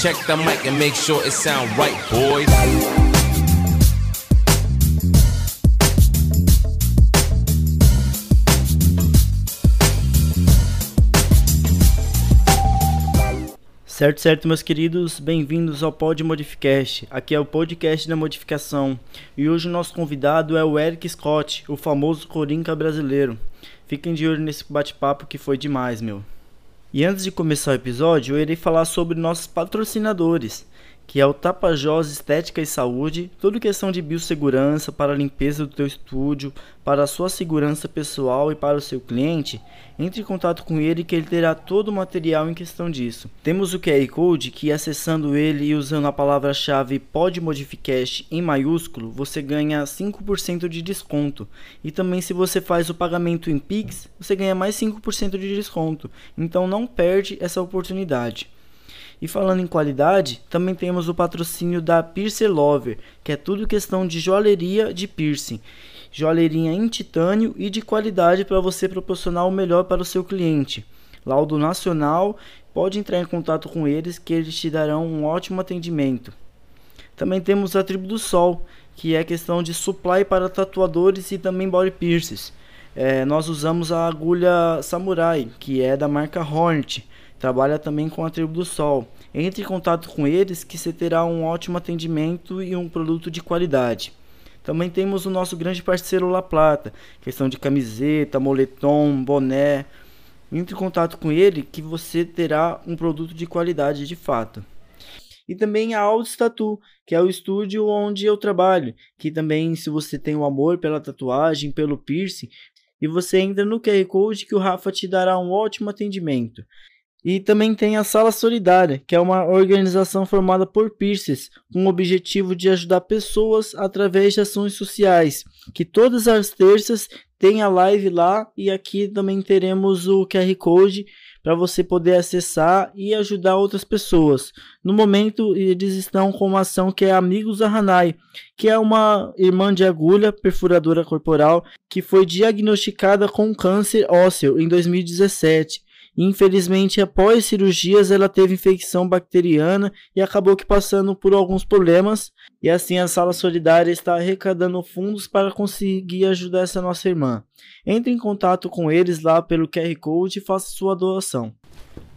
Check the mic and make sure it sound right, boys. Certo, certo, meus queridos, bem-vindos ao Pod Modificast. Aqui é o podcast da modificação. E hoje o nosso convidado é o Eric Scott, o famoso Corinca brasileiro. Fiquem de olho nesse bate-papo que foi demais, meu. E antes de começar o episódio, eu irei falar sobre nossos patrocinadores que é o Tapajós Estética e Saúde, tudo questão de biossegurança para a limpeza do teu estúdio, para a sua segurança pessoal e para o seu cliente, entre em contato com ele que ele terá todo o material em questão disso. Temos o QR Code que acessando ele e usando a palavra-chave PodModificast em maiúsculo, você ganha 5% de desconto. E também se você faz o pagamento em Pix, você ganha mais 5% de desconto. Então não perde essa oportunidade. E falando em qualidade, também temos o patrocínio da Piercer Lover, que é tudo questão de joalheria de piercing. Joalheria em titânio e de qualidade para você proporcionar o melhor para o seu cliente. Laudo nacional, pode entrar em contato com eles que eles te darão um ótimo atendimento. Também temos a Tribo do Sol, que é questão de supply para tatuadores e também body piercings. É, nós usamos a agulha Samurai, que é da marca Hornet Trabalha também com a Tribo do Sol. Entre em contato com eles que você terá um ótimo atendimento e um produto de qualidade. Também temos o nosso grande parceiro La Plata, questão de camiseta, moletom, boné. Entre em contato com ele que você terá um produto de qualidade de fato. E também a Audio Tattoo, que é o estúdio onde eu trabalho, que também se você tem o um amor pela tatuagem, pelo piercing, e você entra no QR Code que o Rafa te dará um ótimo atendimento. E também tem a Sala Solidária, que é uma organização formada por Pierces, com o objetivo de ajudar pessoas através de ações sociais. Que todas as terças tem a live lá e aqui também teremos o QR Code para você poder acessar e ajudar outras pessoas. No momento, eles estão com uma ação que é Amigos da Hanai, que é uma irmã de agulha perfuradora corporal que foi diagnosticada com câncer ósseo em 2017. Infelizmente, após cirurgias, ela teve infecção bacteriana e acabou que passando por alguns problemas. E assim a Sala Solidária está arrecadando fundos para conseguir ajudar essa nossa irmã. Entre em contato com eles lá pelo QR Code e faça sua doação.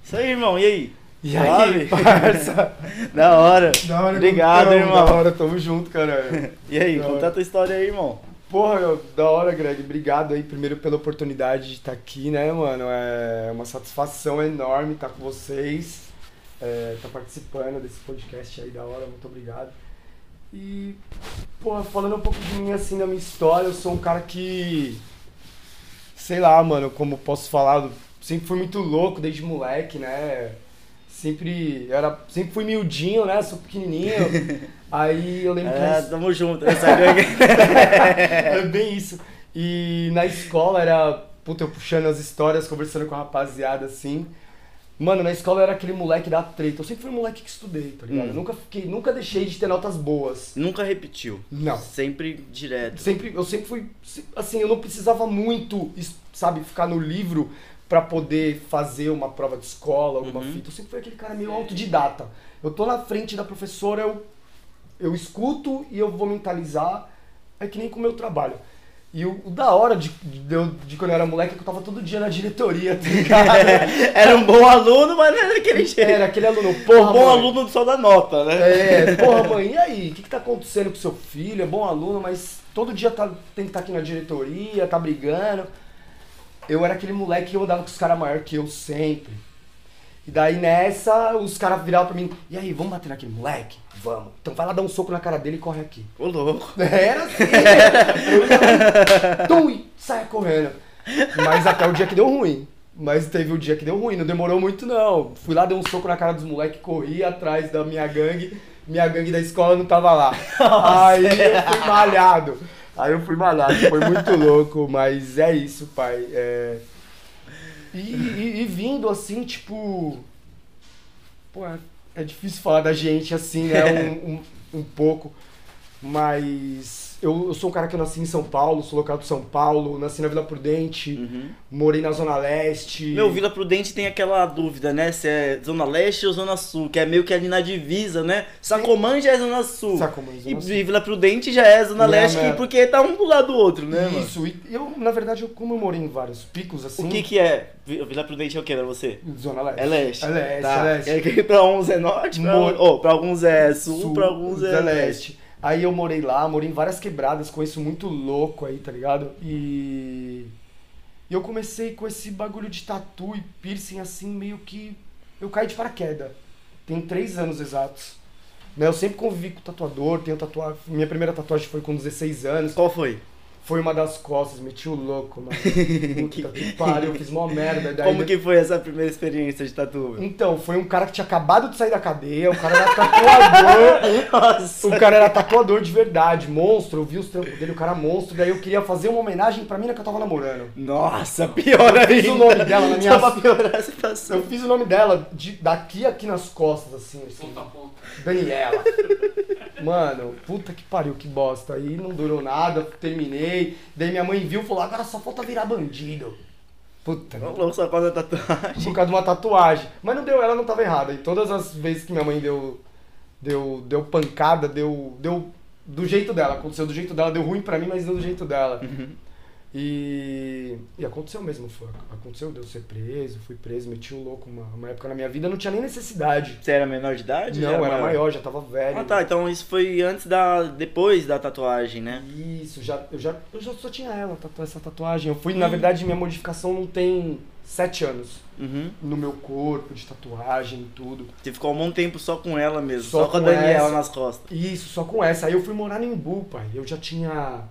Isso aí, irmão. E aí? E aí, parça? da hora. Da hora. Obrigado, irmão. Da hora, tamo junto, cara. e aí, da conta hora. a tua história aí, irmão. Porra, da hora, Greg. Obrigado aí primeiro pela oportunidade de estar aqui, né, mano? É uma satisfação enorme estar com vocês, é, estar participando desse podcast aí da hora. Muito obrigado. E, porra, falando um pouco de mim, assim, da minha história, eu sou um cara que. Sei lá, mano, como posso falar, sempre fui muito louco desde moleque, né? Sempre, era, sempre fui miudinho, né? Sou pequenininho. Aí eu lembro é, que. Tamo junto, essa gangue. é bem isso. E na escola era. Puta, eu puxando as histórias, conversando com a rapaziada assim. Mano, na escola era aquele moleque da treta. Eu sempre fui um moleque que estudei, tá ligado? Hum. nunca fiquei, nunca deixei de ter notas boas. Nunca repetiu. Não. Sempre direto. Sempre, eu sempre fui, assim, eu não precisava muito, sabe, ficar no livro para poder fazer uma prova de escola, alguma uhum. fita. Eu sempre fui aquele cara meio autodidata. Eu tô na frente da professora, eu eu escuto e eu vou mentalizar. É que nem com o meu trabalho. E o, o da hora de, de, de, quando eu era moleque é que eu tava todo dia na diretoria, tá ligado? era um bom aluno, mas não era aquele jeito. Era aquele aluno, porra, um bom mãe. aluno só da nota, né? É, porra, mãe, e aí? O que, que tá acontecendo com seu filho? É bom aluno, mas todo dia tá, tem que estar tá aqui na diretoria, tá brigando. Eu era aquele moleque que eu andava com os caras maiores que eu sempre. E daí nessa, os caras viravam pra mim, e aí, vamos bater naquele moleque? Vamos. Então vai lá dar um soco na cara dele e corre aqui. Ô louco. Era assim. Né? Tum, e saia correndo. Mas até o dia que deu ruim. Mas teve o dia que deu ruim, não demorou muito não. Fui lá, dei um soco na cara dos moleques, corri atrás da minha gangue. Minha gangue da escola não tava lá. Nossa. Aí eu fui malhado. Aí eu fui malhado, foi muito louco, mas é isso, pai. É... E, e, e, vindo assim, tipo. Pô, é, é difícil falar da gente assim, né? Um, um, um pouco. Mas eu, eu sou um cara que eu nasci em São Paulo, sou local de São Paulo, nasci na Vila Prudente, morei na Zona Leste. Meu, Vila Prudente tem aquela dúvida, né? Se é Zona Leste ou Zona Sul, que é meio que ali na divisa, né? Sacomã já é Zona Sul. Sacomã, Zona e Sul. Vila Prudente já é Zona Leste, que- porque tá um do lado do outro, né, mano? Isso, e eu, na verdade, eu, como eu morei em vários picos, assim... O que que é? Vi- Vila Prudente é o que pra você? Zona Leste. É leste. É leste, tá. é leste. É pra uns é norte, pra, Mor- oh, pra alguns é sul, pra alguns é, Zé leste. Aí eu morei lá, morei em várias quebradas, conheço muito louco aí, tá ligado? E... e eu comecei com esse bagulho de tatu e piercing assim, meio que... Eu caí de paraquedas. Tem três anos exatos. Né? Eu sempre convivi com tatuador, tenho tatuagem... Minha primeira tatuagem foi com 16 anos. Qual foi? Foi uma das costas, meti o louco, mano. Puta que pariu, fiz mó merda. Daí Como que foi essa primeira experiência de tatu? meu? Então, foi um cara que tinha acabado de sair da cadeia, o cara era tatuador. Nossa! O cara era tatuador de verdade, monstro. Eu vi os trampos dele, o cara monstro. Daí eu queria fazer uma homenagem pra mina que eu tava namorando. Nossa, pior ainda. fiz o nome dela na minha- Só pra piorar a situação. Eu fiz o nome dela de, daqui aqui nas costas, assim. assim. Daniela. Mano, puta que pariu, que bosta. Aí não durou nada, terminei. Daí minha mãe viu e falou: agora só falta virar bandido. Puta, não Falou só causa da tatuagem. por causa de uma tatuagem. Mas não deu, ela não tava errada. E todas as vezes que minha mãe deu deu deu pancada, deu deu do jeito dela, aconteceu do jeito dela, deu ruim pra mim, mas deu do jeito dela. E, e aconteceu mesmo, foi. Aconteceu, deu ser preso, fui preso, meti o louco uma, uma época na minha vida, não tinha nem necessidade. Você era menor de idade? Não, Já era maior, já tava velho. Ah tá, então isso foi antes da. depois da tatuagem, né? Isso, já, eu, já, eu já só tinha ela, essa tatuagem. Eu fui, na verdade, minha modificação não tem sete anos. Uhum. No meu corpo, de tatuagem e tudo. Você ficou um bom tempo só com ela mesmo, Só só, com a com Daniela essa. nas costas. Isso, só com essa. Aí eu fui morar no Embu, pai. Eu já tinha.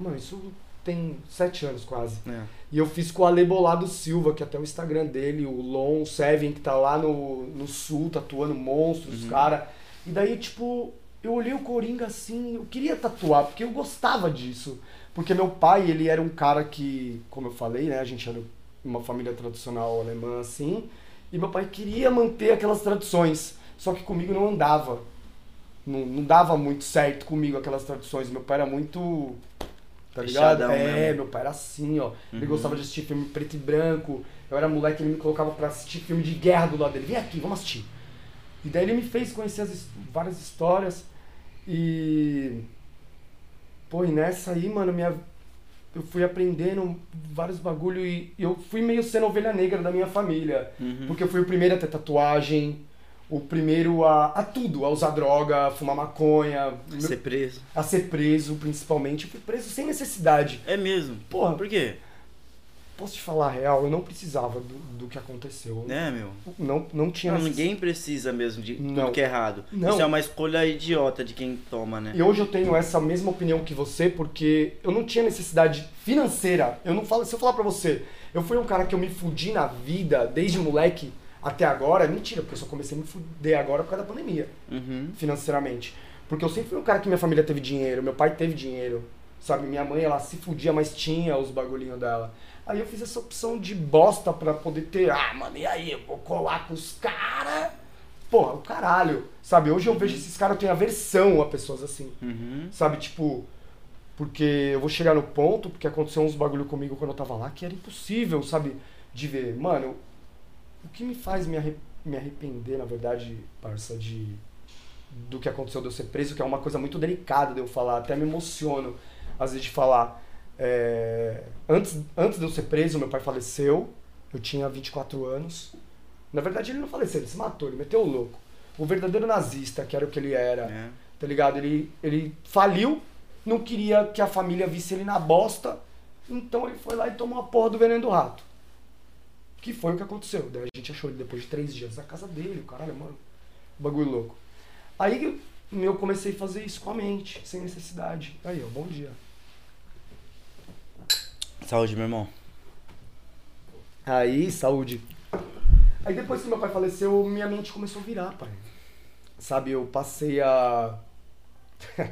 Mano, isso tem sete anos quase. É. E eu fiz com o Ale Bolado Silva, que até o Instagram dele, o Lon Seven, que tá lá no, no sul, tatuando monstros, cara. E daí, tipo, eu olhei o Coringa assim, eu queria tatuar, porque eu gostava disso. Porque meu pai, ele era um cara que, como eu falei, né, a gente era uma família tradicional alemã assim, e meu pai queria manter aquelas tradições, só que comigo não andava. Não, não dava muito certo comigo aquelas tradições. Meu pai era muito. Tá ligado? Fechadão É, mesmo. meu pai era assim, ó. Ele Uhum. gostava de assistir filme preto e branco. Eu era moleque, ele me colocava pra assistir filme de guerra do lado dele. Vem aqui, vamos assistir. E daí ele me fez conhecer as várias histórias. E. Pô, e nessa aí, mano, minha. Eu fui aprendendo vários bagulho e eu fui meio sendo ovelha negra da minha família. Uhum. Porque eu fui o primeiro a ter tatuagem, o primeiro a, a tudo, a usar droga, a fumar maconha, Ser preso. a ser preso, principalmente. Eu fui preso sem necessidade. É mesmo. Porra. Por quê? Posso te falar a real, eu não precisava do, do que aconteceu. Né, meu? Não, não tinha Não, ninguém precisa mesmo de Não. tudo que é errado. Não. Isso é uma escolha idiota de quem toma, né? E hoje eu tenho essa mesma opinião que você, porque eu não tinha necessidade financeira. Eu não falo, se eu falar pra você, eu fui um cara que eu me fudi na vida desde moleque até agora, é mentira, porque eu só comecei a me fuder agora por causa da pandemia, Uhum. financeiramente. Porque eu sempre fui um cara que minha família teve dinheiro, meu pai teve dinheiro, sabe? Minha mãe, ela se fudia, mas tinha os bagulhinhos dela. Aí eu fiz essa opção de bosta pra poder ter, ah, mano, e aí, eu vou colar com os caras. Porra, o caralho, sabe? Hoje eu vejo esses caras, eu tenho aversão a pessoas assim. Uhum. Sabe, tipo, porque eu vou chegar no ponto, porque aconteceu uns bagulho comigo quando eu tava lá, que era impossível, sabe, de ver. Mano, o que me faz me, arre- me arrepender, na verdade, parça, de do que aconteceu de eu ser preso, que é uma coisa muito delicada de eu falar, até me emociono, às vezes, de falar. É, antes, antes de eu ser preso, meu pai faleceu, eu tinha 24 anos. Na verdade, ele não faleceu, ele se matou, ele meteu o louco. O verdadeiro nazista, que era o que ele era É. tá ligado? Ele, ele faliu, não queria que a família visse ele na bosta, então ele foi lá e tomou a porra do veneno do rato. Que foi o que aconteceu. Daí a gente achou ele depois de três dias na casa dele, caralho, mano. Bagulho louco. Aí eu- comecei a fazer isso com a mente, sem necessidade. Aí, ó, bom dia. Saúde, meu irmão. Aí, saúde. Aí depois que meu pai faleceu, minha mente começou a virar, pai. Sabe, eu passei a.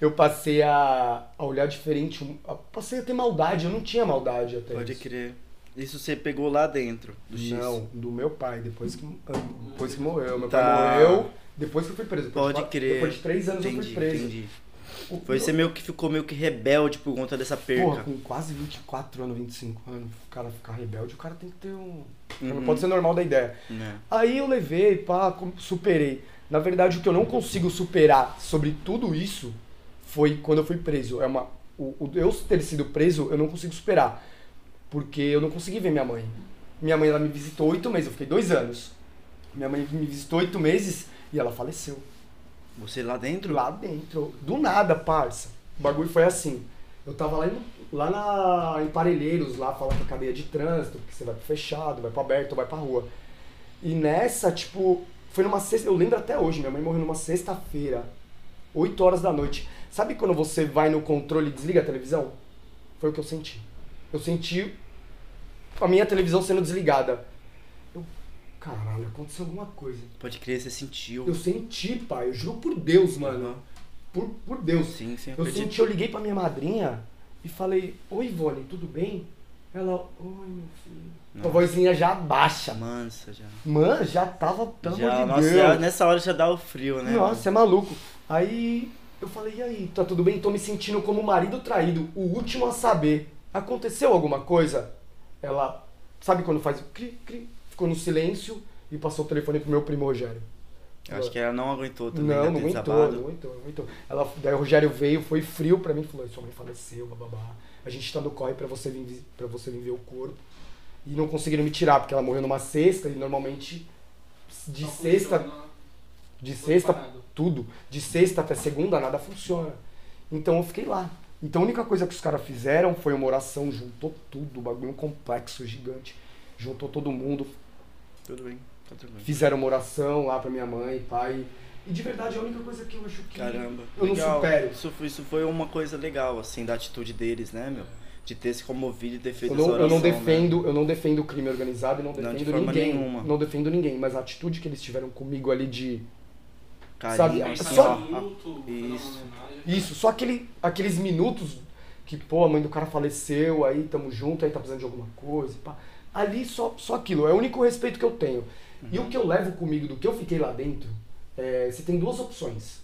eu passei a, a olhar diferente. Passei a ter maldade, eu não tinha maldade até. Pode isso. crer. Isso você pegou lá dentro do X. Não, do meu pai, depois que, depois que morreu. Meu Tá. pai morreu, Depois que eu fui preso. Depois Pode de quatro- crer. Depois de três anos eu Entendi, fui preso. entendi. O Foi você meio que ficou meio que rebelde por conta dessa perca. Porra, com quase 24 anos, 25 anos, o cara ficar rebelde, o cara tem que ter um. Não Uhum. pode ser normal da ideia. Né? Aí eu levei, pá, superei. Na verdade, o que eu não consigo superar sobre tudo isso foi quando eu fui preso. É uma, o, o- eu ter sido preso, eu não consigo superar. Porque eu não consegui ver minha mãe. Minha mãe, ela me visitou oito meses, eu fiquei dois anos. Minha mãe me visitou oito meses e ela faleceu. Você lá dentro? Lá dentro. Do nada, parça. O bagulho foi assim. Eu tava lá, em, lá na, em Parelheiros, lá fala que é cadeia de trânsito, que você vai pro fechado, vai pro aberto, vai pra rua. E nessa, tipo, foi numa sexta. Eu lembro até hoje, minha mãe morreu numa sexta-feira, 8 horas da noite. Sabe quando você vai no controle e desliga a televisão? Foi o que eu senti. Eu senti a minha televisão sendo desligada. Eu, caralho, aconteceu alguma coisa. Pode crer, você sentiu. Eu senti, pai, eu juro por Deus, mano. Uhum. Por, por Deus. Sim, sim, Eu acredito. senti, eu liguei pra minha madrinha e falei, oi Ivone, tudo bem? Ela, oi meu filho. Nossa. A vozinha já baixa. Mansa já. Mano, já tava, pelo já amor de nossa, Deus. já- nessa hora já dá o frio, né? Nossa, é maluco. Aí eu falei, e aí, tá tudo bem? Tô me sentindo como marido traído, o último a saber. Aconteceu alguma coisa? Ela, sabe quando faz o cri, cri? Ficou no silêncio e passou o telefone pro meu primo Rogério. Eu Acho que ela não aguentou também. Não, né, não aguentou, não aguentou, não aguentou. Ela, daí o Rogério veio, foi frio pra mim, falou, sua mãe faleceu, bababá. A gente tá no corre pra você vir, pra você vir ver o corpo. E não conseguiram me tirar, porque ela morreu numa sexta e normalmente de sexta, de sexta, tudo, de sexta até segunda nada funciona. Então eu fiquei lá. Então a única coisa que os caras fizeram foi uma oração, juntou tudo, o bagulho um complexo, gigante. Juntou todo mundo, Tudo bem, tá tudo bem. fizeram uma oração lá pra minha mãe, pai. E de verdade a única coisa que eu acho que Caramba. eu não legal. supero. Isso, foi- isso foi uma coisa legal, assim, da atitude deles, né, meu? De ter se comovido e ter feito Eu não, essa eu não oração, né? defendo, eu não defendo o crime organizado e não Não, de defendo ninguém. nenhuma. Não defendo ninguém, mas a atitude que eles tiveram comigo ali de Carinho, Sabe, só- isso. isso, só aquele, aqueles minutos que, pô, a mãe do cara faleceu, aí tamo junto, aí tá precisando de alguma coisa, pá. Ali só, só aquilo, é o único respeito que eu tenho. E Uhum. o que eu levo comigo do que eu fiquei lá dentro, é, você tem duas opções.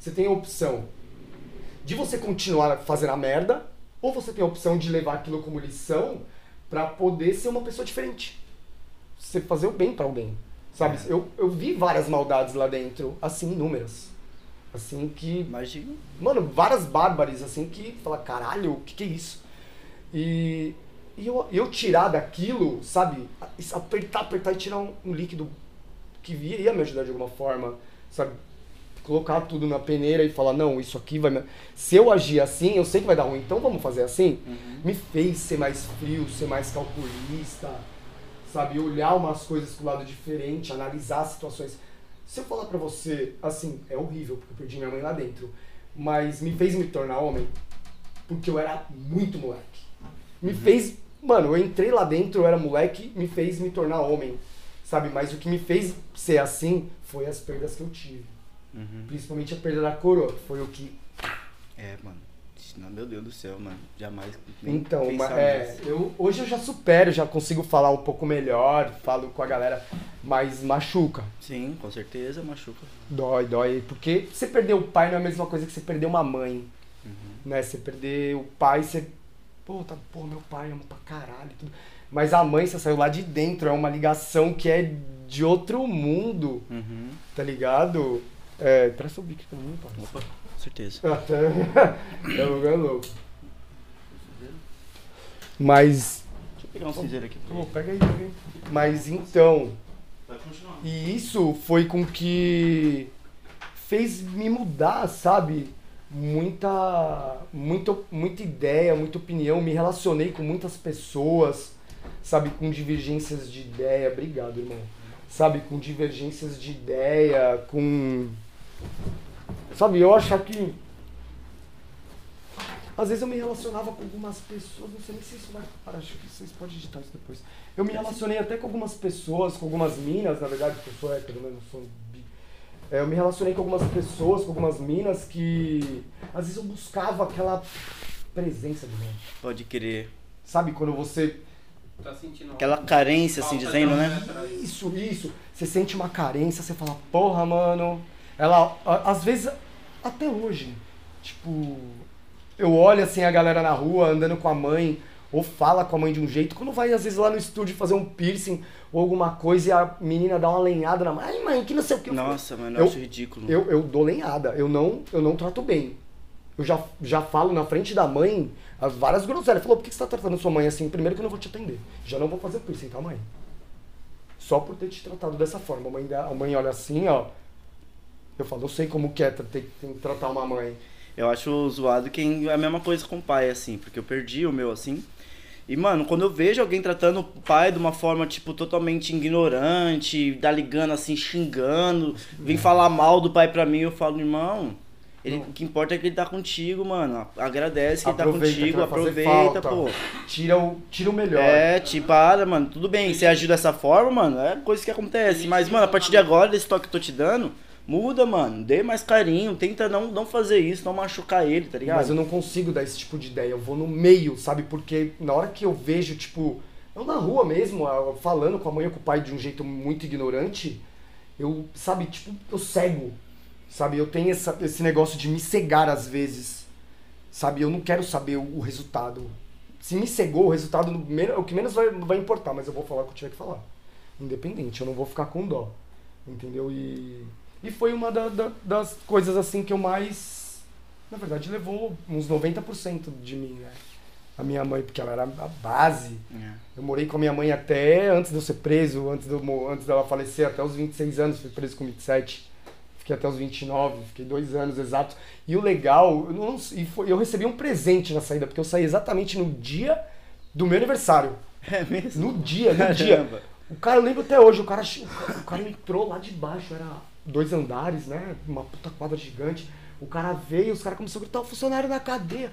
Você tem a opção de você continuar fazendo a merda, ou você tem a opção de levar aquilo como lição pra poder ser uma pessoa diferente. Você fazer o bem pra alguém. Sabe? Eu, eu vi várias maldades lá dentro, assim, inúmeras. Assim que Imagina. Mano, várias bárbares, assim, que fala, caralho, o que, que é isso? E, e eu, eu tirar daquilo, sabe? Apertar, apertar e tirar um, um líquido que ia, ia me ajudar de alguma forma, sabe? Colocar tudo na peneira e falar, não, isso aqui vai me... Se eu agir assim, eu sei que vai dar ruim, então vamos fazer assim? Me fez ser mais frio, ser mais calculista, sabe? Olhar umas coisas com o lado diferente, analisar situações. Se eu falar pra você, assim, é horrível, porque eu perdi minha mãe lá dentro, mas me fez me tornar homem, porque eu era muito moleque. Me fez, mano, eu entrei lá dentro, eu era moleque, me fez me tornar homem, sabe? Mas o que me fez ser assim foi as perdas que eu tive. Uhum. Principalmente a perda da coroa, foi o que É, mano. Não, meu Deus do céu, mano. Jamais. Então, mas, é, eu, hoje eu já supero, já consigo falar um pouco melhor, falo com a galera, mas machuca. Sim, com certeza, machuca. Dói, dói. Porque você perder o pai não é a mesma coisa que você perder uma mãe. Né? Você perder o pai, você. Pô, tá, pô, meu pai ama pra caralho. Tudo. Mas a mãe, você saiu lá de dentro, é uma ligação que é de outro mundo, Uhum. tá ligado? É, traz o bico pra mim. Opa, certeza. Até. é um lugar louco. Mas. Deixa eu pegar um cinzeiro aqui. Pô, pega aí, pega aí. Mas então. Vai continuar. E isso foi com que fez me mudar, sabe? Muita, muita, muita ideia, muita opinião. Me relacionei com muitas pessoas, sabe? Com divergências de ideia. Obrigado, irmão. Sabe? Com divergências de ideia, com. Sabe? Eu acho que. Às vezes eu me relacionava com algumas pessoas, não sei nem se isso vai parar, acho que vocês podem editar isso depois. Eu me relacionei até com algumas pessoas, com algumas minas, na verdade, porque eu sou hétero, né? Não sou bi. É, eu me relacionei com algumas pessoas, com algumas minas que às vezes eu buscava aquela presença de mim. Pode querer. Sabe, quando você. Tá sentindo Aquela carência, assim, dizendo, né? atrás. isso, isso. Você sente uma carência, você fala, porra, mano. Ela, às vezes, até hoje, tipo, eu olho assim a galera na rua andando com a mãe, ou fala com a mãe de um jeito, quando vai às vezes lá no estúdio fazer um piercing ou alguma coisa e a menina dá uma lenhada na mãe, ai mãe, que não sei o que. Nossa, mano, eu acho ridículo. eu, eu dou lenhada, eu não, eu não trato bem. Eu já, já falo na frente da mãe as várias groselhas. Falou, por que você tá tratando sua mãe assim? Primeiro que eu não vou te atender. Já não vou fazer piercing, tá, mãe? Só por ter te tratado dessa forma. A mãe, a mãe olha assim, ó. Eu falo, eu sei como que é ter, que tratar uma mãe. Eu acho zoado quem é a mesma coisa com o pai, assim, porque eu perdi o meu, assim. E, mano, quando eu vejo alguém tratando o pai de uma forma, tipo, totalmente ignorante, dá ligando assim, xingando, vem falar mal do pai pra mim, eu falo, irmão, ele, o que importa é que ele tá contigo, mano. Agradece que ele tá Aproveita, contigo, aproveita, falta. pô. Tira o, tira o melhor. É, tipo, para, mano, tudo bem, você agir dessa forma, mano, é coisa que acontece. Mas, mano, a partir de agora, desse toque que eu tô te dando, muda, mano. Dê mais carinho, tenta não, não fazer isso, não machucar ele, tá ligado? Mas eu não consigo dar esse tipo de ideia. Eu vou no meio, sabe? Porque na hora que eu vejo, tipo, eu na rua mesmo, falando com a mãe ou com o pai de um jeito muito ignorante, eu, sabe, tipo, eu cego. Sabe? Eu tenho essa, esse negócio de me cegar às vezes. Sabe? Eu não quero saber o, o resultado. Se me cegou, o resultado o que menos vai, vai importar, mas eu vou falar o que eu tiver que falar. Independente, eu não vou ficar com dó. Entendeu? E, e foi uma da- da- das coisas assim que eu mais na verdade levou uns 90% de mim, né? A minha mãe, porque ela era a base. É. Eu morei com a minha mãe até antes de eu ser preso, antes, de eu antes dela falecer, até os 26 anos, fui preso com 27. Fiquei até os 29, fiquei dois anos exatos. E o legal, eu, não, e foi, eu recebi um presente na saída, porque eu saí exatamente no dia do meu aniversário. É mesmo? No dia, no dia. Caramba. O cara, eu lembro até hoje, o cara, che- o cara, o cara entrou lá de baixo, era dois andares, né? Uma puta quadra gigante. O cara veio, os caras começaram a gritar, o funcionário na cadeia.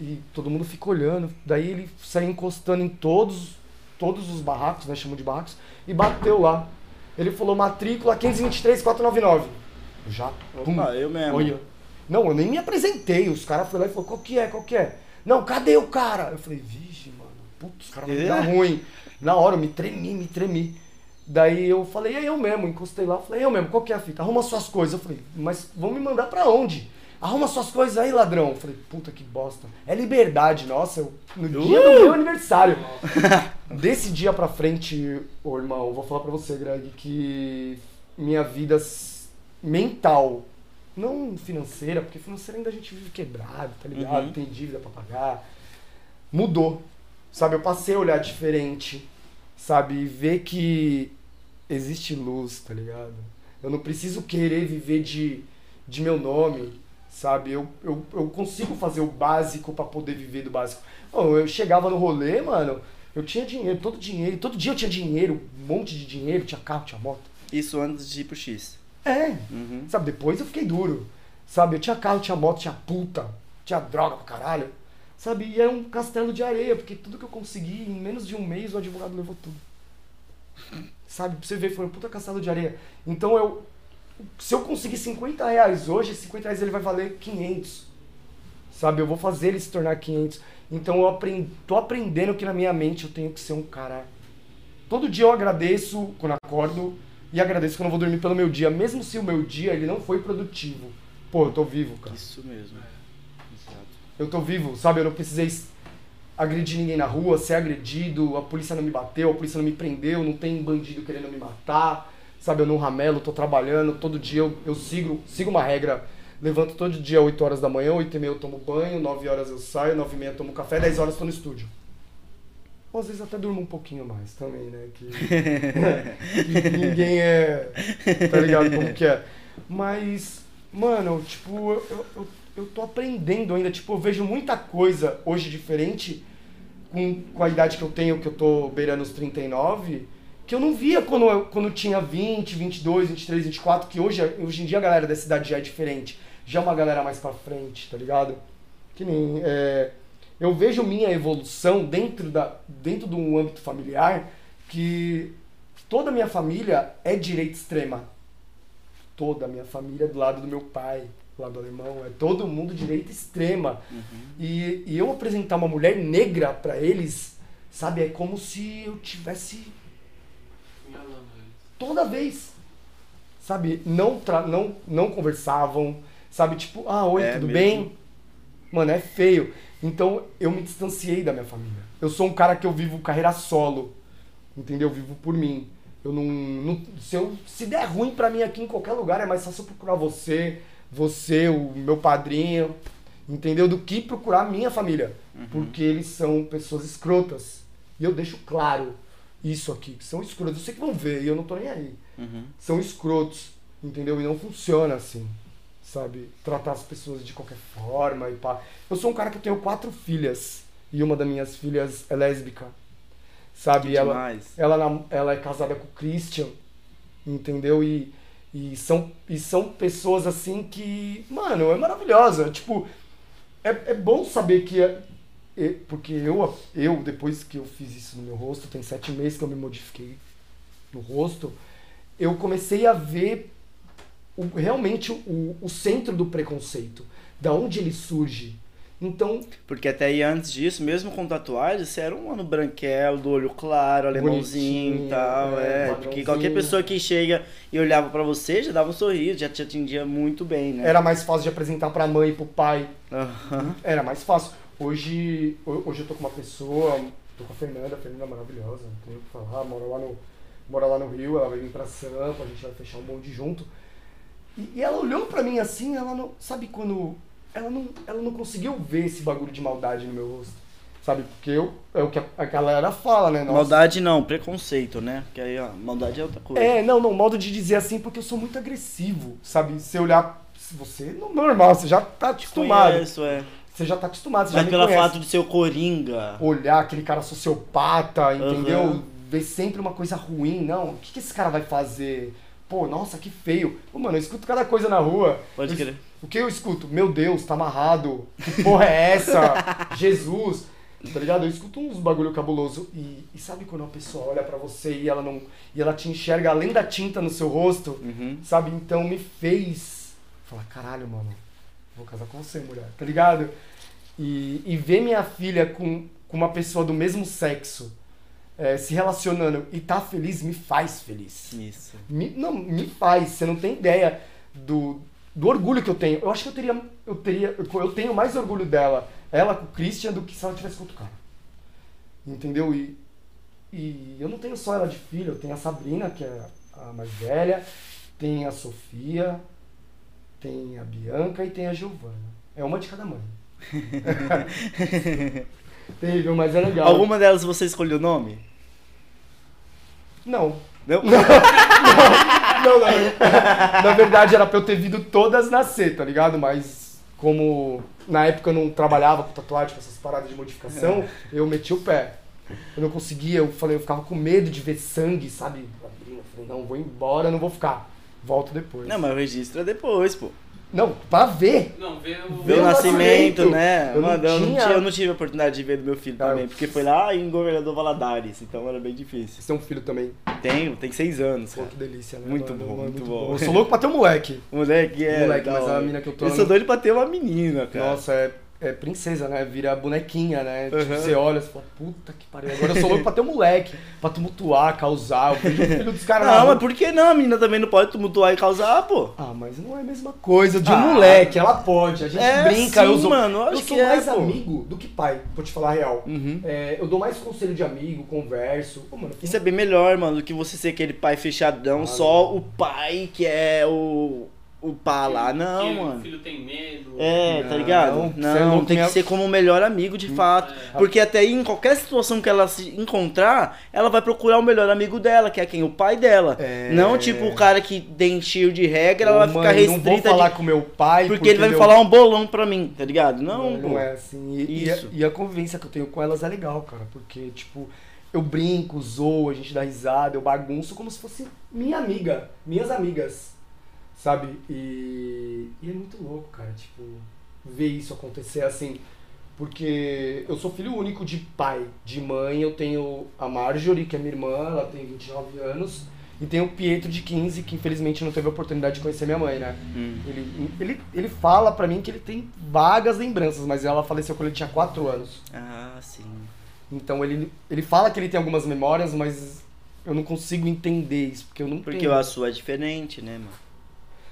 E todo mundo fica olhando. Daí ele saiu encostando em todos, todos os barracos, né? Chamam de barracos, e bateu lá. Ele falou, matrícula 523 499. Eu Já, pum, Opa, eu mesmo. olha. Não, eu nem me apresentei. Os caras foram lá e falaram, qual que é, qual que é? Não, cadê o cara? Eu falei, vixe, mano, putz, os caras vão dar É? ruim. Na hora eu me tremi, me tremi. Daí eu falei, é eu mesmo, encostei lá, falei, é eu mesmo, qual que é a fita? Arruma suas coisas. Eu falei, mas vão me mandar pra onde? Arruma suas coisas aí, ladrão. Eu falei, puta que bosta. É liberdade, nossa, eu, no dia do meu aniversário. Desse dia pra frente, ô irmão, vou falar pra você, Greg, que minha vida mental, não financeira, porque financeira ainda a gente vive quebrado, tá ligado? Uhum. Tem dívida pra pagar. Mudou. Sabe, eu passei a olhar diferente, sabe? E ver que existe luz, tá ligado? Eu não preciso querer viver de, de meu nome, sabe? Eu, eu, eu consigo fazer o básico pra poder viver do básico. Bom, eu chegava no rolê, mano, eu tinha dinheiro, todo dinheiro, todo dia eu tinha dinheiro, um monte de dinheiro, tinha carro, tinha moto. Isso antes de ir pro X. É, Uhum. sabe? Depois eu fiquei duro, sabe? Eu tinha carro, tinha moto, tinha puta, tinha droga pra caralho, sabe? E era um castelo de areia, porque tudo que eu consegui, em menos de um mês, o advogado levou tudo. Sabe? Pra você ver, foi um puta castelo de areia. Então eu. Se eu conseguir 50 reais hoje, esse 50 reais ele vai valer 500. Sabe? Eu vou fazer ele se tornar 500. Então eu aprend, tô aprendendo que na minha mente eu tenho que ser um cara. Todo dia eu agradeço quando acordo e agradeço que eu vou dormir pelo meu dia, mesmo se o meu dia ele não foi produtivo. Pô, eu tô vivo, cara. Isso mesmo. Eu tô vivo, sabe? Eu não precisei agredir ninguém na rua, ser agredido, a polícia não me bateu, a polícia não me prendeu, não tem bandido querendo me matar, sabe? Eu não ramelo, tô trabalhando, todo dia eu, eu sigo, sigo uma regra. Levanto todo dia 8 horas da manhã, 8 e meia eu tomo banho, 9 horas eu saio, 9 e meia eu tomo café, 10 horas eu tô no estúdio. Ou às vezes até durmo um pouquinho mais também, né? Que, que ninguém é. Tá ligado como que é? Mas, mano, tipo, eu, eu, eu tô aprendendo ainda. Tipo, eu vejo muita coisa hoje diferente com, com a idade que eu tenho, que eu tô beirando os 39, que eu não via quando eu quando eu tinha 20, 22, 23, 24, que hoje, hoje em dia a galera dessa idade já é diferente. Já é uma galera mais pra frente, tá ligado? Que nem. é, eu vejo minha evolução dentro, da, dentro de um âmbito familiar que toda a minha família é direita extrema. Toda a minha família é do lado do meu pai, lado do alemão, é todo mundo direita extrema. E, e eu apresentar uma mulher negra pra eles, sabe, é como se eu tivesse Toda vez. Sabe? Não, tra- não, não conversavam. Sabe? Tipo, ah, oi, É tudo mesmo. bem? Mano, é feio. Então eu me distanciei da minha família. Eu sou um cara que eu vivo carreira solo. Entendeu? Eu vivo por mim. Eu não. não- se, eu, se der ruim pra mim aqui em qualquer lugar, é mais fácil eu procurar você, você, o meu padrinho, entendeu? Do que procurar a minha família. Porque eles são pessoas escrotas. E eu deixo claro isso aqui, que são escrotos. Eu sei que vão ver e eu não tô nem aí. Uhum. São escrotos, entendeu? E não funciona assim, sabe? Tratar as pessoas de qualquer forma e pá. Eu sou um cara que tenho quatro filhas e uma das minhas filhas é lésbica, sabe? Que ela, demais. ela, ela é casada com o Christian, entendeu? E, e, são, e são pessoas assim que, mano, é maravilhosa. Tipo, é, é bom saber que. é- é- porque eu, eu, depois que eu fiz isso no meu rosto, tem sete meses que eu me modifiquei no rosto, eu comecei a ver o- realmente o, o centro do preconceito, da onde ele surge. Então, Porque até aí antes disso, mesmo com tatuagem, você era um mano branquelo, do olho claro, alemãozinho e tal. é, É, porque qualquer pessoa que chega e olhava pra você já dava um sorriso, já te atendia muito bem, né? era mais fácil de apresentar pra mãe e pro pai. Aham. Era mais fácil. Hoje, ho- hoje eu tô com uma pessoa, tô com a Fernanda, a Fernanda é maravilhosa, não tenho o que falar, mora lá no, mora lá no Rio, ela vai vir pra Sampa, a gente vai fechar um bonde junto. E, e ela olhou pra mim assim, ela não. Sabe quando. Ela não, ela não conseguiu ver esse bagulho de maldade no meu rosto. Sabe? Porque eu, é o que a, a galera fala, né? Nossa, Maldade não, preconceito, né? Porque aí, ó, maldade é outra coisa. É, não, não, modo de dizer assim, porque eu sou muito agressivo, sabe? Se olhar. se Você, não- normal, você já tá acostumado. Isso é. Você já tá acostumado, você Mas já pelo conhece. fato de ser o Coringa. olhar aquele cara sociopata, entendeu? Aham. Ver sempre uma coisa ruim, não. O que, que esse cara vai fazer? Pô, nossa, que feio. Pô, mano, eu escuto cada coisa na rua. Pode Eu- crer. O que eu escuto? Meu Deus, tá amarrado. Que porra é essa? Jesus. Tá ligado? Eu escuto uns bagulho cabuloso. E, e sabe quando uma pessoa olha pra você e ela não. E ela te enxerga além da tinta no seu rosto? Uhum. Sabe? Então me fez falar, caralho, mano, vou casar com você, mulher, tá ligado? E, e ver minha filha com, com uma pessoa do mesmo sexo eh, se relacionando e tá feliz me faz feliz. Isso. Me, não, me faz, você não tem ideia do, do orgulho que eu tenho. Eu acho que eu teria, eu teria, eu tenho mais orgulho dela, ela com o Christian, do que se ela tivesse com outro cara. Entendeu? E, e eu não tenho só ela de filha, eu tenho a Sabrina, que é a mais velha, tem a Sofia, tem a Bianca e tem a Giovana. É uma de cada mãe. Terrível, mas é legal. Alguma delas você escolheu o nome? Não. Não? Não, não. Na verdade era pra eu ter vindo todas nascer, tá ligado? Mas como na época eu não trabalhava com tatuagem, com essas paradas de modificação, eu meti o pé. Eu não conseguia, eu falei, eu ficava com medo de ver sangue, sabe? Eu falei, não, vou embora, não vou ficar. Volto depois. Não, mas é depois, pô. Não, pra ver. Não, o. Ver Meu o nascimento, nascimento. né? Eu não Mano, eu, não tinha- tive, eu não tive a oportunidade de ver do meu filho Ah, também, eu- porque foi lá em Governador Valadares, então era bem difícil. Você tem um filho também. Tenho, tem seis anos, Pô, cara. que delícia, né? Muito mano? bom, Mano, muito bom. Eu sou louco pra ter um moleque. Moleque é. Moleque, mas a mina que eu tô Eu sou doido pra ter uma menina, cara. Nossa, é, é princesa, né? Vira bonequinha, né? Tipo, Uhum. você olha e fala, puta que pariu. Agora eu sou louco pra ter um moleque, pra tumultuar, causar. Eu vejo o filho dos caras Não, mas por que não? A menina também não pode tumultuar e causar, pô. Ah, mas não é a mesma coisa de um Ah. moleque, ela pode. A gente É, brinca, sim, eu sou, mano, eu eu sou é, mais amigo do que pai, vou te falar a real. Uhum. É, eu dou mais conselho de amigo, converso. Pô, mano, Isso é bem melhor, mano, do que você ser aquele pai fechadão, Ah, só o pai que é o. O pá lá. Não, que mano. O filho tem medo. É, tá Não, ligado? você é Não, louco, tem minha- que ser como o melhor amigo de fato. É. Porque até aí, em qualquer situação que ela se encontrar, ela vai procurar o melhor amigo dela, que é quem? O pai dela. É. Não tipo o cara que tem cheio de regra, ela Ô, vai ficar mãe, Não vou restrita falar de... com meu pai. Porque ele vai me falar um bolão pra mim, tá ligado? Não, Não, não é assim. E, e a, Isso. e a convivência que eu tenho com elas é legal, cara. Porque, tipo, eu brinco, zoo, a gente dá risada, eu bagunço como se fosse minha amiga, minhas amigas. Sabe? E, e é muito louco, cara, tipo, ver isso acontecer assim. Porque eu sou filho único de pai, de mãe. Eu tenho a Marjorie, que é minha irmã, ela tem 29 anos. E tenho o Pietro, de 15, que infelizmente não teve a oportunidade de conhecer minha mãe, né? Hum. Ele, ele, ele fala pra mim que ele tem vagas lembranças, mas ela faleceu quando ele tinha 4 anos. Ah, sim. Então ele, ele fala que ele tem algumas memórias, mas eu não consigo entender isso, porque eu não Porque tenho. a sua é diferente, né, mano?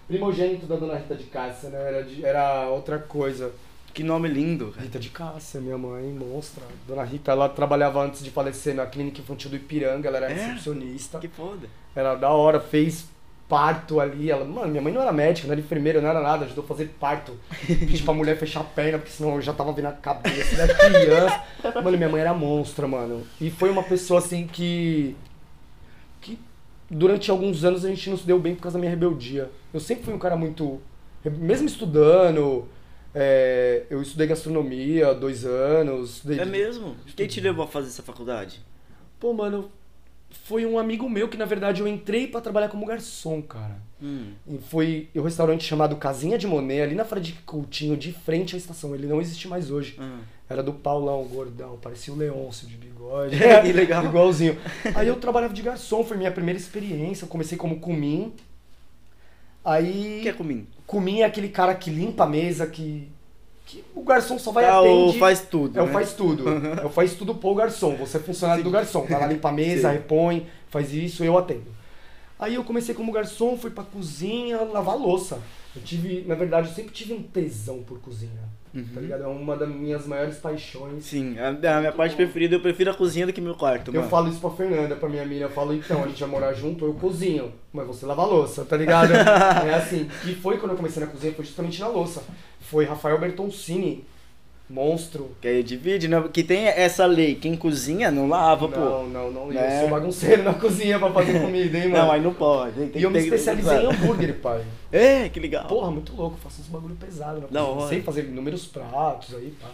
Primogênito da Dona Rita de Cássia, né? Era, de- era outra coisa. Que nome lindo. Rita de Cássia, minha mãe, monstra. Dona Rita, ela trabalhava antes de falecer na clínica infantil do Ipiranga, ela era É? recepcionista. Que foda. Era da hora, fez parto ali. Ela, mano, minha mãe não era médica, não era enfermeira, não era nada, ajudou a fazer parto. Pedi pra mulher fechar a perna, porque senão eu já tava vendo a cabeça da criança. Mano, minha mãe era monstra, mano. E foi uma pessoa assim que. que durante alguns anos a gente não se deu bem por causa da minha rebeldia. Eu sempre fui um cara muito. Mesmo estudando, é, eu estudei gastronomia dois anos. estudei- É mesmo? Quem te levou a fazer essa faculdade? Pô, mano, foi um amigo meu que na verdade eu entrei pra trabalhar como garçom, cara. Hum. E foi um restaurante chamado Casinha de Monet, ali na Frade Coutinho, de frente à estação. Ele não existe mais hoje. hum. Era do Paulão, gordão, parecia o Leôncio de bigode. Que legal. Igualzinho. Aí eu trabalhava de garçom, foi minha primeira experiência. Eu comecei como cumim. Aí. O que é comigo? Cumim é aquele cara que limpa a mesa, que. que o garçom só vai Ah, o atende. faz tudo, É o né? faz tudo. É o faz tudo pro garçom. Você é funcionário do garçom. Vai lá, limpa a mesa, Sim. repõe, faz isso, eu atendo. Aí eu comecei como garçom, fui pra cozinha lavar louça. Eu tive, na verdade, eu sempre tive um tesão por cozinha. Tá ligado? É uma das minhas maiores paixões. Sim, a, a minha parte preferida, eu prefiro a cozinha do que meu quarto, Eu mano. falo isso pra Fernanda, pra minha mina, eu falo, então, a gente vai morar junto, eu cozinho, mas você lava a louça, tá ligado? é assim, e foi quando eu comecei na cozinha, foi justamente na louça. Foi Rafael Bertoncini, monstro. Que aí divide, né? Que tem essa lei, quem cozinha não lava, pô. Não, não, não, Né? eu sou bagunceiro na cozinha pra fazer comida, hein, mano? Não, aí não pode. Tem e eu me especializei em hambúrguer, pai. É, que legal. Porra, muito louco, faço uns bagulho pesado na cozinha. hora. Sei fazer inúmeros pratos aí, pá.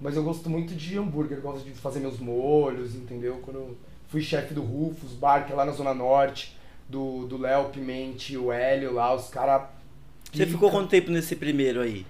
Mas eu gosto muito de hambúrguer, gosto de fazer meus molhos, entendeu? Quando eu fui chefe do Rufus Bar, que é lá na Zona Norte, do do Léo Pimente, o Hélio lá, os caras. Você ficou quanto tempo nesse primeiro aí?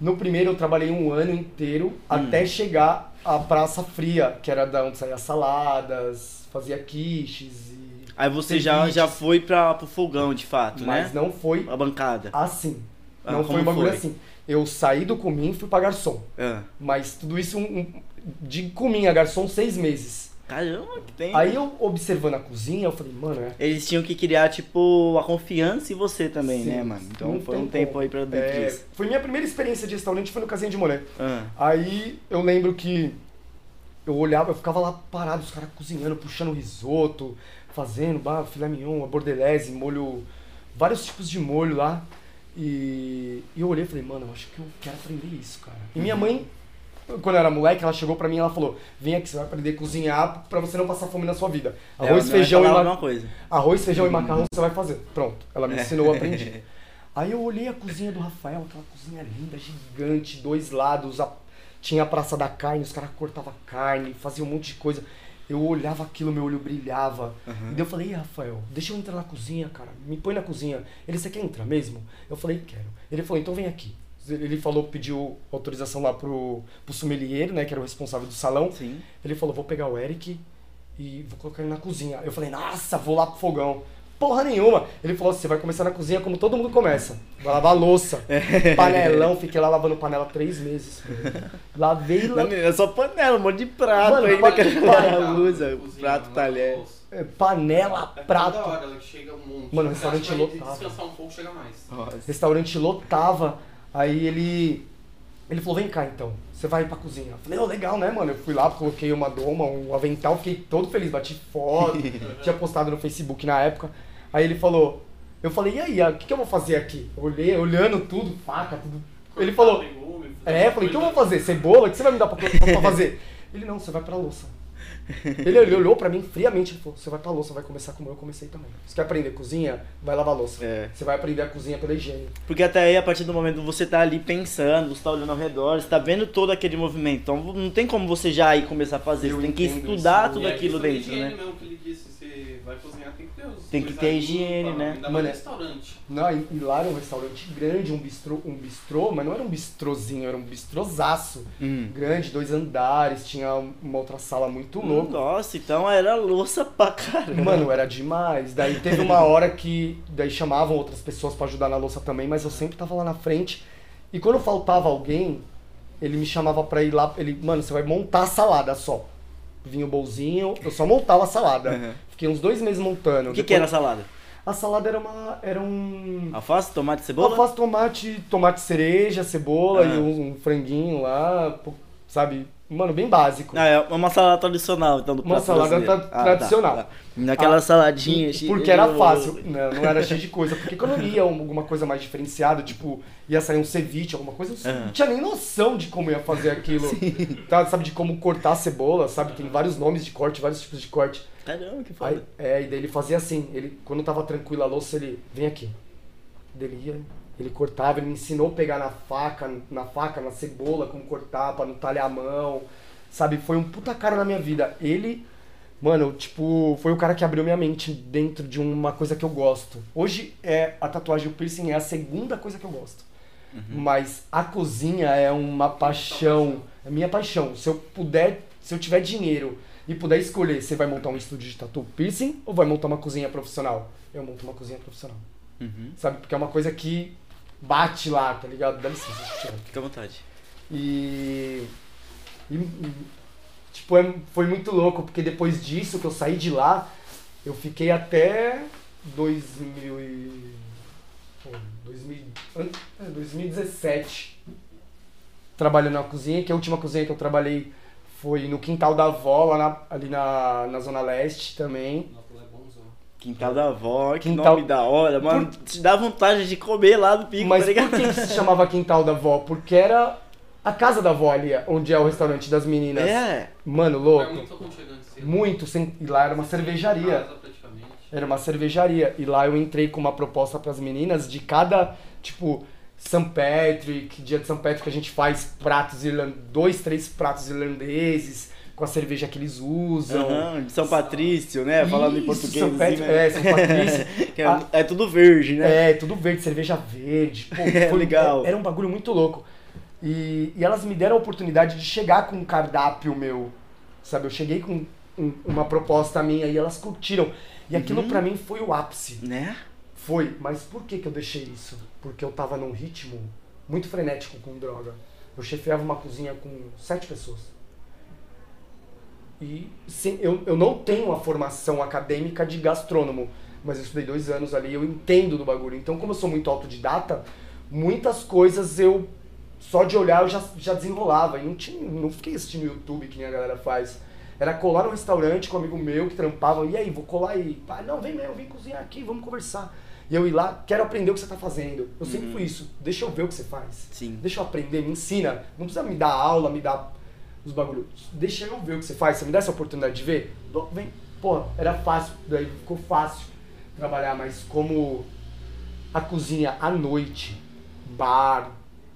No primeiro eu trabalhei um ano inteiro até chegar à Praça Fria, que era da onde saía saladas, fazia quiches e. Aí você já, ceviches, já foi pra, pro fogão, de fato, Mas né? não foi A bancada. assim. Ah, não foi um bagulho foi? assim. Eu saí do Comim e fui pra garçom. Ah. Mas tudo isso um, um- de Comim a garçom seis meses. Caramba, que tem. Aí eu observando a cozinha, eu falei, mano, é. Eles tinham que criar, tipo, a confiança em você também, Sim, né, mano? Então foi um tempo aí pra dentro É, disso. foi minha primeira experiência de restaurante, foi no Casinha de Monet. Ah. Aí eu lembro que eu olhava, eu ficava lá parado, os caras cozinhando, puxando risoto, fazendo bah, filé mignon, bordelese, molho, vários tipos de molho lá. E, e eu olhei e falei, mano, eu acho que eu quero aprender isso, cara. E minha mãe, quando eu era moleque, ela chegou pra mim e ela falou, vem aqui, você vai aprender a cozinhar pra você não passar fome na sua vida. É, Arroz, não feijão é e ma... coisa. Arroz, feijão e macarrão você vai fazer. Pronto. Ela me É. ensinou, eu aprendi. Aí eu olhei a cozinha do Rafael, aquela cozinha linda, gigante, dois lados, a- tinha a Praça da Carne, os caras cortavam carne, faziam um monte de coisa. Eu olhava aquilo, meu olho brilhava. E daí eu falei, "Ih, Rafael, deixa eu entrar na cozinha, cara. Me põe na cozinha. Ele, você quer entrar mesmo? Eu falei, quero. Ele falou, então vem aqui. Ele falou, pediu autorização lá pro, pro sommelier, né, que era o responsável do salão. Sim. Ele falou, vou pegar o Eric e vou colocar ele na cozinha. Eu falei, nossa, vou lá pro fogão. Porra nenhuma. Ele falou, você vai começar na cozinha como todo mundo começa. Vai lavar louça. Panelão, fiquei lá lavando panela três meses. Lavei Não, menina, é só panela, um monte de prato Mano, ainda que a luz, é, prato, talher. louça. é, Panela, É prato. toda hora ela que chega um monte. Mano, restaurante lotado. descansar um pouco, chega mais. Nossa. restaurante lotava. Aí ele. Ele falou, vem cá então, você vai pra cozinha. Eu falei, ô, legal, né, mano? Eu fui lá, coloquei uma doma, um avental, fiquei todo feliz, bati foto, tinha postado no Facebook na época. Aí ele falou, eu falei, e aí, o que, que eu vou fazer aqui? Eu Olhei, olhando tudo, faca, tudo. Ele falou, é, eu falei, o que eu vou fazer? Cebola? O que você vai me dar pra, pra fazer? Ele, não, você vai pra louça. Ele, ele olhou pra mim friamente e falou, você vai pra louça, vai começar como eu comecei também. Você quer aprender cozinha? Vai lavar louça. É. Você vai aprender a cozinha pela higiene. Porque até aí, a partir do momento que você tá ali pensando, você tá olhando ao redor, você tá vendo todo aquele movimento. Então não tem como você já ir começar a fazer. Eu Você tem que estudar isso. tudo E a aquilo da dentro, né? mesmo que ele disse, você vai cozinhar, tem Tem que ter higiene, né? Ainda Mano, restaurante. Não, e, e lá era um restaurante grande, um bistrô, um bistrô, mas não era um bistrozinho, era um bistrozaço. Hum. Grande, dois andares, tinha uma outra sala muito louca. Nossa, então era louça pra caramba. Mano, era demais. Daí teve uma hora que daí chamavam outras pessoas pra ajudar na louça também, mas eu sempre tava lá na frente. E quando faltava alguém, ele me chamava pra ir lá, ele, mano, você vai montar a salada só. Vinha o bolzinho, eu só montava a salada. Uhum. Fiquei uns dois meses montando. O que, que Depois- era a salada? A salada era uma. Era um. Alface, tomate, cebola? Alface, tomate, tomate cereja, cebola Ah. e um, um franguinho lá, sabe? Mano, bem básico. Ah, é uma salada tradicional, então, do Uma salada tra- tradicional. tá. Naquela Ah, saladinha... Porque era fácil, não, não era cheio de coisa. Porque quando eu ia um- alguma coisa mais diferenciada, tipo, ia sair um ceviche, alguma coisa, eu Aham. não tinha nem noção de como ia fazer aquilo. Tá, sabe, de como cortar a cebola, sabe? Tem vários nomes de corte, vários tipos de corte. Caramba, que Aí, foda. é, e daí ele fazia assim, ele, quando tava tranquilo a louça, ele, vem aqui. Daí Ele ia, ele cortava, ele me ensinou a pegar na faca, na faca, na cebola, como cortar, pra não talhar a mão. Sabe, foi um puta cara na minha vida. Ele, mano, tipo, foi o cara que abriu minha mente dentro de uma coisa que eu gosto. Hoje é a tatuagem, o piercing é a segunda coisa que eu gosto. Mas a cozinha é uma paixão, é minha paixão. Se eu puder, se eu tiver dinheiro e puder escolher, você vai montar um estúdio de tatu piercing ou vai montar uma cozinha profissional? Eu monto uma cozinha profissional. Uhum. Sabe? Porque é uma coisa que bate lá, tá ligado? Dá licença, deixa eu tirar. Fica à vontade. E, e- tipo, é- foi muito louco, porque depois disso que eu saí de lá, eu fiquei até 2000 e, pô, 2000, an- é, 2017 trabalhando na cozinha, que a última cozinha que eu trabalhei foi no quintal da avó, lá na- ali na, na Zona Leste também. Nossa. Quintal da avó, que Quintal- nome da hora, mano. Te dá vontade de comer lá do pico, Mas tá ligado? por que, que se chamava quintal da avó? Porque era a casa da avó ali, onde é o restaurante das meninas. É. Mano, É louco. muito aconchegante. você- Muito, sem... e lá era uma cervejaria. Casa. Era uma cervejaria. E lá eu entrei com uma proposta pras meninas de cada, tipo, St. Patrick, dia de St. Patrick a gente faz pratos irlandeses, dois, três pratos irlandeses, com a cerveja que eles usam. De São Patrício, né? Falando em Isso, português. São assim, Patrício, né? é, São Patrício. É, Ah. é tudo verde, né? É, tudo verde, cerveja verde. Pô, É, legal. Era um bagulho muito louco. E, e elas me deram a oportunidade de chegar com um cardápio meu. Sabe, eu cheguei com um- uma proposta minha e elas curtiram. E aquilo Uhum. pra mim foi o ápice. Né? Foi, mas por que, que eu deixei isso? Porque eu tava num ritmo muito frenético com droga. Eu chefiava uma cozinha com sete pessoas. E sim, eu, eu não tenho a formação acadêmica de gastrônomo, mas eu estudei dois anos ali, eu entendo do bagulho. Então, como eu sou muito autodidata, muitas coisas eu só de olhar eu já, já desenrolava. E não, tinha, não fiquei assistindo YouTube que nem a galera faz. Era colar no restaurante com um amigo meu que trampava. E aí, vou colar aí. Não, vem mesmo, vem cozinhar aqui, vamos conversar. E eu ir lá, quero aprender o que você tá fazendo. Eu sempre fui isso. Deixa eu ver o que você faz. Sim. Deixa eu aprender, me ensina. Não precisa me dar aula, me dar os bagulhos. Deixa eu ver o que você faz. Você me dá essa oportunidade de ver? Vem. Pô, era fácil. Daí ficou fácil trabalhar, mas como a cozinha à noite, bar,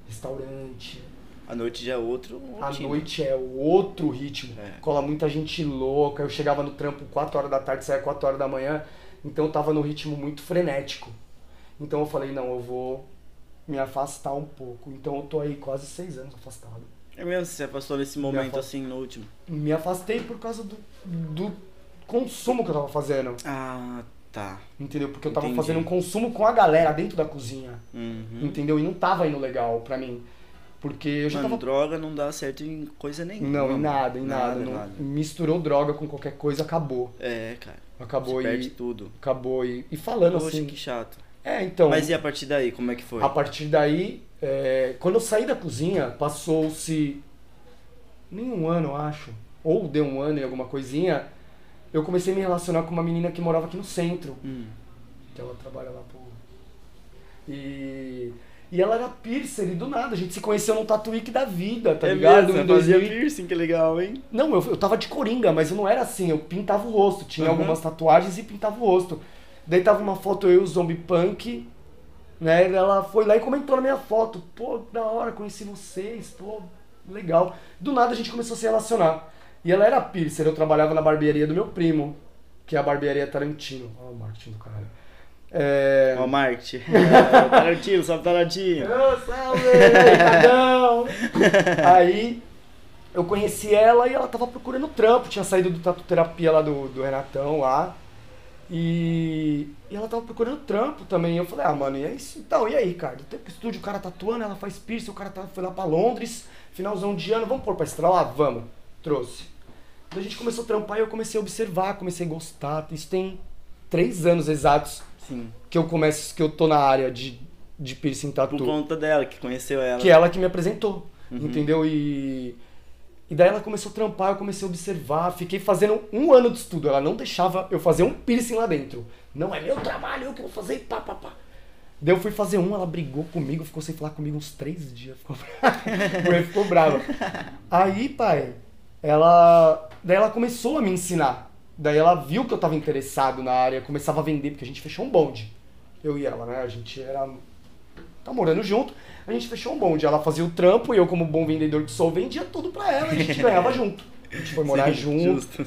restaurante, A noite já é outro. à rotina. noite é outro ritmo. É. Cola muita gente louca. Eu chegava no trampo 4 horas da tarde, saía 4 horas da manhã. Então eu tava no ritmo muito frenético. Então eu falei, não, eu vou me afastar um pouco. Então eu tô aí quase seis anos afastado. É mesmo, você passou nesse momento assim no último. Me afastei por causa do, do consumo que eu tava fazendo. Ah, tá. Entendeu? Porque eu tava Entendi. fazendo um consumo com a galera dentro da cozinha. Uhum. Entendeu? E não tava indo legal pra mim. Porque eu já Mano, tava droga não dá certo em coisa nenhuma. Não, em nada, em nada. Nada, não- nada. Misturou droga com qualquer coisa, acabou. É, cara. Acabou Você perde e. tudo. Acabou e. E falando Poxa, assim. que chato. É, então. Mas e a partir daí, como é que foi? A partir daí, é, quando eu saí da cozinha, passou-se nem um ano, eu acho, ou deu um ano e alguma coisinha, eu comecei a me relacionar com uma menina que morava aqui no centro, Hum. que ela trabalha lá por... E, e ela era piercer e do nada, a gente se conheceu num Tatuíque da vida, tá é ligado? mesmo, Em você fazia 2000 piercing, que legal, hein? Não, eu, eu tava de coringa, mas eu não era assim, eu pintava o rosto, tinha Uhum. algumas tatuagens e pintava o rosto. Daí tava uma foto eu e o Zombie Punk, né? Ela foi lá e comentou na minha foto, pô, da hora, conheci vocês, pô, legal. Do nada a gente começou a se relacionar. E ela era piercer, eu trabalhava na barbearia do meu primo, que é a barbearia Tarantino. Ó, o marketing do caralho. É... Ó, marketing. É, Tarantino, sabe Tarantino? Ô, salve, Ricardão! Aí eu conheci ela e ela tava procurando trampo, tinha saído do tatu terapia lá do, do Renatão lá. E, e ela tava procurando trampo também. Eu falei, ah, mano, e é isso? Então, e aí, cara? Tem estúdio, o cara tatuando, ela faz piercing, o cara tá, foi lá pra Londres, finalzão de ano, vamos pôr pra estralar? Vamos. Trouxe. Daí a gente começou a trampar e eu comecei a observar, comecei a gostar. Isso tem três anos exatos Sim. que eu começo, que eu tô na área de, de piercing tatu. Por conta dela, que conheceu ela. Que é ela que me apresentou, Uhum. entendeu? E, e daí ela começou a trampar, eu comecei a observar, fiquei fazendo um ano de estudo. Ela não deixava eu fazer um piercing lá dentro. Não é meu trabalho, eu que vou fazer pá, pá, pá. Daí eu fui fazer um, ela brigou comigo, ficou sem falar comigo uns três dias. Ficou, A mulher ficou brava. Aí, pai, ela. Daí ela começou a me ensinar. Daí ela viu que eu tava interessado na área, começava a vender, porque a gente fechou um bonde. Eu e ela, né? A gente era. Tá morando junto, a gente fechou um bonde. Ela fazia o trampo e eu, como bom vendedor que sou, vendia tudo pra ela a gente ganhava junto. A gente foi morar Sim, junto. Justo.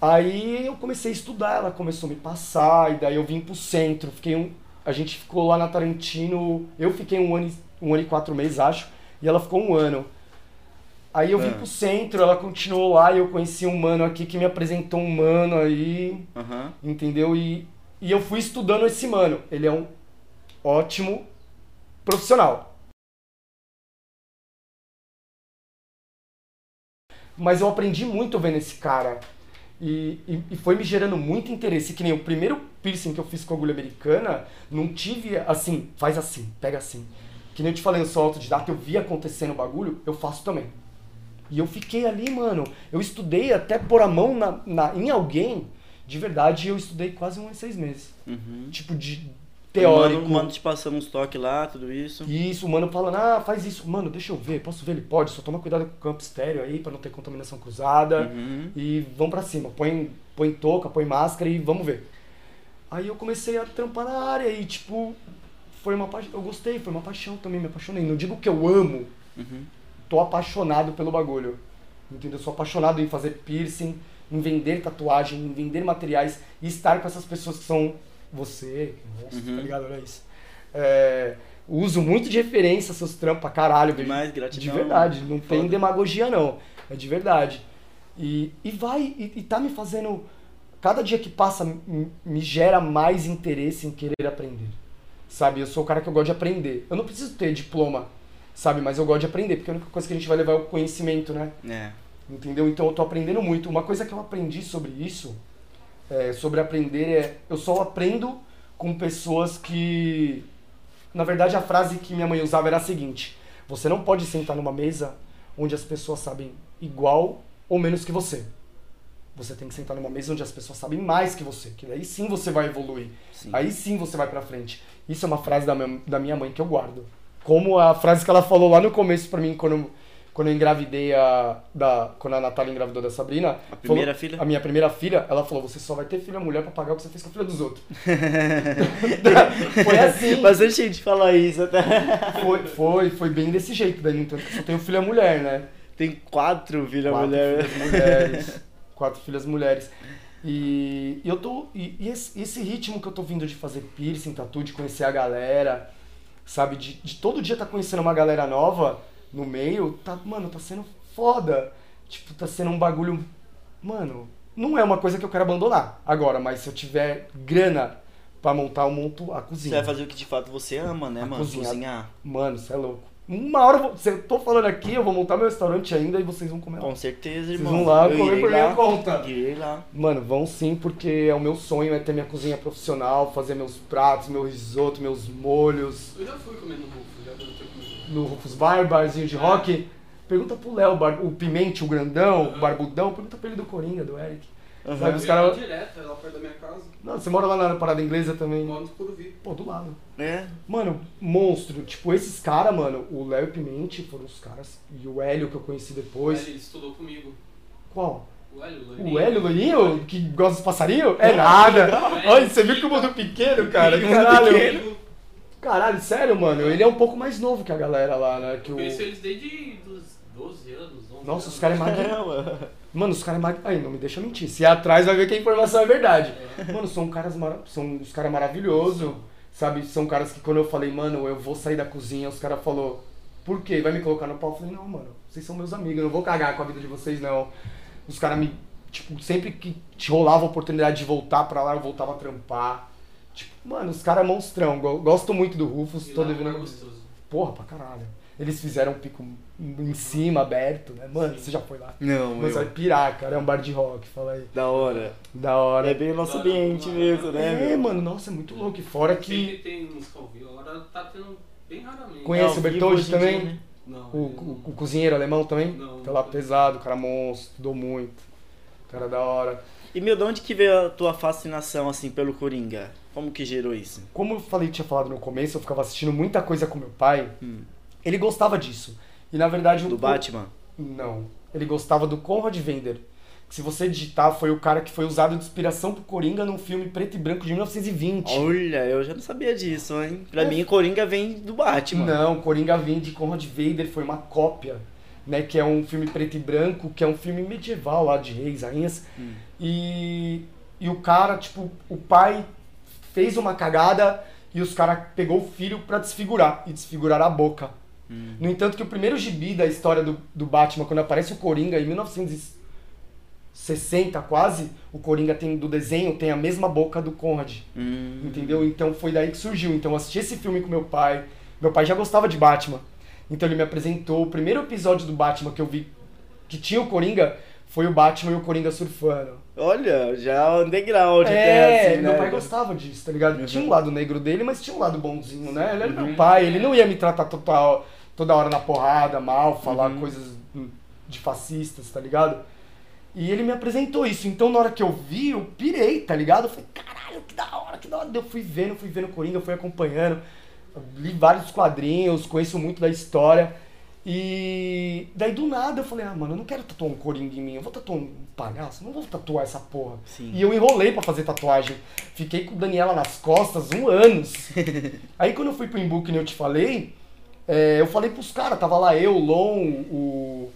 Aí eu comecei a estudar, ela começou a me passar, e daí eu vim pro centro, fiquei um. A gente ficou lá na Tarantino, eu fiquei um ano, e- um ano e quatro meses, acho, e ela ficou um ano. Aí eu vim Ah. pro centro, ela continuou lá e eu conheci um mano aqui que me apresentou um mano aí, Aham. entendeu? E, e eu fui estudando esse mano. Ele é um ótimo profissional. Mas eu aprendi muito vendo esse cara. E, e, e foi me gerando muito interesse. Que nem o primeiro piercing que eu fiz com agulha americana, não tive assim, faz assim, pega assim. Que nem eu te falei, eu sou autodidata, eu vi acontecendo o bagulho, eu faço também. E eu fiquei ali, mano. Eu estudei até pôr a mão na, na- em alguém. De verdade, eu estudei quase uns seis meses. Uhum. Tipo, de teórico. O mano, te passando uns toques lá, tudo isso. Isso, o mano falando, ah, faz isso. Mano, deixa eu ver, posso ver? Ele pode, só toma cuidado com o campo estéreo aí, pra não ter contaminação cruzada. Uhum. E vamos pra cima, põe, põe touca, põe máscara e vamos ver. Aí eu comecei a trampar na área e, tipo, foi uma paixão. Eu gostei, foi uma paixão também, me apaixonei. Não digo que eu amo, Uhum. tô apaixonado pelo bagulho. Entendeu? Sou apaixonado em fazer piercing, em vender tatuagem, em vender materiais e estar com essas pessoas que são você, nossa, Uhum. tá ligado? Olha isso. É, uso muito de referência seus trampos pra caralho, Demais, gratidão. de verdade, não tem demagogia não. É de verdade. E, e vai, e, e tá me fazendo. Cada dia que passa me, me gera mais interesse em querer aprender. Sabe? Eu sou o cara que eu gosto de aprender. Eu não preciso ter diploma, sabe? Mas eu gosto de aprender, porque a única coisa que a gente vai levar é o conhecimento, né? É. Entendeu? Então eu tô aprendendo muito. Uma coisa que eu aprendi sobre isso, é, sobre aprender, é eu só aprendo com pessoas que. Na verdade, a frase que minha mãe usava era a seguinte: você não pode sentar numa mesa onde as pessoas sabem igual ou menos que você. Você tem que sentar numa mesa onde as pessoas sabem mais que você, que daí sim você vai evoluir. Sim. Aí sim você vai pra frente. Isso é uma frase da minha, da minha mãe que eu guardo. Como a frase que ela falou lá no começo pra mim, quando, quando eu engravidei a. Da, quando a Natália engravidou da Sabrina. A primeira falou- filha? A minha primeira filha, ela falou: Você só vai ter filha mulher pra pagar o que você fez com a filha dos outros. foi assim. Bastante gente fala isso até. Foi, foi, foi bem desse jeito. Daí, eu só tenho filha mulher, né? Tem quatro filhas Quatro mulher. filhas mulheres. quatro filhas mulheres. E, e eu tô. E, e esse, esse ritmo que eu tô vindo de fazer piercing, tatu, de conhecer a galera, sabe? De, de todo dia tá conhecendo uma galera nova no meio, tá, mano, tá sendo foda. Tipo, tá sendo um bagulho. Mano, não é uma coisa que eu quero abandonar agora, mas se eu tiver grana pra montar, eu monto a Você cozinha. vai fazer o que de fato você ama, né, A mano? cozinha. Cozinhar. Mano, você é louco. Uma hora, eu vou- se eu tô falando aqui, eu vou montar meu restaurante ainda e vocês vão comer lá. Com certeza, Vocês irmão. vão lá Eu comer por minha lá. conta. Irei lá. Mano, vão sim, porque é o meu sonho é ter minha cozinha profissional, fazer meus pratos, meu risoto, meus molhos, Eu já fui comendo rufo, já comido. No Rufus Bar, barzinho de rock. Pergunta pro Léo, o Pimente, o grandão, o barbudão, pergunta pra ele do Coringa, do Eric. Uhum. Sabe, os Eu caras... direto, é lá perto da minha casa. Não, você mora lá na parada inglesa também? Moro no Curuvi. Pô, do lado. É. Mano, monstro. Tipo, esses caras, mano, o Léo e o Pimente foram os caras. E o Hélio que eu conheci depois. Ele estudou comigo. Qual? O Hélio, loirinho. O Hélio Loirinho, que gosta dos passarinhos? É nada. Olha, você viu que o mundo pequeno, cara? Caralho. Caralho, sério, mano. Ele é um pouco mais novo que a galera lá, né? Que Eu o... conheci eles desde os 12 anos, 11 Nossa, anos. os caras é magrinho. Caramba. Mano, os caras é magrinho. Aí, não me deixa mentir. Se ir atrás vai ver que a informação é verdade. Mano, são caras mara... são os caras maravilhosos. Sabe? São caras que quando eu falei, mano, eu vou sair da cozinha, os caras falou, por quê? Vai me colocar no pau? Eu falei, não, mano, vocês são meus amigos, eu não vou cagar com a vida de vocês, não. Os caras me. Tipo, sempre que te rolava a oportunidade de voltar pra lá, eu voltava a trampar. Mano, os caras é monstrão. Go- Gosto muito do Rufus, E tô lá é devendo. Porra, pra caralho. Eles fizeram um pico em cima, aberto, né? Mano, você já foi lá? Não, Mas vai pirar, cara. É um bar de rock, fala aí. Da hora. Da hora. É bem o nosso ambiente mesmo, né? É, meu? mano, nossa, é muito louco. E fora Sempre que tem música ao vivo, agora tá tendo bem raramente. Conhece Ao o Bertoldi também? dia, né? Não, o, o, o cozinheiro alemão também? Não, Tá lá não. pesado, cara monstro, estudou muito. Cara da hora. E, meu, de onde que veio a tua fascinação, assim, pelo Coringa? Como que gerou isso? Como eu falei, tinha falado no começo, eu ficava assistindo muita coisa com meu pai. Hum. Ele gostava disso. E na verdade. Do o- Batman? Não. Ele gostava do Conrad Vender. Que se você digitar, foi o cara que foi usado de inspiração pro Coringa num filme preto e branco de 1920. Olha, eu já não sabia disso, hein? Pra É. mim, Coringa vem do Batman. Não, Coringa vem de Conrad Vader, foi uma cópia, né? Que é um filme preto e branco, que é um filme medieval lá de reis, rainhas. Hum. E, e o cara, tipo, o pai fez uma cagada e os caras pegou o filho pra desfigurar e desfigurar a boca. Hum. No entanto que o primeiro gibi da história do, do Batman, quando aparece o Coringa em 1960 quase, o Coringa tem do desenho tem a mesma boca do Conrad. Hum. Entendeu? Então foi daí que surgiu. Então eu assisti esse filme com meu pai. Meu pai já gostava de Batman. Então ele me apresentou. O primeiro episódio do Batman que eu vi que tinha o Coringa foi o Batman e o Coringa surfando. Olha, já o underground É, até, assim, meu né? pai gostava disso, tá ligado? Uhum. Tinha um lado negro dele, mas tinha um lado bonzinho, né? Ele era Uhum. meu pai, ele não ia me tratar total, toda hora na porrada, mal, falar Uhum. coisas de fascistas, tá ligado? E ele me apresentou isso. Então na hora que eu vi, eu pirei, tá ligado? Eu falei, caralho, que da hora, que da hora. Eu fui vendo, fui vendo Coringa, fui acompanhando. Li vários quadrinhos, conheço muito da história. E daí do nada eu falei, ah, mano, eu não quero tatuar um Coringa em mim, eu vou tatuar um palhaço, não vou tatuar essa porra. Sim. E eu enrolei pra fazer tatuagem. Fiquei com Daniela nas costas um anos. Aí quando eu fui pro Imbu, que eu te falei, é, eu falei pros caras, tava lá eu, o Lon, o,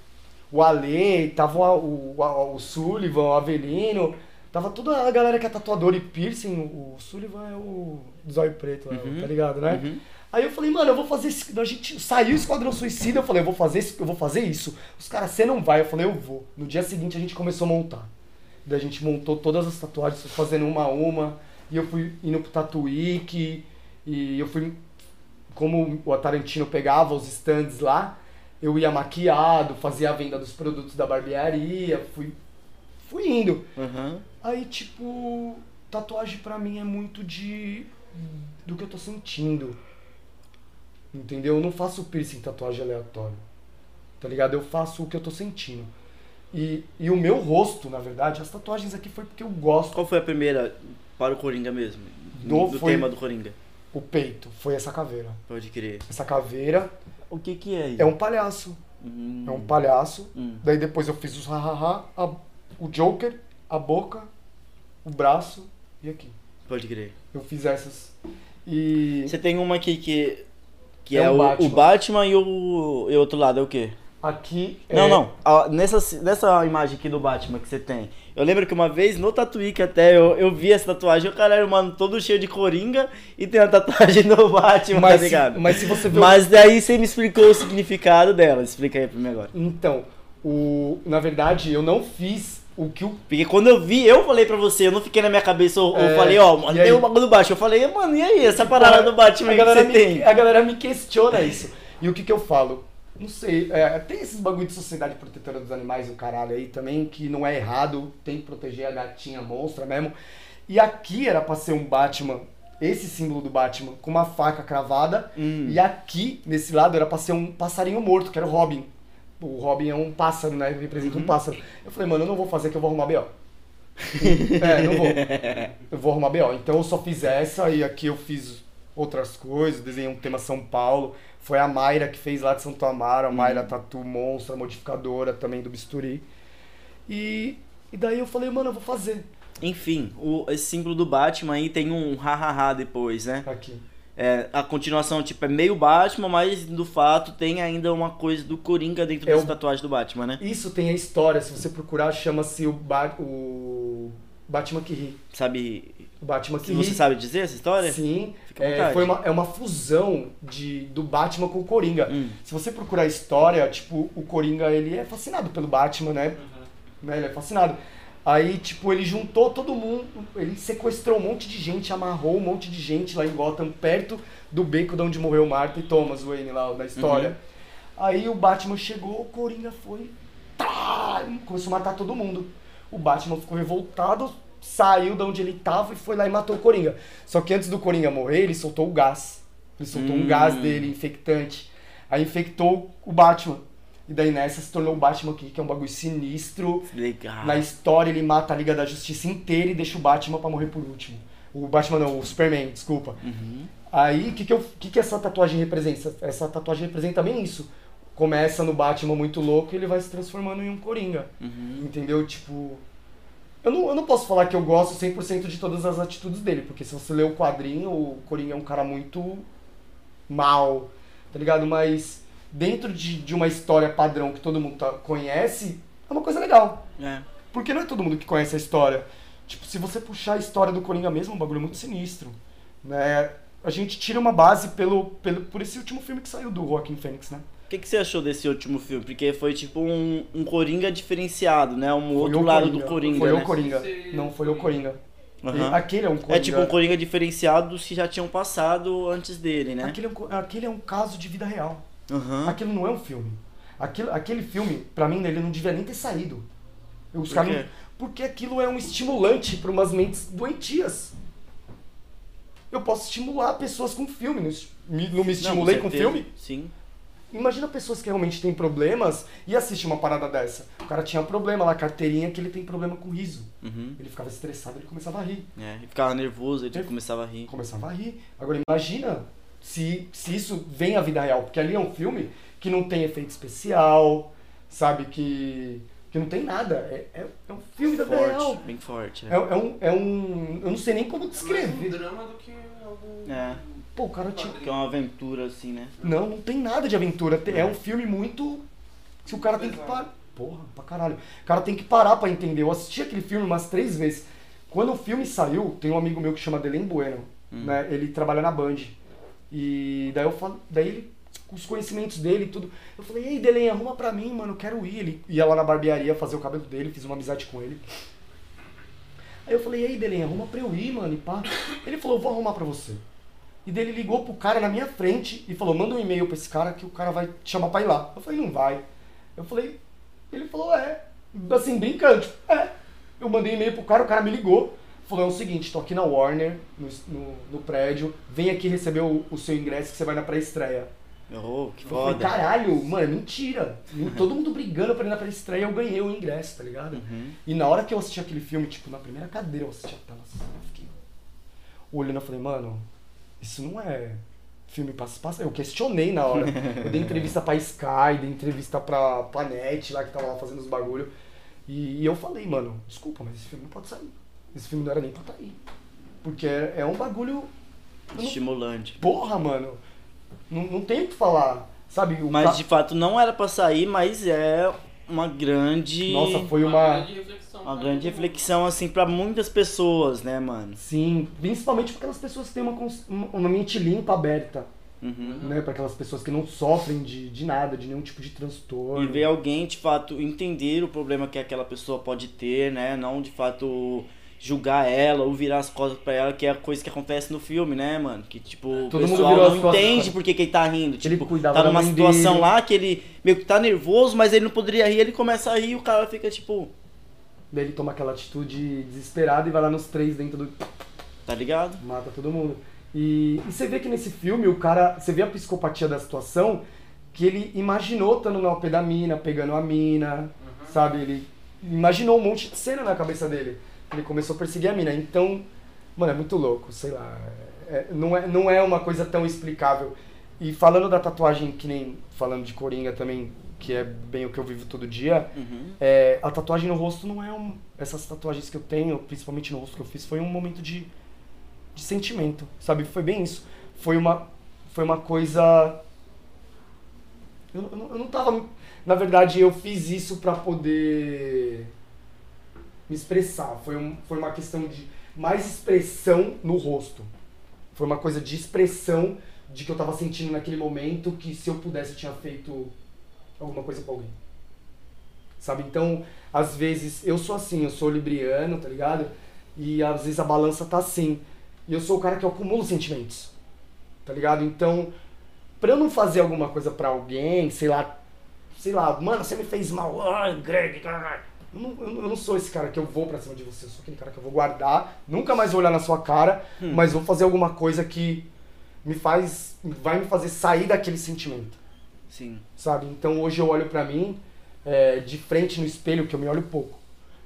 o Ale, tava o, o, o Sullivan, o Avelino, tava toda a galera que é tatuador e piercing, o Sullivan é o zóio preto, lá, Uhum. tá ligado, né? Uhum. Aí eu falei, mano, eu vou fazer esse. A gente saiu o Esquadrão Suicida, eu falei, eu vou fazer isso, eu vou fazer isso. Os caras, você não vai, eu falei, eu vou. No dia seguinte a gente começou a montar. Daí a gente montou todas as tatuagens, fazendo uma a uma. E eu fui indo pro Tatuíque. E eu fui. Como o Tarantino pegava os stands lá, eu ia maquiado, fazia a venda dos produtos da barbearia, fui, fui indo. Uhum. Aí, tipo, tatuagem pra mim é muito de. do que eu tô sentindo. Entendeu? Eu não faço piercing tatuagem aleatório. Tá ligado? Eu faço o que eu tô sentindo. E, e o meu rosto, na verdade, as tatuagens aqui foi porque eu gosto. Qual foi a primeira para o Coringa mesmo? Do- Do, foi- tema do Coringa. O peito foi essa caveira. Pode crer. Essa caveira O que que é isso? é um palhaço. Hum. É um palhaço. Hum. Daí depois eu fiz os ha-ha-ha, a- o Joker, a boca, o braço e aqui. Pode crer. Eu fiz essas. E Você tem uma aqui que, que É é, um o, Batman. o Batman e o, e o outro lado é o quê? aqui Não, é- não. A- nessa, nessa imagem aqui do Batman que você tem. Eu lembro que uma vez no Tatuíque até eu, eu vi essa tatuagem. O caralho, mano, todo cheio de coringa e tem a tatuagem do Batman, Mas tá ligado? mas se você o- Mas daí você me explicou o significado dela. Explica aí pra mim agora. Então, o, na verdade, eu não fiz o que o. Porque quando eu vi, eu falei pra você, eu não fiquei na minha cabeça, eu, eu É, falei, ó, mano, tem o bagulho do Batman. Eu falei, mano, e aí, essa parada do Batman a que galera você me, tem? A galera me questiona isso. E o que que eu falo? Não sei, é, tem esses bagulho de sociedade protetora dos animais e o caralho aí também, que não é errado, tem que proteger a gatinha monstra mesmo. E aqui era pra ser um Batman, esse símbolo do Batman, com uma faca cravada, Hum. e aqui, nesse lado, era pra ser um passarinho morto, que era o Robin. O Robin é um pássaro, né? Representa Uhum. um pássaro. Eu falei, mano, eu não vou fazer que eu vou arrumar B.O. é, não vou. Eu vou arrumar B.O. Então eu só fiz essa e aqui eu fiz outras coisas, desenhei um tema São Paulo. Foi a Mayra que fez lá de Santo Amaro, a Mayra Tatu Monstra, modificadora também do Bisturi. E, e daí eu falei, mano, eu vou fazer. Enfim, o, esse símbolo do Batman aí tem um hahaha depois, né? Aqui. É, a continuação, tipo, é meio Batman, mas do fato tem ainda uma coisa do Coringa dentro É dessa o- tatuagem do Batman, né? Isso tem a história, se você procurar, chama-se o, ba o Batman que ri. Sabe. O Batman que Se ri. você sabe dizer essa história? Sim, é, foi uma, é uma fusão de, do Batman com o Coringa. Hum. Se você procurar a história, tipo, o Coringa ele é fascinado pelo Batman, né? né? Ele é fascinado. Aí, tipo, ele juntou todo mundo, ele sequestrou um monte de gente, amarrou um monte de gente lá em Gotham, perto do beco de onde morreu Martha e Thomas Wayne lá da história. Aí o Batman chegou, o Coringa foi. Tá, começou a matar todo mundo. O Batman ficou revoltado, saiu de onde ele tava e foi lá e matou o Coringa. Só que antes do Coringa morrer, ele soltou o gás. Ele soltou um Hum. gás dele, infectante. Aí infectou o Batman. E daí nessa se tornou o Batman aqui, que é um bagulho sinistro. Legal. Na história ele mata a Liga da Justiça inteira e deixa o Batman pra morrer por último. O Batman não, o Superman, desculpa. Uhum. Aí, o que que, eu- que que essa tatuagem representa? Essa tatuagem representa bem isso. Começa no Batman muito louco e ele vai se transformando em um Coringa. Uhum. Entendeu? Tipo. Eu não, eu não posso falar que eu gosto 100% de todas as atitudes dele, porque se você ler o quadrinho, o Coringa é um cara muito mal, tá ligado? Mas dentro de, de uma história padrão que todo mundo tá- conhece, é uma coisa legal. É. Porque não é todo mundo que conhece a história. Tipo, se você puxar a história do Coringa mesmo, é um bagulho muito sinistro. Né? A gente tira uma base pelo, pelo, por esse último filme que saiu do Joaquin Phoenix, né? O que, que você achou desse último filme? Porque foi tipo um, um Coringa diferenciado, né? Um Foi outro lado Coringa. do Coringa, Foi né? o Coringa. Não foi o Coringa. E Aquele é um Coringa. É tipo um Coringa diferenciado dos que já tinham passado antes dele, né? Aquele é, um, aquele é um caso de vida real. Aham. Aquilo não é um filme. Aquilo, aquele filme, pra mim, ele não devia nem ter saído. Os Por caras porque aquilo é um estimulante para umas mentes doentias. Eu posso estimular pessoas com filme. Não, me- estimulei Não, com, certeza. filme? Sim. Imagina pessoas que realmente têm problemas e assistem uma parada dessa. O cara tinha problema lá, carteirinha, que ele tem problema com riso. Uhum. Ele ficava estressado, ele começava a rir. É, e ficava nervoso, ele É. começava a rir. Começava a rir. Agora imagina se, se isso vem à vida real. Porque ali é um filme que não tem efeito especial, sabe? Que, que não tem nada. É, é, é um filme da vida Forte, real. bem forte. É, é um, é um. Eu não sei nem como É mais um descrever. drama do que algum. É, Pô, o cara tinha. que é uma aventura assim, né? Não, não tem nada de aventura. Tem- É um filme muito. Que o cara tem que parar. Porra, pra caralho. O cara tem que parar pra entender. Eu assisti aquele filme umas três vezes. Quando o filme saiu, tem um amigo meu que chama Delen Bueno. Hum. Né? Ele trabalha na Band. E daí eu falo. Daí os conhecimentos dele e tudo. Eu falei, ei, Delen, arruma pra mim, mano, eu quero ir. Ele ia lá na barbearia fazer o cabelo dele, fiz uma amizade com ele. Aí eu falei, ei, Delen, arruma pra eu ir, mano, e pá. Ele falou, vou arrumar pra você. E daí ele ligou pro cara na minha frente e falou, manda um e-mail pra esse cara que o cara vai te chamar pra ir lá. Eu falei, não vai. Eu falei, ele falou, é. Assim, brincando, tipo, é. Eu mandei e-mail pro cara, o cara me ligou. É o seguinte, tô aqui na Warner, no, no, no prédio, vem aqui receber o, o seu ingresso que você vai na pré-estreia. Oh, que Eu falei, caralho, mano, mentira. Todo mundo brigando pra ir na pré-estreia, eu ganhei o ingresso, tá ligado? Uhum. E na hora que eu assisti aquele filme, tipo, na primeira cadeira eu assisti a tela assim, eu fiquei olhando, eu falei, mano, isso não é filme passo a passo. Eu questionei na hora. Eu dei entrevista pra Sky, dei entrevista pra, pra NET lá que tava lá fazendo os bagulho. E, e eu falei, mano, desculpa, mas esse filme não pode sair. Esse filme não era nem pra estar aí. Porque é, é um bagulho. eu não- Estimulante. Porra, mano. Não, não tem o que falar. Sabe? O Mas ca- de fato não era pra sair, mas é uma grande. Nossa, foi uma. grande reflexão. Uma grande reflexão, assim, pra muitas pessoas, né, mano? Sim, principalmente para aquelas pessoas que têm uma, cons- uma mente limpa, aberta. Uhum. né, para aquelas pessoas que não sofrem de, de nada, de nenhum tipo de transtorno. E ver alguém, de fato, entender o problema que aquela pessoa pode ter, né? Não, de fato, julgar ela ou virar as costas pra ela, que é a coisa que acontece no filme, né, mano? Que, tipo, o Todo mundo pessoal não costas entende pra- por que, que ele tá rindo. Ele Tipo, tá numa situação dele. lá que ele meio que tá nervoso, mas ele não poderia rir, ele começa a rir e o cara fica, tipo, Daí ele toma aquela atitude desesperada e vai lá nos três dentro do. tá ligado? mata todo mundo. E, e você vê que nesse filme o cara. Você vê a psicopatia da situação que ele imaginou estando no pé da mina, pegando a mina, sabe? Ele imaginou um monte de cena na cabeça dele. Ele começou a perseguir a mina. Então, mano, é muito louco, sei lá. É- não, é, não é uma coisa tão explicável. E falando da tatuagem, que nem falando de Coringa também, que é bem o que eu vivo todo dia, Uhum. é, a tatuagem no rosto não é um. Essas tatuagens que eu tenho, principalmente no rosto que eu fiz, foi um momento de, de sentimento, sabe? Foi bem isso. Foi uma, foi uma coisa. Eu, eu, eu não tava. Na verdade, eu fiz isso pra poder me expressar. Foi, um, foi uma questão de mais expressão no rosto. Foi uma coisa de expressão de que eu tava sentindo naquele momento que se eu pudesse eu tinha feito alguma coisa pra alguém. Sabe? Então, às vezes, eu sou assim, eu sou libriano, tá ligado? E às vezes a balança tá assim. E eu sou o cara que eu acumulo sentimentos. Tá ligado? Então, pra eu não fazer alguma coisa pra alguém, sei lá, sei lá, mano, você me fez mal, ai, Greg. Eu não, eu não- sou esse cara que eu vou pra cima de você, eu sou aquele cara que eu vou guardar, nunca mais vou olhar na sua cara, mas vou fazer alguma coisa que me faz, vai me fazer sair daquele sentimento Sim. sabe? Então hoje eu olho pra mim é, de frente no espelho, que eu me olho pouco.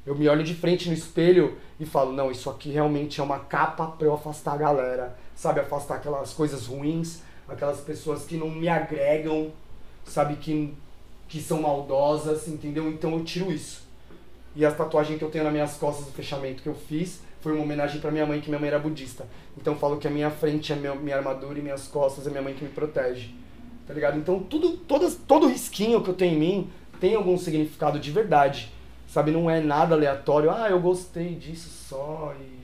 Eu me olho de frente no espelho e falo, não, isso aqui realmente é uma capa pra eu afastar a galera, sabe? Afastar aquelas coisas ruins, aquelas pessoas que não me agregam, sabe? Que, que são maldosas, entendeu? Então eu tiro isso. E as tatuagens que eu tenho nas minhas costas, o fechamento que eu fiz, foi uma homenagem pra minha mãe, que minha mãe era budista. Então eu falo que a minha frente é minha, minha armadura e minhas costas é minha mãe que me protege. Tá ligado? Então tudo, todas, todo risquinho que eu tenho em mim tem algum significado de verdade. Sabe? Não é nada aleatório. Ah, eu gostei disso só e.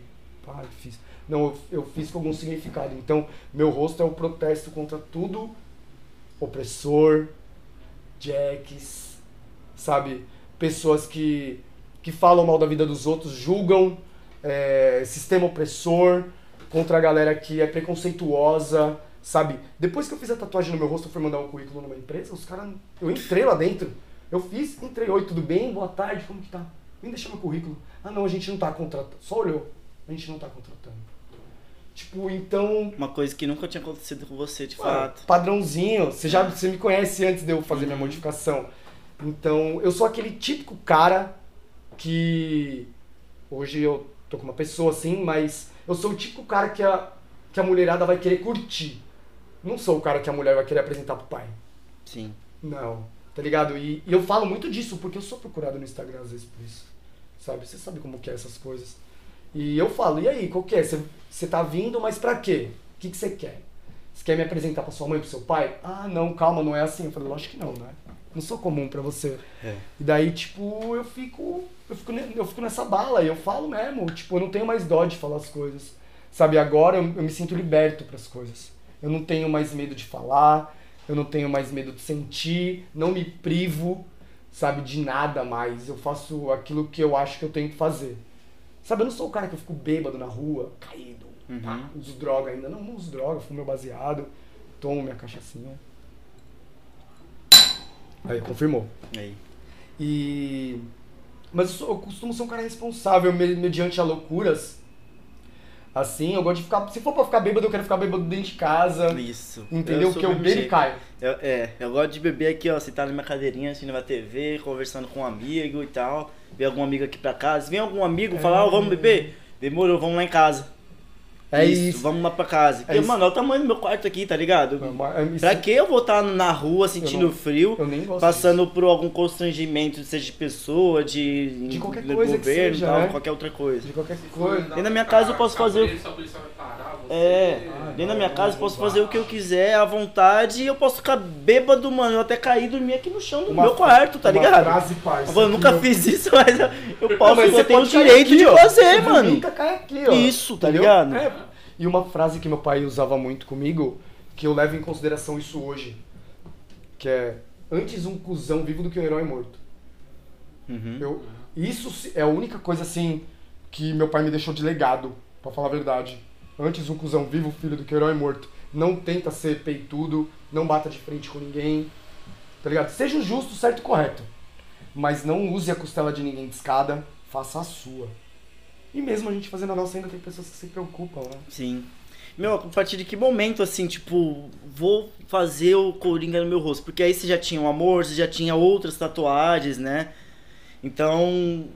Pá, fiz. Não, eu, eu fiz com algum significado. Então, meu rosto é o protesto contra tudo opressor, jacks, sabe? Pessoas que, que falam mal da vida dos outros, julgam é, sistema opressor, contra a galera que é preconceituosa, sabe? Depois que eu fiz a tatuagem no meu rosto, eu fui mandar um currículo numa empresa, os caras. Eu entrei lá dentro. Eu fiz, entrei, oi, tudo bem? Boa tarde, como que tá? Vem deixar meu currículo. Ah não, a gente não tá contratando. Só olhou. A gente não tá contratando. Tipo, então. Uma coisa que nunca tinha acontecido com você, de Mano, fato. Padrãozinho. Você já você me conhece antes de eu fazer minha modificação. Então, eu sou aquele típico cara que hoje eu tô com uma pessoa assim, mas eu sou o típico cara que a que a mulherada vai querer curtir. Não sou o cara que a mulher vai querer apresentar pro pai. Sim. Não. Tá ligado? E, e eu falo muito disso porque eu sou procurado no Instagram às vezes por isso. Sabe? Você sabe como que é essas coisas. E eu falo, e aí, qual que é? Você- tá vindo, mas pra quê? O que que você quer? Você quer me apresentar pra sua mãe, pro seu pai? Ah, não, calma, não é assim. Eu falei, lógico que não, né? Não sou comum pra você. É. E daí, tipo, eu fico, eu fico, eu fico nessa bala e eu falo mesmo. Tipo, eu não tenho mais dó de falar as coisas. Sabe, agora eu, eu me sinto liberto pras coisas. Eu não tenho mais medo de falar, eu não tenho mais medo de sentir, não me privo, sabe, de nada mais. Eu faço aquilo que eu acho que eu tenho que fazer. Sabe, eu não sou o cara que eu fico bêbado na rua, caído, Uhum. pá, uso droga ainda. Não, não uso droga, fumo meu baseado, tomo minha cachaçinha. Aí, confirmou. Aí. E. Mas eu, sou- eu costumo ser um cara responsável me- mediante a loucuras. Assim, eu gosto de ficar. Se for pra ficar bêbado, eu quero ficar bêbado dentro de casa. Isso. Entendeu? sou que eu bebo e caio. Eu, é, eu gosto de beber aqui, ó, sentado na minha cadeirinha, assistindo a TV, conversando com um amigo e tal. Vem algum amigo aqui pra casa. Vem algum amigo falar, ó, vamos beber? Demorou, vamos lá em casa. É isso. Vamos lá pra casa. Porque, isso. mano, olha o tamanho do meu quarto aqui, tá ligado? É isso- Pra que eu vou estar na rua sentindo não- frio, Eu nem gosto passando por algum constrangimento, seja de pessoa, de, De qualquer do coisa governo seja, tal, né? qualquer outra coisa. disso. de qualquer coisa. E na minha casa eu posso fazer-. É, Ah, dentro da minha casa eu posso fazer o que eu quiser à vontade e eu posso ficar bêbado, mano. Eu até cair e dormir aqui no chão do Uma- meu quarto, tá uma ligado? frase, parça, Eu nunca eu- fiz isso, mas eu- eu Não, posso, mas eu você tenho o direito aqui, de fazer, mano. vomita, cai aqui, ó. Isso, tá ligado? É. E uma frase que meu pai usava muito comigo, que eu levo em consideração isso hoje, que é antes um cuzão vivo do que um herói morto. Uhum. Eu, isso é a única coisa assim que meu pai me deixou de legado, pra falar a verdade. Antes um cuzão vivo, filho do que um herói morto. Não tenta ser peitudo, não bata de frente com ninguém. Tá ligado? Seja justo, certo e correto. Mas não use a costela de ninguém de escada, faça a sua. E mesmo a gente fazendo a nossa, ainda tem pessoas que se preocupam, né? Sim. Meu, a partir de que momento, assim, tipo, vou fazer o Coringa no meu rosto? Porque aí você já tinha o amor, você já tinha outras tatuagens, né? Então,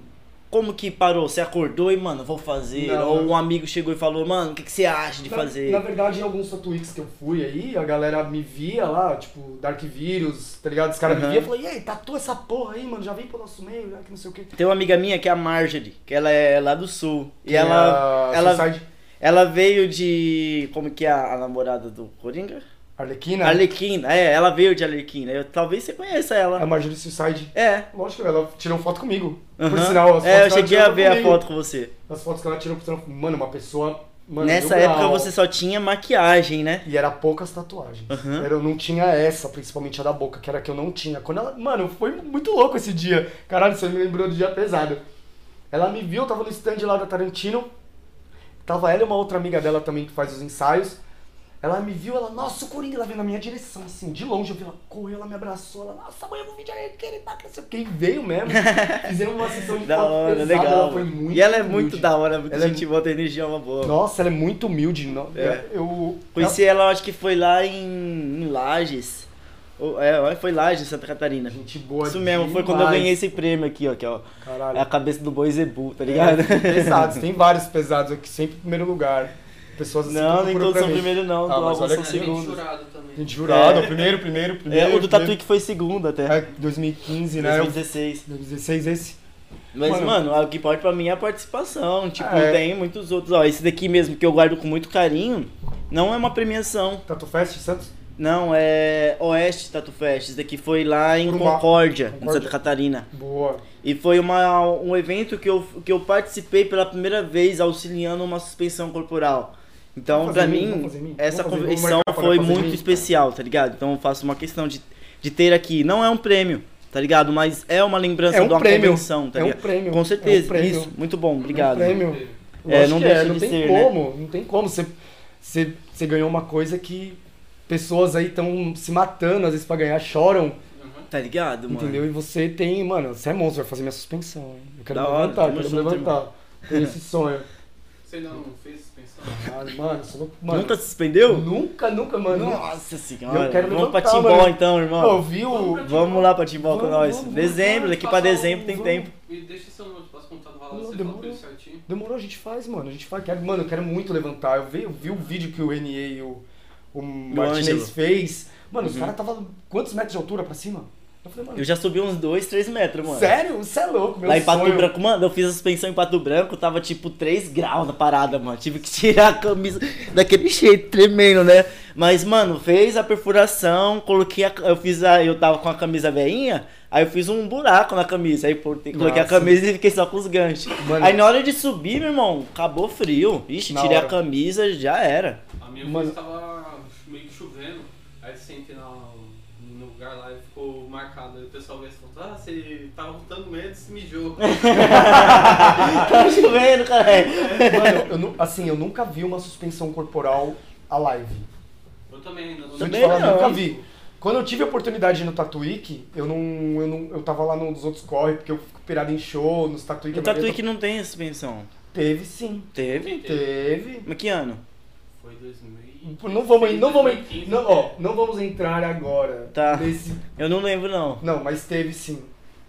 como que parou? Você acordou e, mano, vou fazer? Não, Ou um amigo chegou e falou, mano, o que, que você acha de Na- fazer? Na, verdade, em alguns tatuíques que eu fui aí, a galera me via lá, tipo, Dark Vírus, tá ligado? Os caras Aham. me viam e falavam, e aí, tatua essa porra aí, mano, já vem pro nosso meio, já que não sei o quê. Tem uma amiga minha que é a Marjorie, que ela é lá do sul. E Que é ela, ela, Suicide ela veio de. Como que é a, a namorada do Coringa? Arlequina. Arlequina, é, ela veio de Arlequina. Eu, talvez você conheça A ela. Marjorie Suicide. É. Lógico, ela tirou foto comigo. Por aham. sinal, as fotos é, eu cheguei a ver a comigo. foto com você. As fotos que ela tirou, por mano, uma pessoa. Mano, Nessa época grau. você só tinha maquiagem, né? E era poucas tatuagens. Era, eu não tinha essa, principalmente a da boca, que era a que eu não tinha. Quando ela. Mano, foi muito louco esse dia. Caralho, você me lembrou do dia pesado. Ela me viu, eu tava no stand lá da Tarantino. Tava ela e uma outra amiga dela também que faz os ensaios. Ela me viu, ela, nossa, o Coringa, ela veio na minha direção, assim, de longe, eu vi ela, correu, ela me abraçou, ela, nossa, mãe, eu vou vídeo aí, que ele tá, que não sei o que, veio mesmo. Fizemos uma sessão de Da hora, pesada, legal. ela foi muito e ela é humilde. muito da hora, muito Ela é gente boa, tem energia uma boa. Nossa, ela é muito humilde. no- É. Eu. Conheci ela, eu acho que foi lá em, em Lages. Ou- É, foi Lages, Santa Catarina. Gente boa Isso mesmo, foi quando eu demais. ganhei esse prêmio aqui, ó, que ó. Caralho. É a cabeça do boi Zebu, tá ligado? É, pesados, tem vários pesados aqui, sempre em primeiro lugar. Pessoas assim Não, nem todos são primeiro não, Ah, do mas álbum olha são segundos. jurado também. Gente jurado, É. primeiro, primeiro, primeiro. É, o do. Tatuí que foi segundo até. É, 2015, né? 2016. 2016 esse. Mas, Mano. mano, o que importa pra mim é a participação. Tipo, É. tem muitos outros. Ó, esse daqui mesmo que eu guardo com muito carinho, não é uma premiação. Tatu Fest Santos? Não, é Oeste Tatu Fest. Esse daqui foi lá em Urumá. Concórdia, em Concórdia. Santa Catarina. Boa. E foi uma, um evento que eu, que eu participei pela primeira vez auxiliando uma suspensão corporal. Então, em mim, mim, essa convenção foi muito mim. especial, tá ligado? Então eu faço uma questão de, de ter aqui. Não é um prêmio, tá ligado? Mas é uma lembrança É um de uma prêmio. convenção, tá É um ligado? prêmio. Com certeza, É um prêmio. isso. Muito bom, obrigado. Um prêmio. É, não deixa não de tem ser, né? como, não tem como. Você, você, você ganhou uma coisa que pessoas aí estão se matando, às vezes pra ganhar, choram, Uhum. Tá ligado, mano? entendeu? E você tem, mano, você é monstro, vai fazer minha suspensão, hein? Eu quero Da me hora, levantar, tamo quero junto, levantar. Tenho esse sonho. Você não fez mano. Mano, Nunca se suspendeu? Nunca, nunca, mano. Nossa senhora. Eu quero Vamos pra Timbó mano. então, Pô, irmão. viu? Vamos lá pra Timbó com nós. vamos, Dezembro, daqui pra dezembro um- tem vamos. tempo. Me deixa seu número, posso contar do valor, você demorou. certinho. Demorou, a gente faz, mano. A gente faz. Quero, mano, eu quero muito levantar. Eu vi, eu vi o vídeo que o NA e o, o Martinez fez. Mano, os Uhum. caras tava quantos metros de altura pra cima? Eu falei, mano, Eu já subi uns 2, 3 metros, mano. sério? Você é louco, meu Lá em Pato sonho. Branco, mano, eu fiz a suspensão em Pato Branco, tava tipo 3 graus na parada, mano. Tive que tirar a camisa daquele jeito, tremendo, né? Mas, mano, fez a perfuração, coloquei a. Eu fiz a. Eu tava com a camisa veinha, aí eu fiz um buraco na camisa. Aí coloquei a Nossa. camisa e fiquei só com os ganchos. Mano. Aí na hora de subir, meu irmão, acabou frio. Ixi, Na tirei a hora. camisa, já era. A minha Mano. tava meio que chovendo, aí sentei na, no lugar lá e ficou marcado. Aí o pessoal veio e falou, ah, você tava lutando medo e se mijou. tá chovendo, caralho. Mano, eu, nu- assim, eu nunca vi uma suspensão corporal a live. Eu também não eu te Também falar, não. nunca vi. Quando eu tive a oportunidade de ir no Tatuíque, eu não, eu não. Eu tava lá nos outros corre, porque eu fico pirado em show, nos Tatuíque. O Tatuí que não tem suspensão. Teve sim. Teve? Teve. Mas que ano? Foi 2000 Não vamos, não vamos, 2015, não, ó, não vamos entrar agora Tá. nesse. Eu não lembro, não. Não, mas teve sim.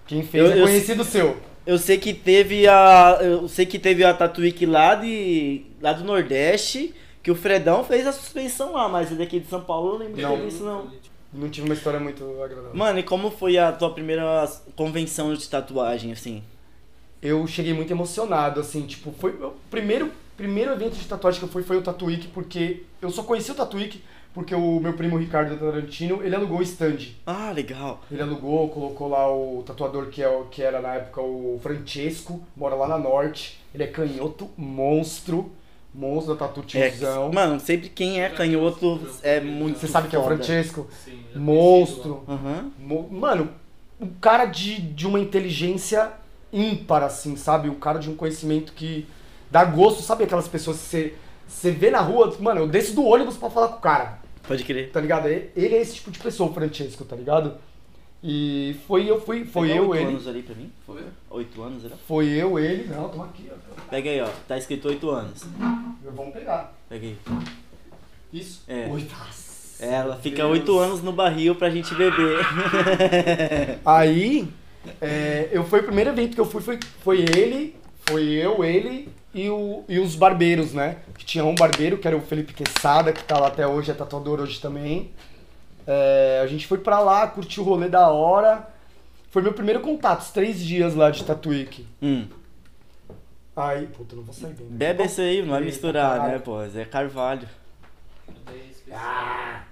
Quem fez Eu- é eu- conhecido seu. Eu sei que teve a. Eu sei que teve a Tatuíque lá de. lá do Nordeste, que o Fredão fez a suspensão lá, mas daqui de São Paulo eu não lembro Não. disso não. Não tive uma história muito agradável. Mano, e como foi a tua primeira convenção de tatuagem, assim? Eu cheguei muito emocionado, assim, tipo, foi o primeiro, primeiro evento de tatuagem que eu fui foi o Tatuíque, porque eu só conheci o Tatuíque porque o meu primo Ricardo Tarantino, ele alugou o stand. Ah, legal. Ele alugou, colocou lá o tatuador que, é, que era na época o Francesco, mora lá na Norte. Ele é canhoto, monstro, monstro da tatu É, tiozão. mano, sempre quem é canhoto é muito. Você sabe que é o. Francesco? Sim, Monstro. Mo- Mano, um cara de, de uma inteligência ímpar, assim, sabe? Um cara de um conhecimento que dá gosto. Sabe aquelas pessoas que você, você vê na rua, mano, eu desço do ônibus pra falar com o cara, Pode crer. tá ligado? Ele ele é esse tipo de pessoa, o Francesco, tá ligado? E foi eu, fui, foi Pega eu, oito ele. anos ali pra mim? Foi? Oito anos, era? Foi eu, ele. Não, toma aqui, ó. Pega aí, ó. Tá escrito oito anos. Vamos pegar. Pega aí. Isso? É. Oi, nossa. Ela fica Deus. oito anos no barril pra gente beber. Aí, é, eu foi o primeiro evento que eu fui, foi, foi ele, foi eu, ele e, o, e os barbeiros, né? Que tinha um barbeiro, que era o Felipe Quesada, que tá lá até hoje, é tatuador hoje também. É, a gente foi pra lá, curtiu o rolê da hora. Foi meu primeiro contato, os três dias lá de Tatuíque. hum. Aí, puta, eu não vou sair bem. né? Bebe esse aí, não vai misturar, caralho. né, pô? Zé Carvalho. Ah,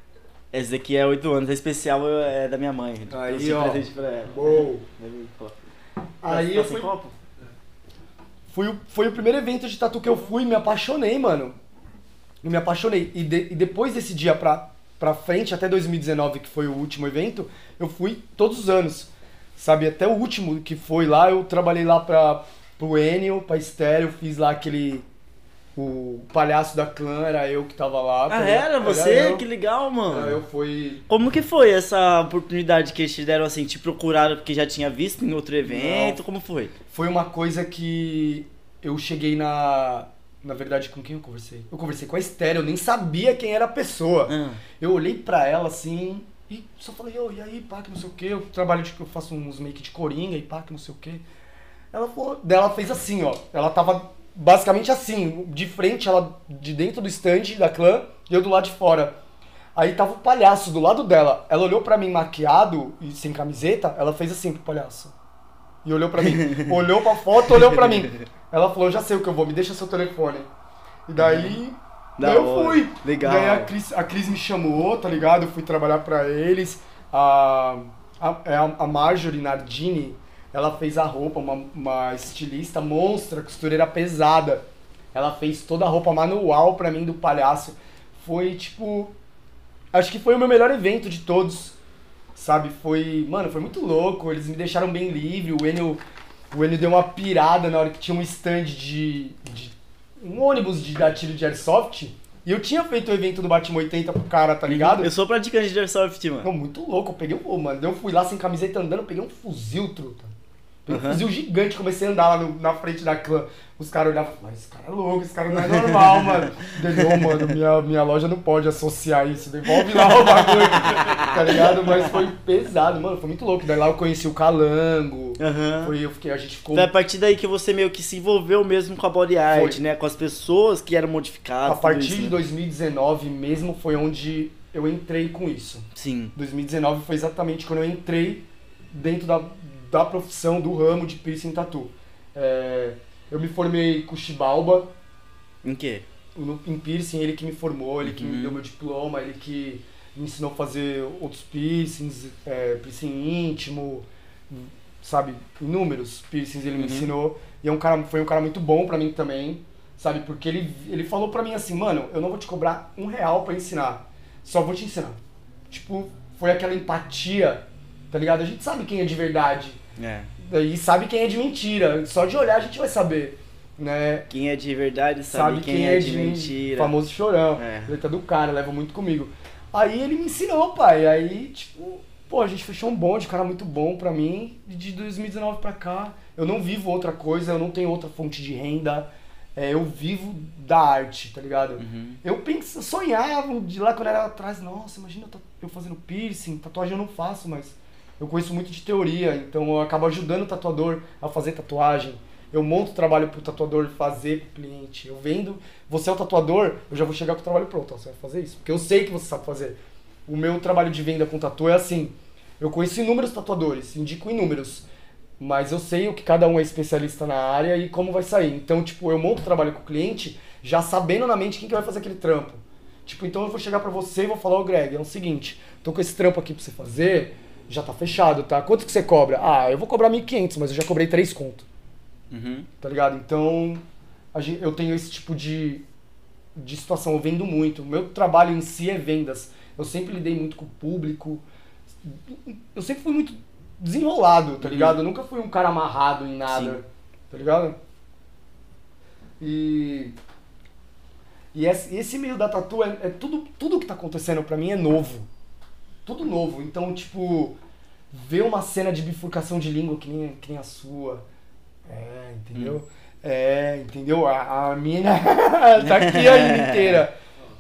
Esse daqui é oito anos, é especial é da minha mãe. Aí, ó. presente pra ela. Uou. Aí, Tá eu fui, copo? Foi o, foi o primeiro evento de tatu que eu fui e me apaixonei, mano. Eu me apaixonei. E, de- e depois desse dia pra, pra frente, até 2019, que foi o último evento, eu fui todos os anos. Sabe, até o último que foi lá, eu trabalhei lá pra, pro Enio, pra Estéreo, fiz lá aquele. O palhaço da clã era eu que tava lá. tá Ah, era você? eu. Que legal, mano. Era eu fui. Como que foi essa oportunidade que eles te deram assim? Te procuraram porque já tinha visto em outro evento? Como foi? Foi uma coisa que eu cheguei na. Na verdade, com quem eu conversei? Eu conversei com a Estéreo, eu nem sabia quem era a pessoa. Ah, Eu olhei pra ela assim e só falei, ô, e aí, pá, que não sei o que, eu trabalho de que eu faço uns make de coringa e pá, que não sei o que. Ela falou, daí ela fez assim, ó. Ela tava basicamente assim, de frente, ela de dentro do stand da clã e eu do lado de fora. Aí tava o palhaço do lado dela. Ela olhou pra mim maquiado e sem camiseta, ela fez assim pro palhaço. E olhou pra mim. olhou pra foto, olhou pra mim. Ela falou, já sei o que eu vou, me deixa seu telefone. E daí. Da daí eu fui. Legal. Daí a Cris, a Cris me chamou, tá ligado? Eu fui trabalhar pra eles. A, a, é a, a Marjorie Nardini, ela fez a roupa, uma, uma estilista monstra, costureira pesada. Ela fez toda a roupa manual pra mim do palhaço. Foi tipo. Acho que foi o meu melhor evento de todos. Sabe? Foi. Mano, foi muito louco. Eles me deixaram bem livre. O Enio, o Enio deu uma pirada na hora que tinha um stand de. de um ônibus de tiro de airsoft. E eu tinha feito o evento do Batman 80 pro cara, tá ligado? Eu sou praticante de Airsoft, mano. Não, muito louco. Eu peguei um. Mano, eu fui lá sem camiseta andando, peguei um fuzil, truta. Aham. um fuzil gigante, comecei a andar lá no- na frente da clã. Os caras olhavam e esse cara é louco, esse cara não é normal, mano. "Ô, mano, minha, minha loja não pode associar isso, devolve lá o bagulho, tá ligado? Mas foi pesado, mano, foi muito louco. Daí lá eu conheci o Calango, Aham. foi, eu fiquei, a gente ficou... Foi a partir daí que você meio que se envolveu mesmo com a body art, Foi. né? Com as pessoas que eram modificadas. A partir isso, de né? 2019 mesmo foi onde eu entrei com isso. Sim. 2019 foi exatamente quando eu entrei dentro da, da profissão, do ramo de piercing tatu. É, eu me formei com o Shibalba Em quê? no, em piercing, ele que me formou, ele que me Uhum. deu meu diploma, ele que me ensinou a fazer outros piercings, é, piercing íntimo, sabe, inúmeros piercings ele me Uhum. ensinou. E é um cara, foi um cara muito bom pra mim também, sabe, porque ele, ele falou pra mim assim, mano, eu não vou te cobrar um real pra ensinar, só vou te ensinar. Tipo, foi aquela empatia, tá ligado? A gente sabe quem é de verdade, É. e sabe quem é de mentira, só de olhar a gente vai saber, né? Quem é de verdade sabe, quem, é, de mentira. Famoso chorão. É. Letra do cara, leva muito comigo. Aí ele me ensinou, pai. Aí, tipo, pô, a gente fechou um bonde, cara muito bom pra mim. De 2019 pra cá, eu não vivo outra coisa, eu não tenho outra fonte de renda. É, eu vivo da arte, tá ligado? Uhum. Eu penso, sonhava de lá quando era atrás, nossa, imagina eu, eu fazendo piercing, tatuagem eu não faço, mas eu conheço muito de teoria, então eu acabo ajudando o tatuador a fazer tatuagem. Eu monto o trabalho pro tatuador fazer pro cliente. Eu vendo, você é o tatuador, eu já vou chegar com o trabalho pronto, você vai fazer isso, porque eu sei que você sabe fazer. O meu trabalho de venda com tatu é assim, eu conheço inúmeros tatuadores, indico inúmeros, mas eu sei o que cada um é especialista na área e como vai sair. Então, tipo, eu monto o trabalho com o cliente já sabendo na mente quem que vai fazer aquele trampo. Tipo, então eu vou chegar pra você e vou falar, ô Greg, é o seguinte, tô com esse trampo aqui pra você fazer, já tá fechado, tá? Quanto que você cobra? Ah, eu vou cobrar 1.500, mas eu já cobrei 3 conto, Uhum. tá ligado? Então, a gen- eu tenho esse tipo de, de situação, eu vendo muito. O meu trabalho em si é vendas. Eu sempre lidei muito com o público. Eu sempre fui muito desenrolado, tá ligado? Eu nunca fui um cara amarrado em nada, Sim. tá ligado? E e esse, meio da tatu é, é tudo tudo que tá acontecendo pra mim é novo. Tudo novo. Então, tipo, ver uma cena de bifurcação de língua que nem, que nem a sua. É, entendeu? É, entendeu? A, a mina tá aqui ainda inteira.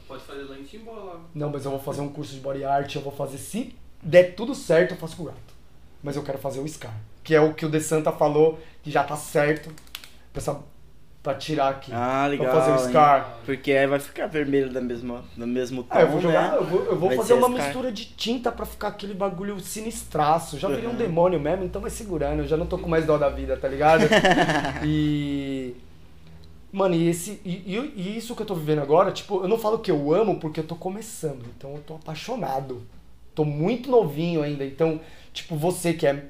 Pode fazer lente em bola. Não, mas eu vou fazer um curso de body art, eu vou fazer, se der tudo certo, eu faço com o gato. Mas eu quero fazer o Scar, que é o que o De Santa falou, que já tá certo pra, essa- pra tirar aqui. Ah, legal. Pra fazer o hein? Scar. Porque aí vai ficar vermelho da mesma, do mesmo tom, Ah, eu vou jogar, né? eu vou, eu vou fazer uma Scar. mistura de tinta pra ficar aquele bagulho sinistraço. Já virei um Uhum. demônio mesmo, então vai segurando. Eu já não tô com mais dó da vida, tá ligado? e. Mano, e, esse, e, e- e isso que eu tô vivendo agora, tipo, eu não falo que eu amo porque eu tô começando. Então eu tô apaixonado. Tô muito novinho ainda. Então, tipo, você que é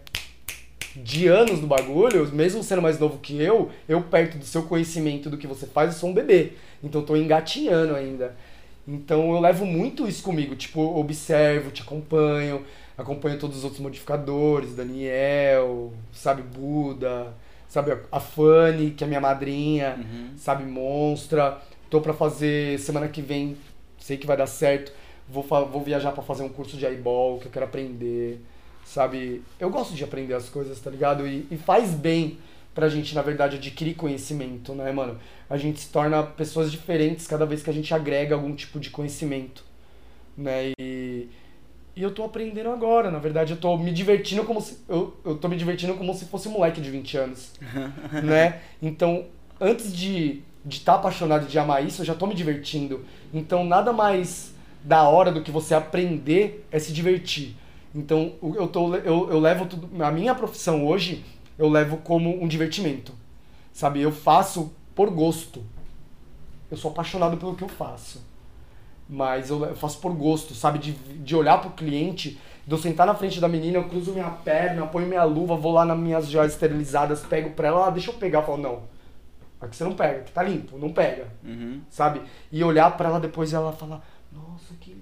de anos no bagulho, mesmo sendo mais novo que eu, eu perto do seu conhecimento do que você faz, eu sou um bebê. Então tô engatinhando ainda. Então eu levo muito isso comigo, tipo, observo, te acompanho, acompanho todos os outros modificadores, Daniel, sabe, Buda, sabe, a Fanny, que é minha madrinha, Uhum. sabe, Monstra, Tô pra fazer semana que vem, sei que vai dar certo. Vou, vou viajar pra fazer um curso de eyeball, que eu quero aprender. Sabe? Eu gosto de aprender as coisas, tá ligado? E, e faz bem pra gente, na verdade, adquirir conhecimento, né, mano? A gente se torna pessoas diferentes cada vez que a gente agrega algum tipo de conhecimento, né? E, e eu tô aprendendo agora, na verdade, eu tô me divertindo como se. Eu, eu tô me divertindo como se fosse um moleque de 20 anos. né? Então, antes de de estar apaixonado e de amar isso, eu já tô me divertindo. Então, nada mais da hora do que você aprender é se divertir. Então, eu, tô, eu, eu levo tudo. A minha profissão hoje, eu levo como um divertimento. Sabe? Eu faço por gosto. Eu sou apaixonado pelo que eu faço. Mas eu, eu faço por gosto, sabe? De, de olhar pro cliente, de eu sentar na frente da menina, eu cruzo minha perna, ponho minha luva, vou lá nas minhas joias esterilizadas, pego pra ela, ah, deixa eu pegar. Eu falo, não. Aqui você não pega, aqui tá limpo, não pega. Uhum. Sabe? E olhar pra ela depois e ela falar, nossa, que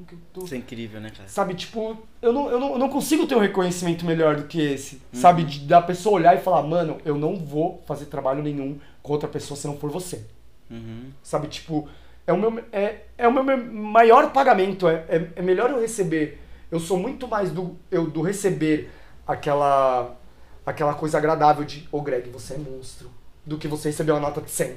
como que eu tô. Isso é incrível, né, cara? Sabe, tipo, eu não, eu, não, eu não consigo ter um reconhecimento melhor do que esse. Sabe, de, da pessoa olhar e falar, mano, eu não vou fazer trabalho nenhum com outra pessoa se não for você. Uhum. Sabe, tipo, é o meu, é, é o meu me- maior pagamento. É, é, é melhor eu receber. Eu sou muito mais do, eu, do receber aquela, aquela coisa agradável de, ô Greg, você é monstro, do que você receber uma nota de 100.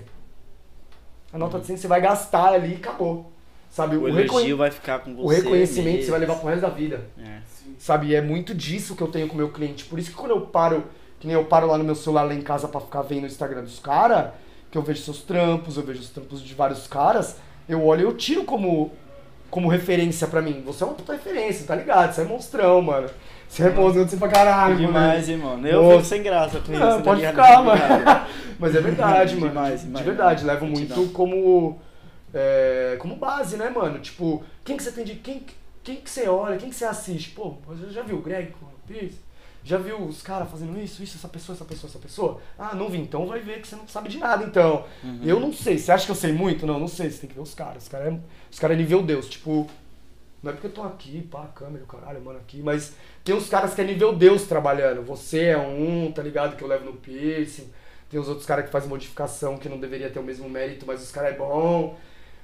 A nota de 100 você vai gastar ali e acabou. Sabe, O reconhe- elogio vai ficar com você. o reconhecimento mesmo. você vai levar pro resto da vida. É. Sabe, e é muito disso que eu tenho com o meu cliente. Por isso que quando eu paro, que nem eu paro lá no meu celular lá em casa pra ficar vendo o Instagram dos caras, que eu vejo seus trampos, eu vejo os trampos de vários caras, eu olho e eu tiro como, como referência pra mim. Você é uma puta referência, tá ligado? Você é monstrão, mano. Você é monstrão, você pra caralho, mano. Demais, hein, mano? Eu Nossa. fico sem graça com isso. Não, tá pode ficar, mano. Mas é verdade, mano. Demais, de, demais, de verdade, levo Gratidão. muito como é, como base, né, mano? Tipo, quem que você tem de quem quem que você olha, quem que você assiste? Pô, você já viu o Greg com o Pierce? Já viu os caras fazendo isso, isso, essa pessoa, essa pessoa, essa pessoa? Ah, não vi, então vai ver que você não sabe de nada, então. Uhum. Eu não sei. Você acha que eu sei muito? Não, não sei. Você tem que ver os caras. Os caras é, os cara é nível Deus. Tipo, não é porque eu tô aqui, pá, câmera, o caralho, mano, aqui, mas tem uns caras que é nível Deus trabalhando. Você é um, tá ligado? Que eu levo no piercing. Tem os outros caras que fazem modificação que não deveria ter o mesmo mérito, mas os caras é bom.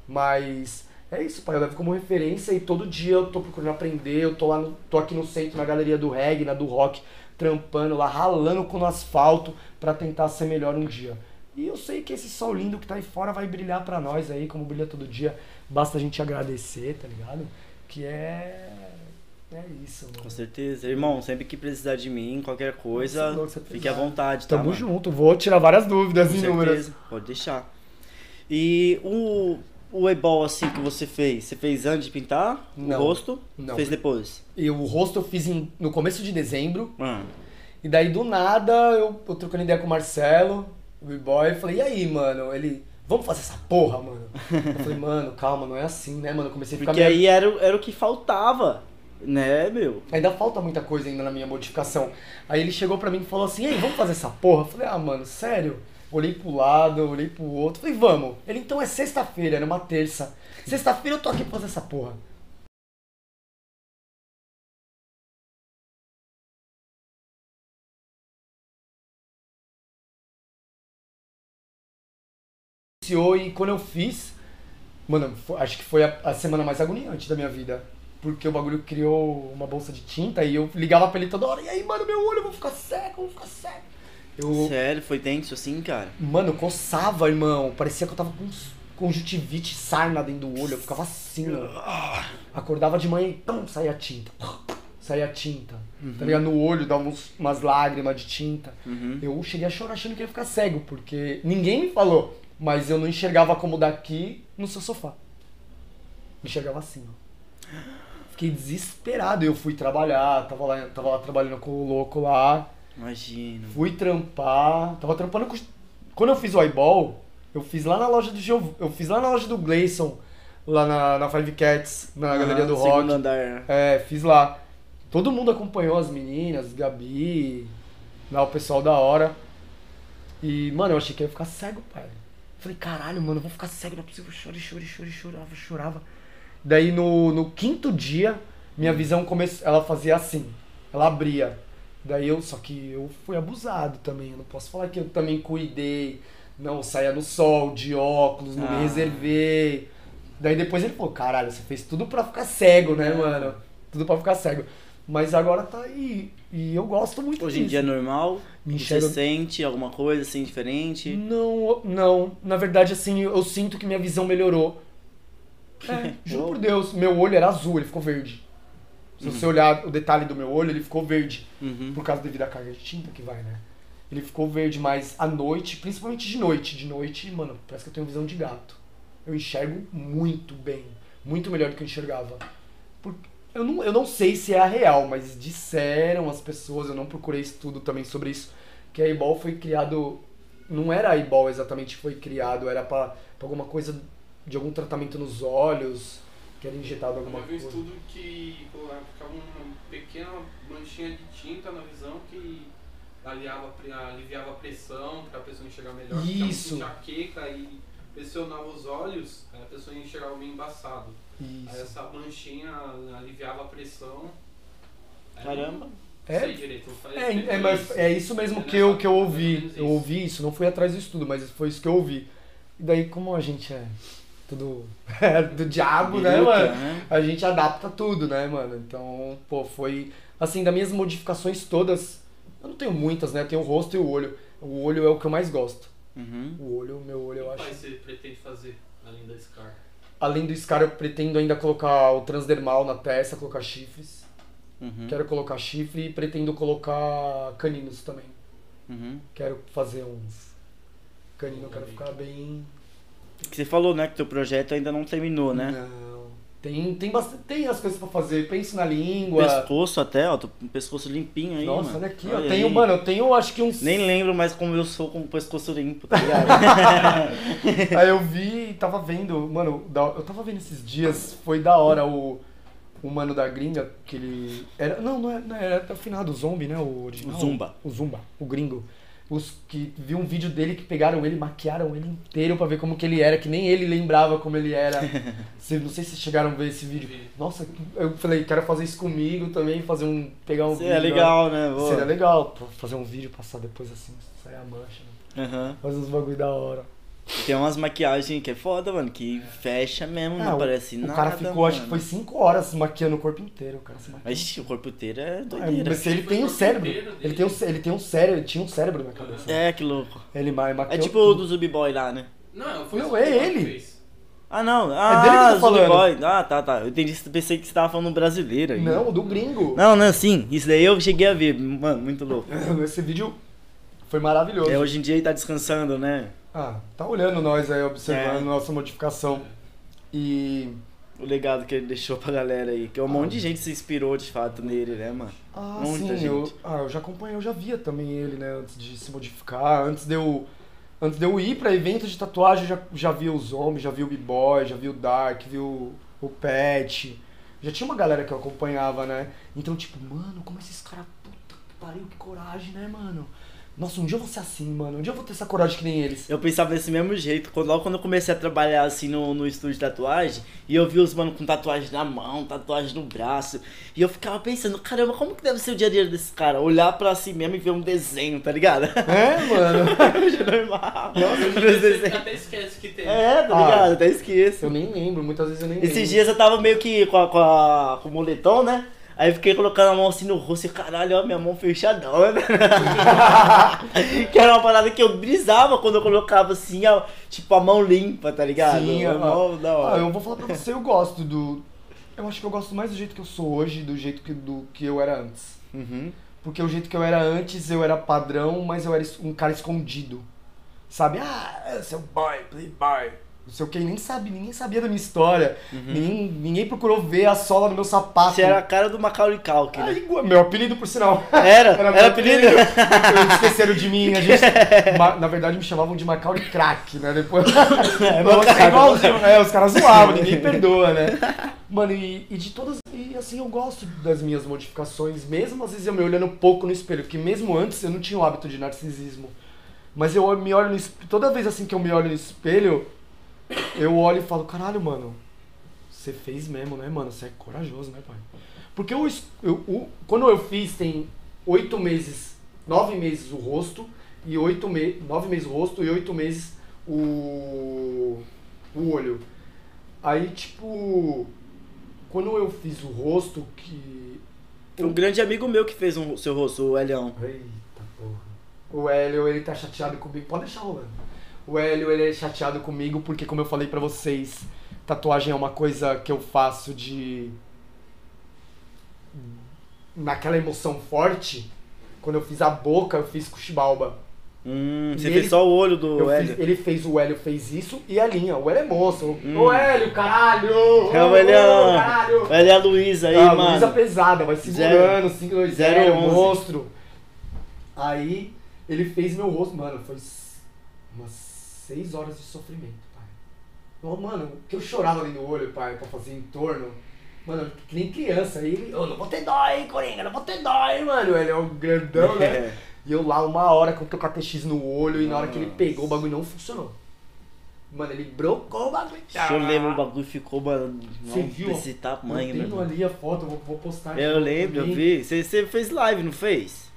Mas é isso, pai. Eu levo como referência e todo dia eu tô procurando aprender. Eu tô lá no, tô aqui no centro, na galeria do reggae, na do rock, trampando lá, ralando com o asfalto pra tentar ser melhor um dia. E eu sei que esse sol lindo que tá aí fora vai brilhar pra nós aí, como brilha todo dia. Basta a gente agradecer, tá ligado? Que é. É isso, mano. Com certeza. Irmão, sempre que precisar de mim, qualquer coisa, Nossa, fique à vontade, tá? Tamo mano? junto, vou tirar várias dúvidas Com inúmeras. certeza. Pode deixar. E o, o ebol assim que você fez, você fez antes de pintar Não. o rosto? Não. Fez depois? E o rosto eu fiz em- no começo de dezembro. Ah, E daí do nada eu, eu trocando ideia com o Marcelo, o B-Boy, falei, e aí, mano? Ele, vamos fazer essa porra, mano. Eu falei, mano, calma, não é assim, né, mano? Eu comecei a ficar porque meio- aí era, o- era o que faltava, né, meu? Ainda falta muita coisa ainda na minha modificação. Aí ele chegou pra mim e falou assim, e aí, vamos fazer essa porra? Eu falei, ah, mano, sério? Olhei pro lado, olhei pro outro, falei, vamos. Ele, então é sexta-feira, era uma terça. Sexta-feira eu tô aqui pra fazer essa porra. E quando eu fiz, mano, acho que foi a, a semana mais agoniante da minha vida. Porque o bagulho criou uma bolsa de tinta e eu ligava pra ele toda hora. E aí, mano, meu olho, eu vou ficar cego, eu vou ficar cego. Eu, Sério, foi tenso assim, cara? Mano, coçava, irmão. Parecia que eu tava com conjuntivite, sarna dentro do olho. Eu ficava assim, ó. Acordava de manhã e pum, saía tinta. Saía tinta. Tá ligado? No olho, dava uns- umas lágrimas de tinta. Uhum. Eu cheguei a chorar achando que ia ficar cego, porque ninguém me falou. Mas eu não enxergava como daqui no seu sofá. Me enxergava assim, ó. Fiquei desesperado. Eu fui trabalhar, tava lá, tava lá trabalhando com o louco lá. Imagino. Fui trampar. Tava trampando com. Quando eu fiz o eyeball, eu fiz lá na loja do Giov... Eu fiz lá na loja do Gleison, lá na, na Five Cats, na galeria do rock. andar. É, fiz lá. Todo mundo acompanhou as meninas, Gabi, lá o pessoal da hora. E, mano, eu achei que eu ia ficar cego, pai. Falei, caralho, mano, eu vou ficar cego, não é possível. Chorei, chorei, chorei, chorava, chorava. Daí no, no quinto dia, minha visão começou. Ela fazia assim. Ela abria. Daí eu. Só que eu fui abusado também. Eu não posso falar que eu também cuidei Não, eu saía no sol, de óculos, não Ah. me reservei. Daí depois ele falou, caralho, você fez tudo pra ficar cego, né, mano? Tudo pra ficar cego. Mas agora tá aí. E eu gosto muito Hoje em disso. dia é normal? Me Você sente alguma coisa assim diferente? Não, não. Na verdade, assim, eu sinto que minha visão melhorou. É, juro por Deus, meu olho era azul, ele ficou verde. Se você olhar o detalhe do meu olho, ele ficou verde. Uhum. Por causa devido à carga de tinta que vai, né? Ele ficou verde, mas à noite, principalmente de noite. De noite, mano, parece que eu tenho visão de gato. Eu enxergo muito bem. Muito melhor do que eu enxergava. Eu, não, eu não sei se é a real, mas disseram as pessoas, eu não procurei estudo também sobre isso, que a Ebol foi criado. Não era a Ebol exatamente que foi criado, era pra alguma coisa de algum tratamento nos olhos, que era injetado alguma Eu vi um coisa. estudo que ficava uma pequena manchinha de tinta na visão que aliava, aliviava a pressão para a pessoa enxergar melhor. Isso. Enxaqueca e pressionava os olhos, aí a pessoa enxergava meio embaçado. Aí Isso. essa manchinha aliviava a pressão. Aí Caramba. É, direito. É, é, mas isso. é isso mesmo É que eu, que eu ouvi. Eu ouvi isso, não fui atrás do estudo, mas foi isso que eu ouvi. E daí, como a gente é tudo do diabo, né, mano? né? A gente adapta tudo, né, mano? Então, pô, foi. Assim, das minhas modificações todas, eu não tenho muitas, né? Eu tenho o rosto e o olho. O olho é o que eu mais gosto. Uhum. O olho, meu olho, eu O que acho. mais você pretende fazer além da SCAR? Além do Scar, eu pretendo ainda colocar o transdermal na testa, colocar chifres. Uhum. Quero colocar chifre e pretendo colocar caninos também. Uhum. Quero fazer uns caninos, quero ficar bem. Que você falou, né, que teu projeto ainda não terminou, né? Não. Tem, tem, bastante, tem as coisas pra fazer. Penso na língua. Pescoço até, ó, tô com o pescoço limpinho aí, Nossa, mano. olha aqui, ó. Olha Tenho, aí. mano, eu tenho acho que uns. Nem lembro mais como eu sou com o pescoço limpo, tá ligado? Aí eu vi e tava vendo, mano, eu tava vendo esses dias, foi da hora o, o mano da gringa, que ele. Era, não, não era, não era até o final do zombie, né? O original. O Zumba. O Zumba, o gringo. Os que vi um vídeo dele que pegaram ele, maquiaram ele inteiro pra ver como que ele era, que nem ele lembrava como ele era. Cê- não sei se vocês chegaram a ver esse vídeo. Nossa, eu falei, quero fazer isso comigo também, fazer um. pegar um Isso vídeo. é legal, né? Boa. Seria legal, pô, fazer um vídeo, passar depois assim, sair a mancha, né? Aham. Fazer uns bagulho da hora. Tem umas maquiagens que é foda, mano, que fecha mesmo, Ah, não o- parece o nada. cara ficou, acho que mano. foi 5 horas maquiando o corpo inteiro. O cara se maquiou. Mas o corpo inteiro é Ah, doideira. mas ele tem o um cérebro. Ele tem, um, ele tem um cérebro, ele tinha um cérebro na cabeça. É, que louco. Ele ma- maquiou. É tipo o do Zubi Boy lá, né? Não, foi Não, é que o Marco ele. Ah, não. Ah, dele que eu tô falando. Boy. Ah, tá, tá. Eu entendi, pensei que você tava falando brasileiro aí. Não, o do gringo. Não, não, sim. Isso daí eu cheguei a ver. Mano, muito louco. Esse vídeo foi maravilhoso. É, hoje em dia ele tá descansando, né? Ah, tá olhando nós aí, observando É. nossa modificação. E. O legado que ele deixou pra galera aí. Que um Ah. monte de gente se inspirou de fato nele, né, mano? Ah, Muita sim, eu, gente. ah, eu já acompanhei, eu já via também ele, né, antes de se modificar, antes de eu, antes de eu ir pra evento de tatuagem, eu já, já via os homens, já via o B-Boy, já via o Dark, via o, o Pet, já tinha uma galera que eu acompanhava, né, então tipo, mano, como esses caras, puta que pariu, que coragem, né, mano, nossa, um dia eu vou ser assim, mano, um dia eu vou ter essa coragem que nem eles. Eu pensava desse mesmo jeito. Quando, logo quando eu comecei a trabalhar assim no, no estúdio de tatuagem, e eu vi os mano com tatuagem na mão, tatuagem no braço, e eu ficava pensando, caramba, como que deve ser o dia a dia desse cara? Olhar pra si mesmo e ver um desenho, tá ligado? É, mano, normal. Os você desenhos. até esquece que tem. É, tá Ah. ligado? Até esqueço. eu nem lembro, muitas vezes eu nem lembro. Esses dias eu tava meio que com, a, com, a- com o moletom, né? Aí eu fiquei colocando a mão assim no rosto e caralho, ó, minha mão fechadona. que era uma parada que eu brisava quando eu colocava assim, ó, tipo a mão limpa, tá ligado? Sim, a mão da hora. Ah, eu vou falar pra você, eu gosto do. Eu acho que eu gosto mais do jeito que eu sou hoje do jeito que, do que eu era antes. Uhum. Porque o jeito que eu era antes, eu era padrão, mas eu era um cara escondido. Sabe? Ah, eu sou boy, playboy. Não sei o que, nem sabe, ninguém sabia da minha história. Ninguém, ninguém procurou ver a sola do meu sapato. Você era a cara do Macaulay Culkin, né? igual- meu apelido, por sinal. Era? Era, meu apelido? Eles esqueceram de mim. A gente, na verdade, me chamavam de Macaulay Crack, né? Depois. É, Nossa, Macaulay. igualzinho. É, os caras zoavam, ninguém perdoa, né? Mano, e, e de todas. E assim, eu gosto das minhas modificações, mesmo às vezes eu me olhando pouco no espelho, porque mesmo antes eu não tinha o hábito de narcisismo. Mas eu me olho no espelho. Toda vez assim que eu me olho no espelho, eu olho e falo, caralho, mano, você fez mesmo, né, mano? Você é corajoso, né, pai? Porque eu, eu- o- quando eu fiz tem oito meses, nove meses o rosto, e oito meses, nove meses o rosto e oito meses o, o olho. Aí, tipo, quando eu fiz o rosto, que. Um grande amigo meu que fez um, seu rosto, o Elião. Eita porra. O Hélio, ele tá chateado comigo. Pode deixar rolando. O Hélio, ele é chateado comigo porque, como eu falei pra vocês, tatuagem é uma coisa que eu faço de. Naquela emoção forte. Quando eu fiz a boca, eu fiz com Chibalba. Hum, você ele- fez só o olho do Hélio. fiz- ele fez o Hélio, fez isso e a linha. O Hélio é monstro. Hum. Ô Hélio, caralho! É o Ô, Elião. caralho! O Hélio e a Luísa aí, Ah, mano. Luísa pesada, vai segurando, 5, 2, 0, 0, 11. monstro. Aí ele fez meu rosto, mano, foi umas 6 horas de sofrimento, pai. Ô, Mano, o que eu chorava ali no olho, pai, pra fazer em torno. Mano, que nem criança. Aí eu não vou ter dó, hein, Coringa, não vou ter dó, hein, mano. Ele é um grandão, né? É. E eu lá uma hora com o TX no olho e na hora que ele pegou o bagulho não funcionou. Mano, ele brocou o bagulho. Eu lembro, o bagulho ficou, mano, Você viu? desse Eu tamanho, tenho mano. ali a foto, eu vou, vou postar aqui Eu lembro, eu vi. Você fez live, não fez?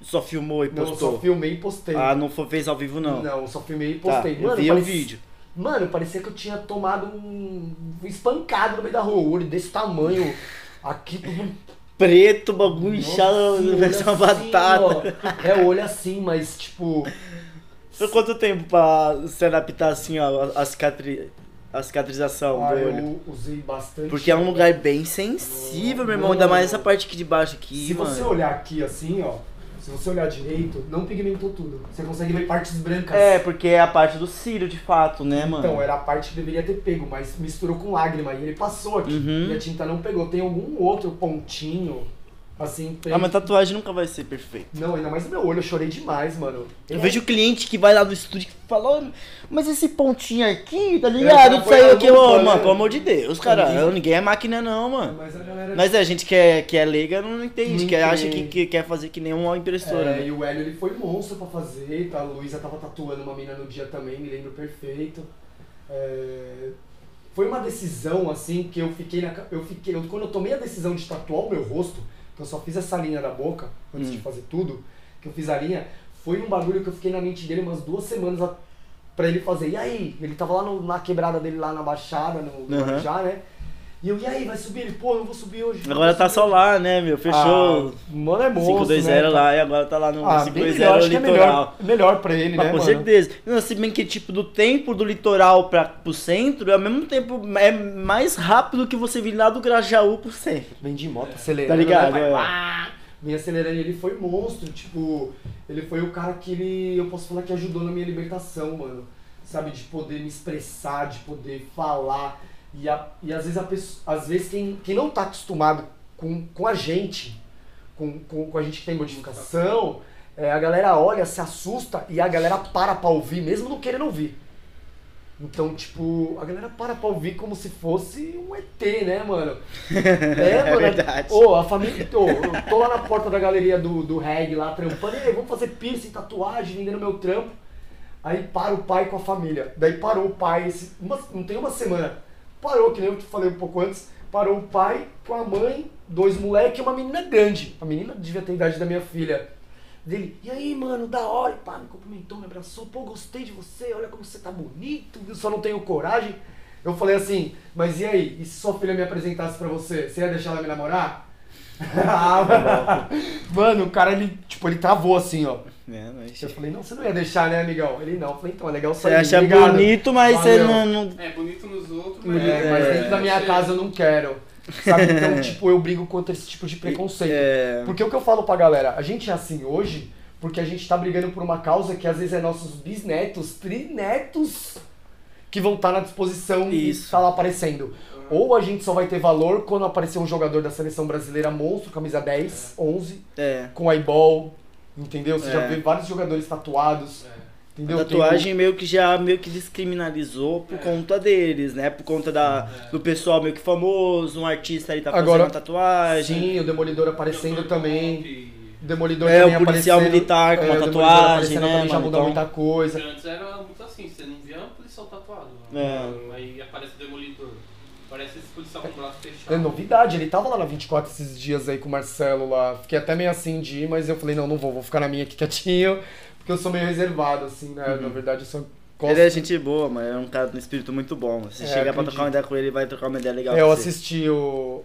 Só filmou e Não, eu postou? só filmei e postei. Ah, não foi, fez ao vivo, não. Não, só filmei e Tá, postei. eu vi parecia- o vídeo. Mano, parecia que eu tinha tomado um espancado no meio da rua, o olho desse tamanho. Aqui tudo. Preto, bagulho inchado, parece uma assim, batata. ó. É olho assim, mas tipo. Foi quanto tempo pra se adaptar assim, ó, a, cicatri... a cicatrização ah, do olho? eu usei bastante. Porque é um lugar bem sensível, meu irmão. Ainda mais essa parte aqui de baixo aqui, Se mano. você olhar aqui assim, ó. Se você olhar direito, não pigmentou tudo. Você consegue ver partes brancas. É, porque é a parte do cílio, de fato, né, mano? Então, era a parte que deveria ter pego, mas misturou com lágrima e ele passou aqui. Uhum. E a tinta não pegou. Tem algum outro pontinho, assim, Ah, mas tatuagem nunca vai ser perfeita. Não, ainda mais no meu olho, eu chorei demais, mano. Eu vejo cliente que vai lá no estúdio e fala, "Ô, mas esse pontinho aqui, tá É, ligado? aí lá aqui, ô, mano, pelo amor de Deus, cara. Ninguém- Ninguém é máquina, não, mano. Mas a galera. Mas é, a gente que é, que é leiga não entende, que acha que, que quer fazer que nem uma impressora. É, né? e o Hélio ele foi monstro pra fazer, tá? A Luísa tava tatuando uma mina no dia também, me lembro perfeito. É, Foi uma decisão assim que eu fiquei na. Eu fiquei. eu- quando eu tomei a decisão de tatuar o meu rosto, eu só fiz essa linha da boca, antes Hum. de fazer tudo, que eu fiz a linha, foi um bagulho que eu fiquei na mente dele umas duas semanas a- pra ele fazer. E aí? Ele tava lá no- na quebrada dele, lá na Baixada, no, Aham. Guarujá, né? E eu, e aí, vai subir? Ele, pô, eu não vou subir hoje. Agora tá só hoje." lá, né, meu? Fechou Ah, mano, é monstro, 520 né? lá e agora tá lá no Ah, bem 520 melhor, acho que é litoral. melhor, melhor pra ele, Mas né, com mano? certeza. Não, se bem que, tipo, do tempo do litoral pra, pro centro, ao mesmo tempo é mais rápido que você vir lá do Grajaú pro centro. Vem de moto acelerando, Tá ligado, né, é. Vem acelerando e ele foi monstro, tipo, ele foi o cara que ele, eu posso falar que ajudou na minha libertação, mano. Sabe, de poder me expressar, de poder falar. E, a- e às vezes, a pessoa, às vezes quem, quem não tá acostumado com, com a gente, com, com, com a gente que tem modificação, é, a galera olha, se assusta e a galera para pra ouvir, mesmo não querendo ouvir. Então, tipo, a galera para pra ouvir como se fosse um ET, né, mano? É, mano. verdade. Ô, a família. Ô, eu tô lá na porta da galeria do, do reggae lá trampando. E aí, vamos fazer piercing, tatuagem, vendendo meu trampo. Aí para o pai com a família. Daí parou o pai, esse, uma- não tem uma semana. Parou, que nem eu te falei um pouco antes. Parou o pai com a mãe, dois moleques e uma menina grande. A menina devia ter a idade da minha filha. Dele, e aí, mano, da hora, pá, me cumprimentou, me abraçou, pô, gostei de você, olha como você tá bonito, eu só não tenho coragem. Eu falei assim, mas e aí, e se sua filha me apresentasse pra você, você ia deixar ela me namorar? Ah, mano, o cara, ele, tipo, ele travou assim, ó. É, mas... Eu falei, não, você não ia deixar, né, amigão? Ele não, eu falei, então, é legal Você sair, acha obrigado. bonito, mas você não, não- É bonito nos outros, mas. É, mas É, dentro da minha chega. casa eu não quero. Sabe? Então, tipo, eu brigo contra esse tipo de preconceito. É... Porque o que eu falo pra galera, a gente é assim hoje porque a gente tá brigando por uma causa que às vezes é nossos bisnetos, trinetos que vão estar na disposição Isso. de estar lá aparecendo. Ou a gente só vai ter valor quando aparecer um jogador da seleção brasileira monstro, camisa 10, 11, É. com eyeball, entendeu? Você já É. vê vários jogadores tatuados, É. A entendeu? tatuagem meio que já meio que descriminalizou por É. conta deles, né? Por conta da, É. do pessoal meio que famoso, um artista aí tá fazendo Agora- uma tatuagem. Sim, o Demolidor aparecendo também. Que O Demolidor É, também o policial aparecendo. militar com é, uma Demolidor tatuagem, né, também já mano? muda Então- muita coisa. antes era muito assim, você não via um policial tatuado. É. Aí aparece o demolidor. Parece policial com o braço É novidade, ele tava lá na 24 esses dias aí com o Marcelo lá. Fiquei até meio assim de ir, mas eu falei, não, não vou, vou ficar na minha aqui quietinho, porque eu sou meio reservado, assim, né? Na verdade, eu só gosto. Ele é gente boa, mas é um cara com um espírito muito bom. Se É, chegar pra trocar uma ideia com ele, ele vai trocar uma ideia legal É, eu você. assisti o.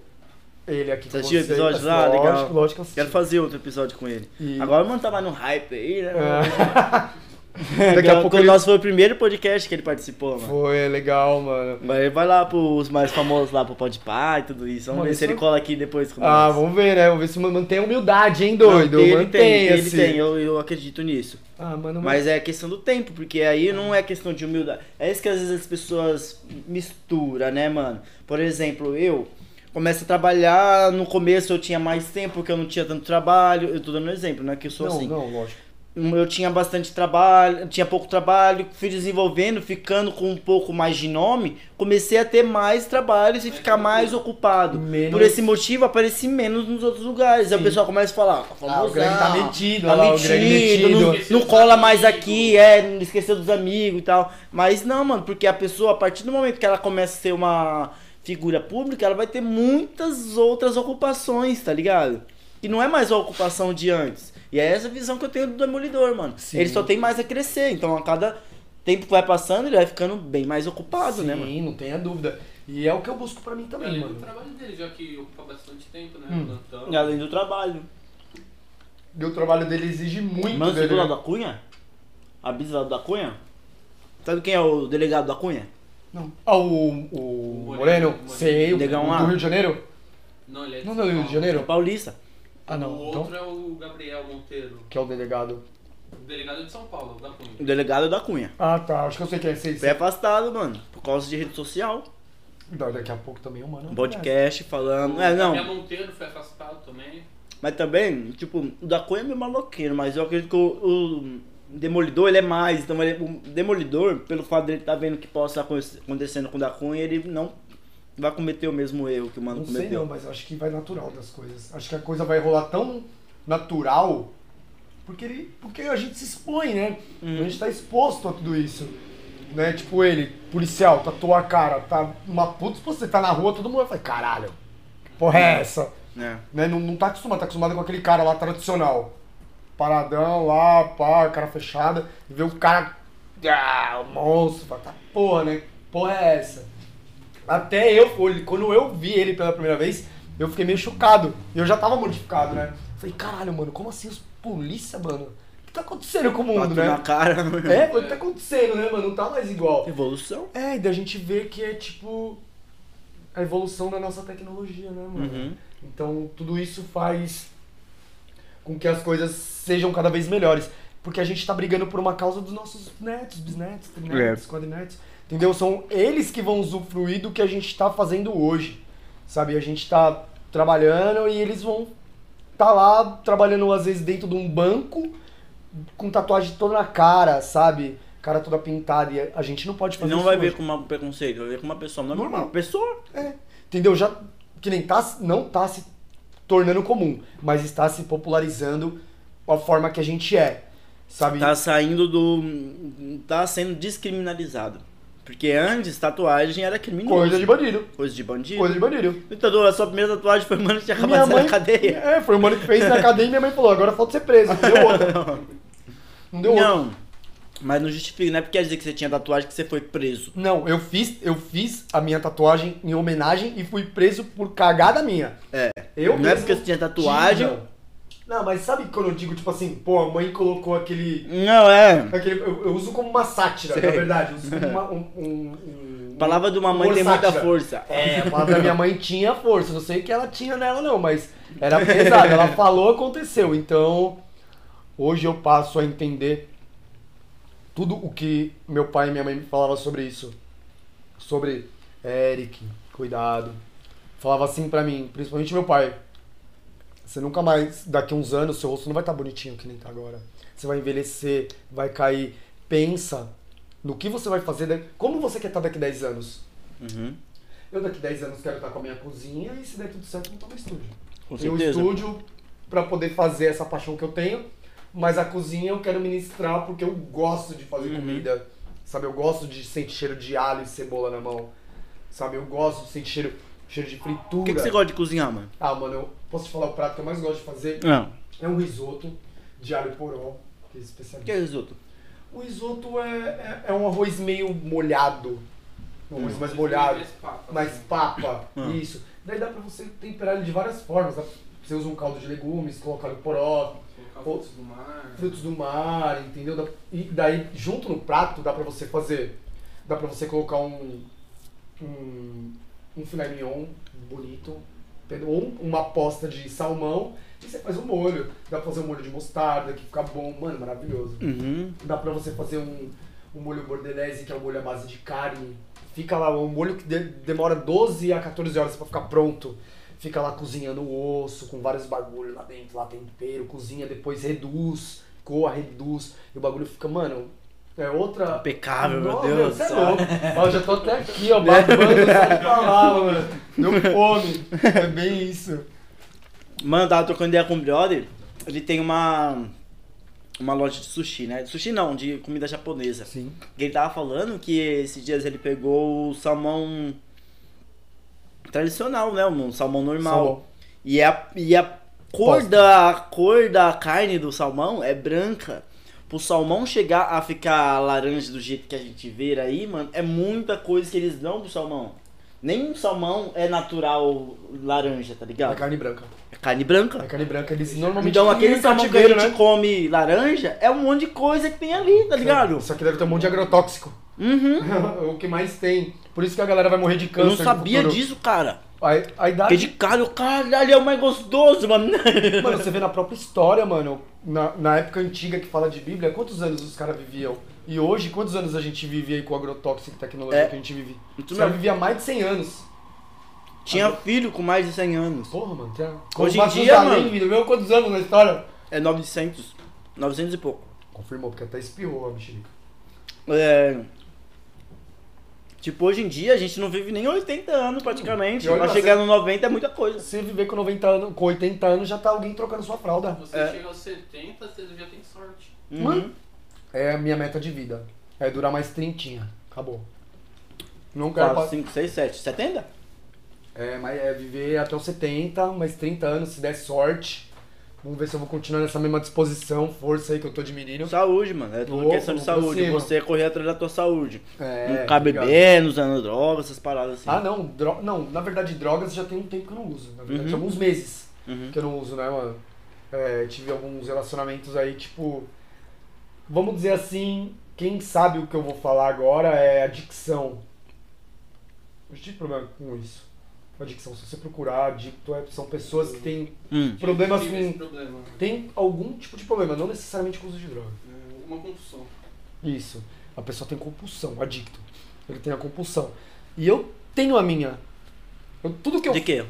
Ele aqui Você com assistiu o você. episódio lá? Lógico, Legal. lógico que eu assisti. Quero fazer outro episódio com ele. E- Agora o mano tá mais no hype aí, né? É. Daqui a pouco o ele- nosso foi o primeiro podcast que ele participou, mano. Foi é legal, mano. Mas ele vai lá pros mais famosos lá pro Podpah e tudo isso. Vamos Mano, ver se isso ele é- cola aqui depois com Ah, nós. vamos ver, né? Vamos ver se mantém a humildade, hein, Não, doido? ele mantém, tem, ele assim. tem, eu, eu acredito nisso. Ah, mano, Mas é questão do tempo, porque aí não é questão de humildade. É isso que às vezes as pessoas misturam, né, mano? Por exemplo, eu começo a trabalhar, no começo eu tinha mais tempo porque eu não tinha tanto trabalho. Eu tô dando um exemplo, não é que eu sou não, assim. não, lógico. Eu tinha bastante trabalho, tinha pouco trabalho, fui desenvolvendo, ficando com um pouco mais de nome, comecei a ter mais trabalhos e ficar mais ocupado. Menos- Por esse motivo, apareci menos nos outros lugares. Aí o Sim. pessoal começa a falar, Ah, o Greg tá metido, tá lá, metido, metido. não, não cola mais aqui, é, esqueceu dos amigos e tal. Mas não, mano, porque a pessoa, a partir do momento que ela começa a ser uma figura pública, ela vai ter muitas outras ocupações, tá ligado? E não é mais a ocupação de antes. E é essa visão que eu tenho do Demolidor, mano. Sim. Ele só tem mais a crescer, então a cada tempo que vai passando, ele vai ficando bem mais ocupado, né, mano? Sim, não tenha dúvida. E é o que eu busco pra mim também, Além mano. do trabalho dele, já que ocupa bastante tempo, né? Hum. Plantão. E além do trabalho. E o trabalho dele exige muito Mano, dele. viu lá né? da Cunha? A bisa lá da Cunha? Sabe quem é o delegado da Cunha? Não. Ah, o, o O Moreno, Moreno, sei, o Negão do. Rio de Janeiro? Não, ele é de Não, São não, Rio de. Janeiro? É paulista. Ah, não. O Então, outro é o Gabriel Monteiro, que é o delegado. o delegado de São Paulo, da Cunha. O delegado da Cunha. Ah, tá. Acho que eu sei quem é. Sei, Foi sei. afastado, mano. Por causa de rede social. Da- Daqui a pouco também o mano. Um podcast falando. O É, não. Gabriel Monteiro foi afastado também. Mas também, tipo, o da Cunha é meio maloqueiro, mas eu acredito que o, o Demolidor ele é mais. Então, ele, o Demolidor, pelo fato dele estar vendo o que possa aconte- acontecendo com o da Cunha, ele não vai cometer o mesmo erro que o mano Não sei cometeu. não, mas eu acho que vai natural das coisas. Acho que a coisa vai rolar tão natural porque, ele, porque a gente se expõe, né? Uhum. A gente tá exposto a tudo isso. Né? Tipo ele, policial, tatuou a cara, tá uma puta, você tá na rua, todo mundo vai falar, caralho, que porra é essa? É. Né? Não, não tá acostumado, tá acostumado com aquele cara lá tradicional. Paradão lá, pá, cara fechada, e vê o cara, ah, o monstro, tá porra, né? Porra é essa? Até eu, quando eu vi ele pela primeira vez, eu fiquei meio chocado. E eu já tava modificado, né? Falei, caralho, mano, como assim os polícia, mano? O que tá acontecendo com o mundo, Bate na né? cara. É, o que tá acontecendo, né, mano? Não tá mais igual. Evolução. É, e daí a gente vê que é tipo a evolução da nossa tecnologia, né, mano? Uhum. Então tudo isso faz com que as coisas sejam cada vez melhores. Porque a gente tá brigando por uma causa dos nossos netos, bisnetos, trinetos, quadrinetos. Entendeu? São eles que vão usufruir do que a gente tá fazendo hoje. Sabe? A gente tá trabalhando e eles vão tá lá trabalhando às vezes dentro de um banco com tatuagem toda na cara, sabe? Cara toda pintada e a gente não pode fazer não isso vai hoje. ver com uma preconceito, vai ver com uma pessoa normal. Normal. Uma pessoa. É. Entendeu? Já que nem tá, não tá se tornando comum, mas está se popularizando a forma que a gente é. Sabe? Tá saindo do. tá sendo descriminalizado. Porque antes tatuagem era criminoso. Coisa de bandido. Coisa de bandido. Coisa de bandido. Então, a sua primeira tatuagem foi mano que tinha acabado mãe, da cadeia. É, foi o mano que fez na cadeia e minha mãe falou, agora falta ser preso. Não deu outra. Não deu outra. Não, mas não justifica, não é porque quer dizer que você tinha tatuagem que você foi preso. Não, eu fiz, eu fiz a minha tatuagem em homenagem e fui preso por cagada minha. É. Eu não é porque você tinha tatuagem. tinha. Não, mas sabe quando eu digo, tipo assim, pô, a mãe colocou aquele. Não, é. aquele eu, eu uso como uma sátira, Sei. na verdade. Eu uso como uma, um, um, um- palavra de uma mãe tem muita força. É, a palavra da minha mãe tinha força. Não sei o que ela tinha nela, não, mas era pesado. Ela falou, aconteceu. Então, hoje eu passo a entender tudo o que meu pai e minha mãe me falavam sobre isso. Sobre Eric, cuidado. Falava assim pra mim, principalmente meu pai. Você nunca mais, daqui uns anos, seu rosto não vai estar bonitinho que nem tá agora. Você vai envelhecer, vai cair. Pensa no que você vai fazer. Como você quer estar daqui 10 anos? Uhum. Eu daqui 10 anos quero estar com a minha cozinha e se der tudo certo, montar um estúdio. Com Tenho um certeza. estúdio pra poder fazer essa paixão que eu tenho, mas a cozinha eu quero ministrar porque eu gosto de fazer Uhum. comida. Sabe, eu gosto de sentir cheiro de alho e cebola na mão. Sabe, eu gosto de sentir cheiro cheiro de fritura. O que, que você gosta de cozinhar, mano? Ah, mano, eu posso te falar o prato que eu mais gosto de fazer? Não. É um risoto de alho poró, que é O especialista. que é risoto? O risoto é, é, é um arroz meio molhado. Um arroz mais molhado, Mais papa. mais papa, Ah. isso. Daí dá pra você temperar ele de várias formas. dá- Você usa um caldo de legumes, coloca alho poró, Colocar frutos do mar. frutos do mar, entendeu? E daí, junto no prato, dá pra você fazer. Dá pra você colocar um. Um, um filé mignon bonito, ou uma posta de salmão, e você faz um molho. Dá pra fazer um molho de mostarda que fica bom, mano, maravilhoso. Uhum. Dá pra você fazer um, um molho bordelese, que é um molho à base de carne. Fica lá, um molho que de- demora 12 a 14 horas pra ficar pronto. Fica lá cozinhando o osso, com vários bagulhos lá dentro, lá tempero, cozinha, depois reduz, coa, reduz. E o bagulho fica, mano, é outra... Impecável, meu Nossa, Deus Você é louco. Ó, eu já tô até aqui, ó, babando de falar, mano. Deu fome. É bem isso. Mano, eu tava trocando ideia com o brother. Ele tem uma. Uma loja de sushi, né? Sushi não, de comida japonesa. Sim. E ele tava falando que esses dias ele pegou o salmão tradicional, né? Um salmão normal. E a, e a cor Posta. da a cor da carne do salmão é branca. Pro salmão chegar a ficar laranja do jeito que a gente vê aí, mano, é muita coisa que eles dão pro salmão. Nenhum salmão é natural laranja, tá É ligado? carne branca. É carne branca. É carne branca, eles normalmente Então aquele salmão que a gente né? come laranja é um monte de coisa que tem ali, tá ligado? Isso aqui deve ter um monte de agrotóxico. Uhum. o que mais tem. Por isso que a galera vai morrer de Eu câncer. não sabia disso, cara. A, a Porque idade. de cara, o caralho é o mais gostoso, mano. Mano, você vê na própria história, mano. Na, na época antiga que fala de Bíblia, quantos anos os caras viviam? E hoje, quantos anos a gente vive aí com agrotóxico e tecnologia É. que a gente vive? Os caras viviam mais de 100 anos. Tinha filho com mais de 100 anos. Porra, mano. Tem... Hoje em dia, mano. Viveu quantos anos na história? É 900. 900 e pouco. Confirmou, porque até espirrou a mexerica. É. Tipo, hoje em dia a gente não vive nem 80 anos praticamente. Pra chegar no 90 é muita coisa. Se viver com 90 anos, com 80 anos, já tá alguém trocando sua fralda. Você É. chega aos 70, você já tem sorte. Uhum. Mano. É a minha meta de vida. É durar mais trintinha. Acabou. Não quero 4, pa- 5, 6, 7, 70? É, mas é viver até os 70, mais 30 anos, se der sorte. Vamos ver se eu vou continuar nessa mesma disposição, força aí que eu tô admirindo. Saúde, mano. É tudo Louco, questão de saúde. cima. Você é correr atrás da tua saúde. É, não ficar obrigado. bebendo, usando drogas, essas paradas assim. Ah, não, dro... não, na verdade, drogas já tem um tempo que eu não uso. Na verdade, Uhum. alguns meses Uhum. que eu não uso, né, mano? É, tive alguns relacionamentos aí, tipo. Vamos dizer assim, quem sabe o que eu vou falar agora é adicção. Eu tive problema com isso. Adicção, se você procurar, adicto é- são pessoas que têm Hum. problemas com. problema. Tem algum tipo de problema, não necessariamente com uso de droga. É, Uma compulsão. Isso. A pessoa tem compulsão, adicto. Ele tem a compulsão. E eu tenho a minha. Eu- tudo que eu. De quê?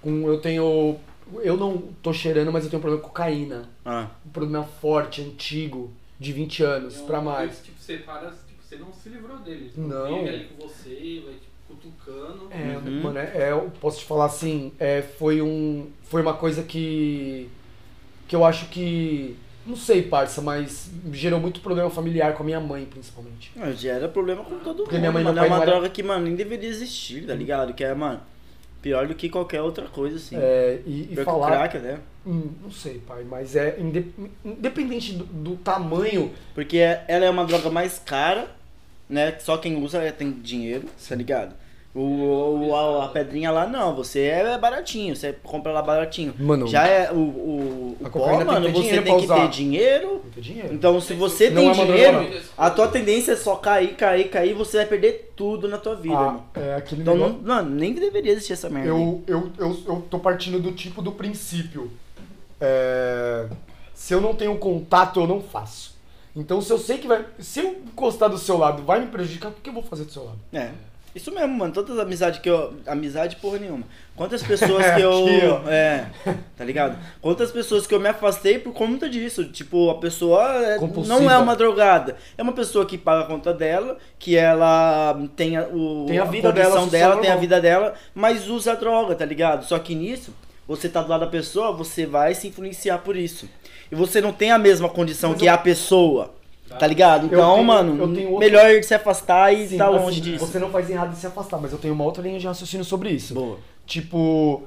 Com, eu tenho. Eu não tô cheirando, mas eu tenho um problema com cocaína. Ah. Um problema forte, antigo, de 20 anos um pra mais. que, Tipo, você para, tipo, você não se livrou dele. Não. Ele ali com você, vai tipo, cutucando. É, Uhum. mano, é, é, eu posso te falar assim, é, foi um. Foi uma coisa que. que eu acho que. Não sei, parça, mas gerou muito problema familiar com a minha mãe, principalmente. Ah, Gera problema com todo Porque mundo. minha mãe mano. pai é uma não era- droga que, mano, nem deveria existir, tá ligado? Que é, mano, pior do que qualquer outra coisa, assim. É, e, e falar. crack, né? Hum, não sei, pai, mas é inde- independente do, do tamanho. Porque é- ela é uma droga mais cara, né? Só quem usa é- tem dinheiro, tá ligado? O, o- a, a pedrinha lá não, você é baratinho, você compra lá baratinho. Mano, Já é o, o, o pó, mano, você tem que ter dinheiro. Tem dinheiro. Então, se você Não tem é dinheiro, a tua tendência é só cair, cair, cair, você vai perder tudo na tua vida, Ah, mano. é aquele Então, negócio. não, nem deveria existir essa merda. Eu, eu, eu, eu tô partindo do tipo do princípio. É, se eu não tenho contato, eu não faço. Então, se eu sei que vai. Se eu encostar do seu lado vai me prejudicar, o que que eu vou fazer do seu lado? É. Isso mesmo, mano. Todas as amizades que eu. Amizade porra nenhuma. Quantas pessoas que eu. Aqui, é. Tá ligado? Quantas pessoas que eu me afastei por conta disso. Tipo, a pessoa é- Compulsiva. não é uma drogada. É uma pessoa que paga a conta dela, que ela tem a, o, Tem a vida condição dela, dela, tem a vida dela, mas usa a droga, tá ligado? Só que nisso, você tá do lado da pessoa, você vai se influenciar por isso. E você não tem a mesma condição Mas que eu- a pessoa. Tá ligado? Então, tenho- mano, outro- melhor se afastar e Sim, tá assim, longe disso. Você não faz errado em se afastar, mas eu tenho uma outra linha de raciocínio sobre isso. Boa. Tipo,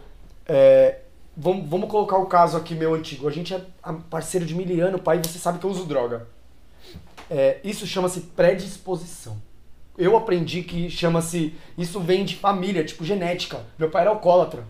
é, vamos, vamos colocar o caso aqui meu antigo. A gente é parceiro de miliano, pai, e você sabe que eu uso droga. É, isso chama-se predisposição. Eu aprendi que chama-se. Isso vem de família, tipo genética. Meu pai era alcoólatra.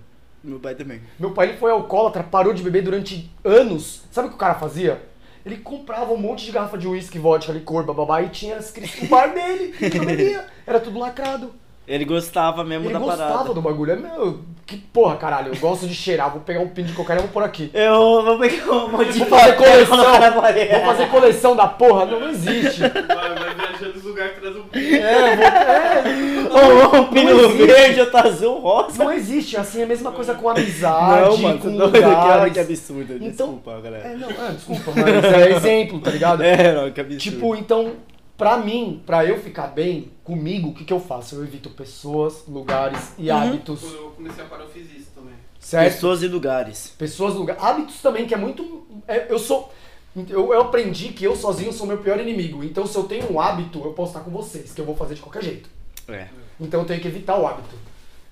Meu pai também. Meu pai ele foi alcoólatra, parou de beber durante anos. Sabe o que o cara fazia? Ele comprava um monte de garrafa de uísque, vodka, licor, bababá, e tinha escrito no bar dele. Ele bebia. Era tudo lacrado. Ele gostava mesmo Ele da gostava parada. do bagulho. É meu. Que porra, caralho. Eu gosto de cheirar. Vou pegar um pino de cocaína e vou pôr aqui. Eu vou pegar um monte de Vou fazer coleção. Vou fazer coleção da porra. Não, não existe. Vai, vai viajando nos lugares que traz um É, eu vou, é, Um, um pino Não existe. verde, outro azul, rosa. não existe. Assim, é a mesma coisa com amizade, Não, mano, com lugares. que absurdo. Então- Desculpa, galera. É, não, é, desculpa, mas é exemplo, tá ligado? É, não, que absurdo. Tipo, então, pra mim, pra eu ficar bem comigo, o que, que eu faço? Eu evito pessoas, lugares e Uhum. hábitos. Quando eu comecei a parar, eu fiz isso também. Certo? Pessoas e lugares. Pessoas, lugares. Hábitos também, que é muito. é, eu sou. Eu, eu aprendi que eu sozinho sou meu pior inimigo. Então, se eu tenho um hábito, eu posso estar com vocês, que eu vou fazer de qualquer jeito. É. Então, eu tenho que evitar o hábito.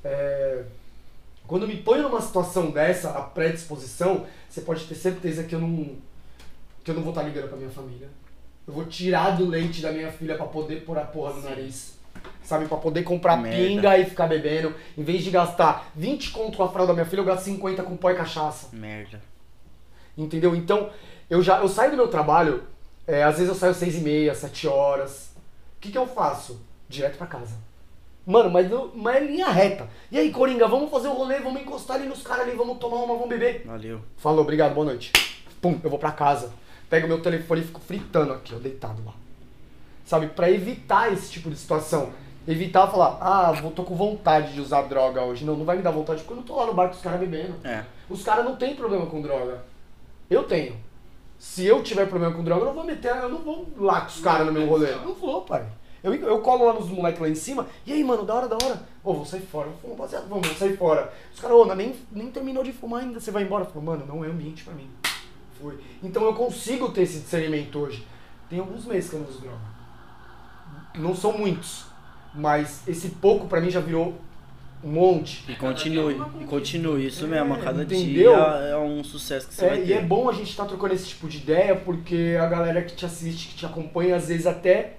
É, Quando me ponho numa situação dessa, a predisposição, você pode ter certeza que eu não. que eu não vou estar ligando pra minha família. Eu vou tirar do leite da minha filha pra poder pôr a porra no nariz. Sabe, pra poder comprar Merda. pinga e ficar bebendo. Em vez de gastar 20 conto com a fralda da minha filha, eu gasto 50 com pó e cachaça. Merda. Entendeu? Então, eu já eu saio do meu trabalho, é, às vezes eu saio 6 e meia, 7 horas. O que, que eu faço? Direto pra casa. Mano, mas, eu, mas é linha reta. E aí, Coringa, vamos fazer o rolê, vamos encostar ali nos caras ali, vamos tomar uma, vamos beber. Valeu. Falou, obrigado, boa noite. Pum, eu vou pra casa. Pego meu telefone e fico fritando aqui, ó, deitado lá. Sabe, pra evitar esse tipo de situação. Evitar falar, ah, vou, tô com vontade de usar droga hoje. Não, não vai me dar vontade porque eu não tô lá no bar com os caras bebendo. É. Os caras não têm problema com droga. Eu tenho. Se eu tiver problema com droga, eu não vou meter, eu não vou lá com os caras no meu rolê. Não vou, pai. Eu, eu colo lá nos moleques lá em cima, e aí, mano, da hora, da hora. Ô, vou sair fora. Eu falo, rapaziada, vamos, vou sair fora. Os caras, ô, nem, nem terminou de fumar ainda, você vai embora. Eu falo, mano, não é ambiente pra mim. Foi. Então eu consigo ter esse discernimento hoje. Tem alguns meses que eu não uso droga. Não são muitos. Mas esse pouco pra mim já virou um monte. E continue, e continue. Isso mesmo, a cada entendeu? dia é um sucesso que você vai É, e ter. é bom a gente estar trocando esse tipo de ideia, porque a galera que te assiste, que te acompanha, às vezes até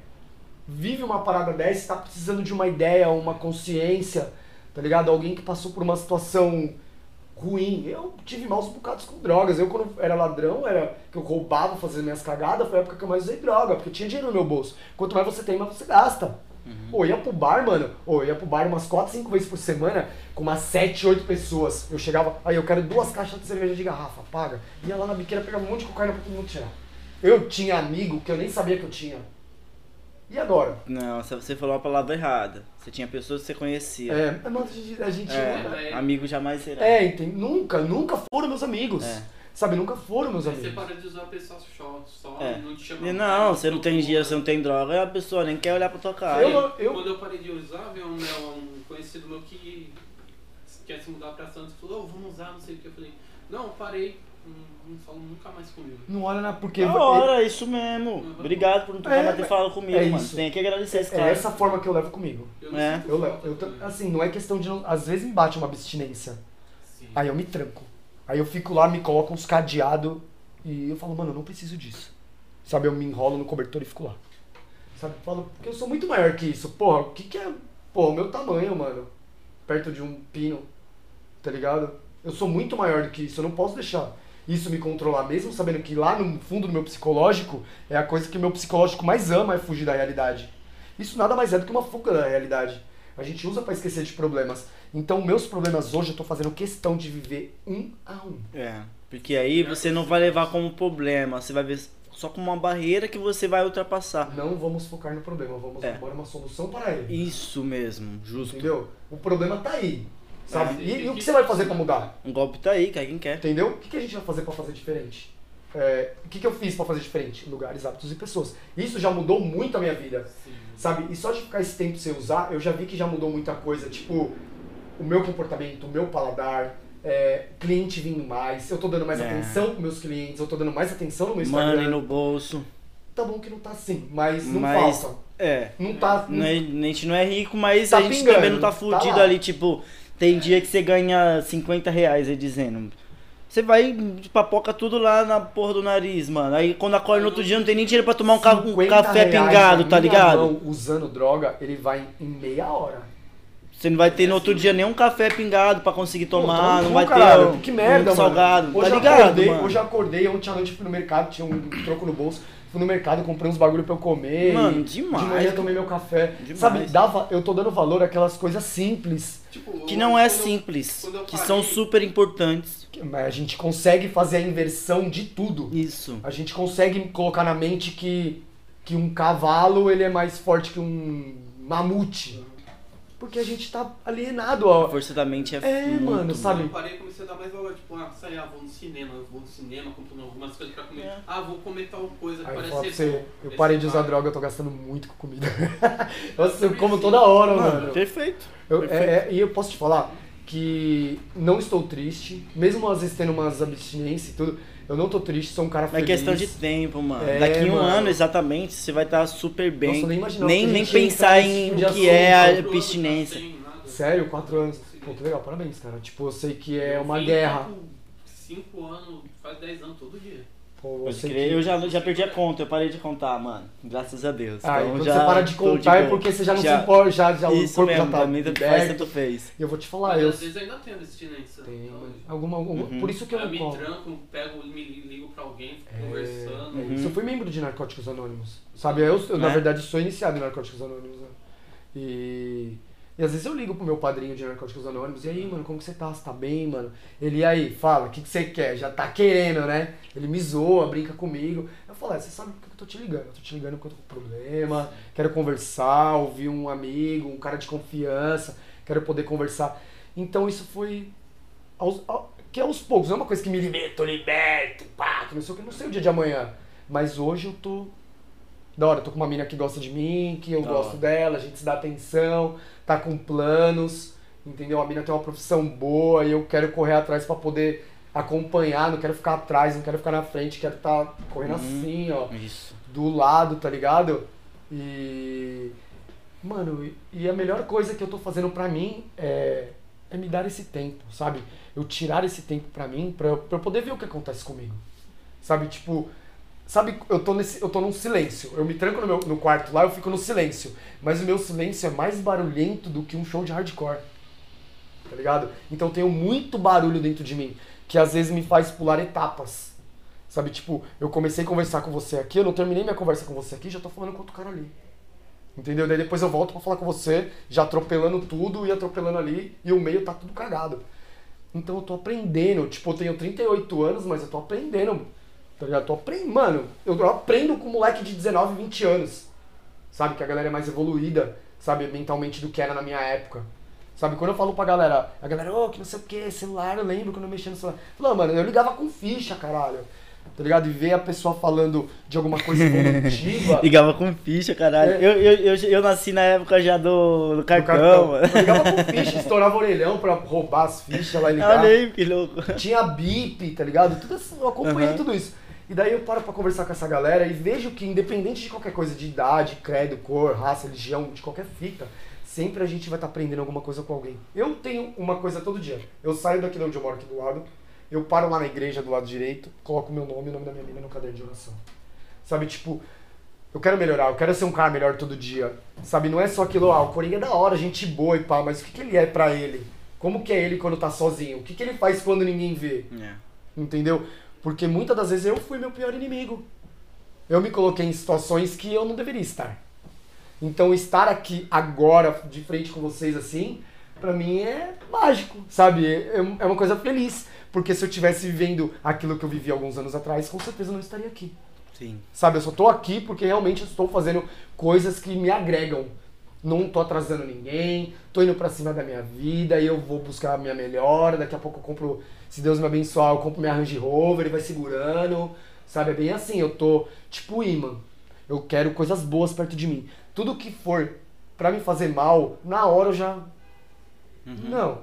vive uma parada dessa, está precisando de uma ideia, uma consciência, tá ligado? Alguém que passou por uma situação ruim. Eu tive maus bocados com drogas. Eu, quando era ladrão, era que eu roubava, fazia minhas cagadas, foi a época que eu mais usei droga, porque eu tinha dinheiro no meu bolso. Quanto mais você tem, mais você gasta. Ou ia pro bar, mano. Ou ia pro bar umas 4, 5 vezes por semana, com umas 7, 8 pessoas. Eu chegava, aí eu quero duas caixas de cerveja de garrafa, paga. Ia lá na biqueira, pegava um monte de cocaína pra todo mundo tirar. Eu tinha amigo que eu nem sabia que eu tinha. E agora? Não, você- você falou a palavra errada. Você tinha pessoas que você conhecia. É, mas a gente. A gente É, É. amigo jamais será. é? Nunca, nunca foram meus amigos. É. Sabe, nunca foram meus Aí você amigos. para de usar a pessoa só, só É. não te chama não, você não tem dinheiro, você não tem droga, a pessoa nem quer olhar pra tua cara. Eu eu- Quando eu parei de usar, veio um, né, um conhecido meu que quer se mudar pra Santos e falou, "Ô, vamos usar, não sei o que. Eu falei, não, parei, não, não falo nunca mais comigo. Não olha na. Porque. Da hora, isso mesmo. Obrigado por não ter É, mais ter falado comigo, é mano. isso. Tem que agradecer esse É cara. essa forma que eu levo comigo. Eu não É. sinto Eu, levo- eu, assim, não é questão de. Às vezes me bate uma abstinência. Sim. Aí eu me tranco. Aí eu fico lá, me coloco uns cadeados e eu falo, mano, eu não preciso disso. Sabe, eu me enrolo no cobertor e fico lá. Sabe, eu falo, porque eu sou muito maior que isso. Porra, o que que é, pô, o meu tamanho, mano? Perto de um pino, tá ligado? Eu sou muito maior do que isso, eu não posso deixar isso me controlar, mesmo sabendo que lá no fundo do meu psicológico é a coisa que o meu psicológico mais ama é fugir da realidade. Isso nada mais é do que uma fuga da realidade. A gente usa pra esquecer de problemas. Então, meus problemas hoje eu tô fazendo questão de viver um a um. É, porque aí você não vai levar como problema, você vai ver só como uma barreira que você vai ultrapassar. Não vamos focar no problema, vamos É. arrumar uma solução para ele. Isso mesmo, justo. Entendeu? O problema tá aí. Sabe? É, E, e o que que- você vai fazer pra mudar? Um golpe tá aí, cai quem quer. Entendeu? O que, que a gente vai fazer pra fazer diferente? É, o que, que eu fiz pra fazer diferente? Lugares, hábitos e pessoas. Isso já mudou muito a minha vida. Sim. Sabe? E só de ficar esse tempo sem usar, eu já vi que já mudou muita coisa. Tipo, o meu comportamento, o meu paladar, é, cliente vindo mais, eu tô dando mais É. atenção pros meus clientes, eu tô dando mais atenção no meu Instagram. Money no bolso. Tá bom que não tá assim, mas não Mas- falta. É. Não tá. Não é- a gente não é rico, mas Tá a gente pingando, também não tá tá fudido lá. ali, tipo, Tem dia que você ganha 50 reais aí dizendo. Você vai papoca tudo lá na porra do nariz, mano. Aí quando acorda no outro dia não tem nem dinheiro pra tomar um, ca- um 50 café pingado, tá ligado? mão, usando droga, ele vai em meia hora. Você não vai ter no outro dia nem um café pingado pra conseguir tomar, Pô, não pô, vai caralho, ter que merda, um mano. salgado, Hoje tá eu ligado, acordei, mano? Hoje eu acordei, ontem à noite fui no mercado, tinha um troco no bolso. Fui no mercado, comprei uns bagulho pra eu comer. Mano, e demais, De manhã tomei meu café. Demais. Sabe, dava, eu tô dando valor àquelas coisas simples. Tipo, Que não é simples, eu que parei- são super importantes. que- Mas a gente consegue fazer a inversão de tudo. Isso. A gente consegue colocar na mente que, que um cavalo ele é mais forte que um mamute. Porque a gente tá alienado, A ó. força da mente é, É, muito, mano, sabe? Eu parei e comecei a dar mais valor, tipo, ah, sai, ah, vou no cinema, eu vou no cinema, compro algumas coisas pra comer. É. Ah, vou comer tal coisa que Aí eu parece falo pra ser você, eu parei de usar vai. droga, eu tô gastando muito com comida. Nossa, eu como toda hora, Mano, mano. perfeito. Eu- perfeito. é- é- e eu posso te falar que não estou triste, mesmo às vezes tendo umas abstinências e tudo, eu não tô triste, sou um cara É feliz. questão de tempo, mano. É, Daqui um mano. ano, exatamente, você vai estar super bem. Nossa, nem imaginava nem, nem pensar em o que é a abstinência. tá nada. Sério, quatro anos. Pô, que legal, parabéns, cara. Tipo, eu sei que é uma guerra. Cinco anos, faz dez anos todo dia. Eu Pode sei crer. que... Eu já, já perdi a conta, eu parei de contar, mano. Graças a Deus. Ah, Então quando já você para de contar é porque você já não Já- se importa, já, já, o Isso corpo mesmo, já tá mim faz, tanto fez. E eu vou te falar, Mas eu... às vezes ainda tem abstinência. Tem, Então. Alguma, alguma- Uhum. Por isso que eu eu não me tranco, pego, me ligo pra alguém, fico É, conversando. é Uhum. Eu fui membro de Narcóticos Anônimos. Sabe, eu, eu, na Né? verdade sou iniciado em Narcóticos Anônimos. Né? E, e às vezes eu ligo pro meu padrinho de Narcóticos Anônimos. E aí, mano, como que você tá? Você tá bem, mano? Ele, aí, fala, o que, que você quer? Já tá querendo, né? Ele me zoa, brinca comigo. Eu falo, é, você sabe por que eu tô te ligando? Eu tô te ligando porque eu tô com problema, quero conversar, ouvir um amigo, um cara de confiança, quero poder conversar. Então isso foi aos, ao- que aos poucos, não é uma coisa que me liberto, liberto, pá, que não sei o que, não sei o dia de amanhã. Mas hoje eu tô da hora, eu tô com uma mina que gosta de mim, que eu Da gosto hora. dela, a gente se dá atenção, tá com planos, entendeu? A mina tem uma profissão boa e eu quero correr atrás pra poder acompanhar, não quero ficar atrás, não quero ficar na frente, quero estar correndo Uhum. assim, ó Isso. do lado, tá ligado? E. Mano, e- a melhor coisa que eu tô fazendo pra mim é, é me dar esse tempo, sabe? Eu tirar esse tempo pra mim, pra, pra eu poder ver o que acontece comigo. Sabe, tipo. Sabe, eu tô, nesse, eu tô num silêncio. Eu me tranco no, meu, no quarto lá, eu fico no silêncio. Mas o meu silêncio é mais barulhento do que um show de hardcore. Tá ligado? Então eu tenho muito barulho dentro de mim, que às vezes me faz pular etapas. Sabe, tipo, eu comecei a conversar com você aqui, eu não terminei minha conversa com você aqui, já tô falando com outro cara ali. Entendeu? Daí depois eu volto pra falar com você, já atropelando tudo e atropelando ali, e o meio tá tudo cagado. Então eu tô aprendendo, tipo, eu tenho 38 anos, mas eu tô aprendendo. Tá ligado? Tô aprendendo, mano, eu aprendo com um moleque de 19, 20 anos. Sabe, que a galera é mais evoluída, sabe, mentalmente do que era na minha época. Sabe, quando eu falo pra galera, a galera, ô, que não sei o que, celular, eu lembro quando eu mexia no celular. Falou, mano, eu ligava com ficha, caralho. Tá ligado? E ver a pessoa falando de alguma coisa evolutiva. Ligava com ficha, caralho. É. Eu, eu, eu, eu nasci na época já do, do cartão, mano. Eu ligava com ficha, estourava o orelhão pra roubar as fichas lá e ligar. Olha aí, que louco. Tinha bip, tá ligado? Tudo assim, eu acompanhei Aham. tudo isso. E daí eu paro pra conversar com essa galera e vejo que, independente de qualquer coisa, de idade, credo, cor, raça, religião, de qualquer fita, sempre a gente vai estar aprendendo alguma coisa com alguém. Eu tenho uma coisa todo dia. Eu saio daqui de onde eu moro, aqui do lado, eu paro lá na igreja do lado direito, coloco meu nome e o nome da minha mina no caderno de oração. Sabe, tipo, eu quero melhorar, eu quero ser um cara melhor todo dia. Sabe, não é só aquilo, ah, o Coringa é da hora, gente boa e pá, mas o que, que ele é pra ele? Como que é ele quando tá sozinho? O que, que ele faz quando ninguém vê? É. Entendeu? Porque muitas das vezes eu fui meu pior inimigo. Eu me coloquei em situações que eu não deveria estar. Então estar aqui agora, de frente com vocês assim, pra mim é mágico, sabe? É é uma coisa feliz. Porque se eu tivesse vivendo aquilo que eu vivi alguns anos atrás, com certeza eu não estaria aqui. Sim. Sabe, eu só tô aqui porque realmente eu estou fazendo coisas que me agregam. Não tô atrasando ninguém, tô indo pra cima da minha vida e eu vou buscar a minha melhora. Daqui a pouco eu compro, se Deus me abençoar, eu compro minha Range Rover e vai segurando. Sabe, é bem assim, eu tô tipo imã. Eu quero coisas boas perto de mim. Tudo que for pra me fazer mal, na hora eu já. Não.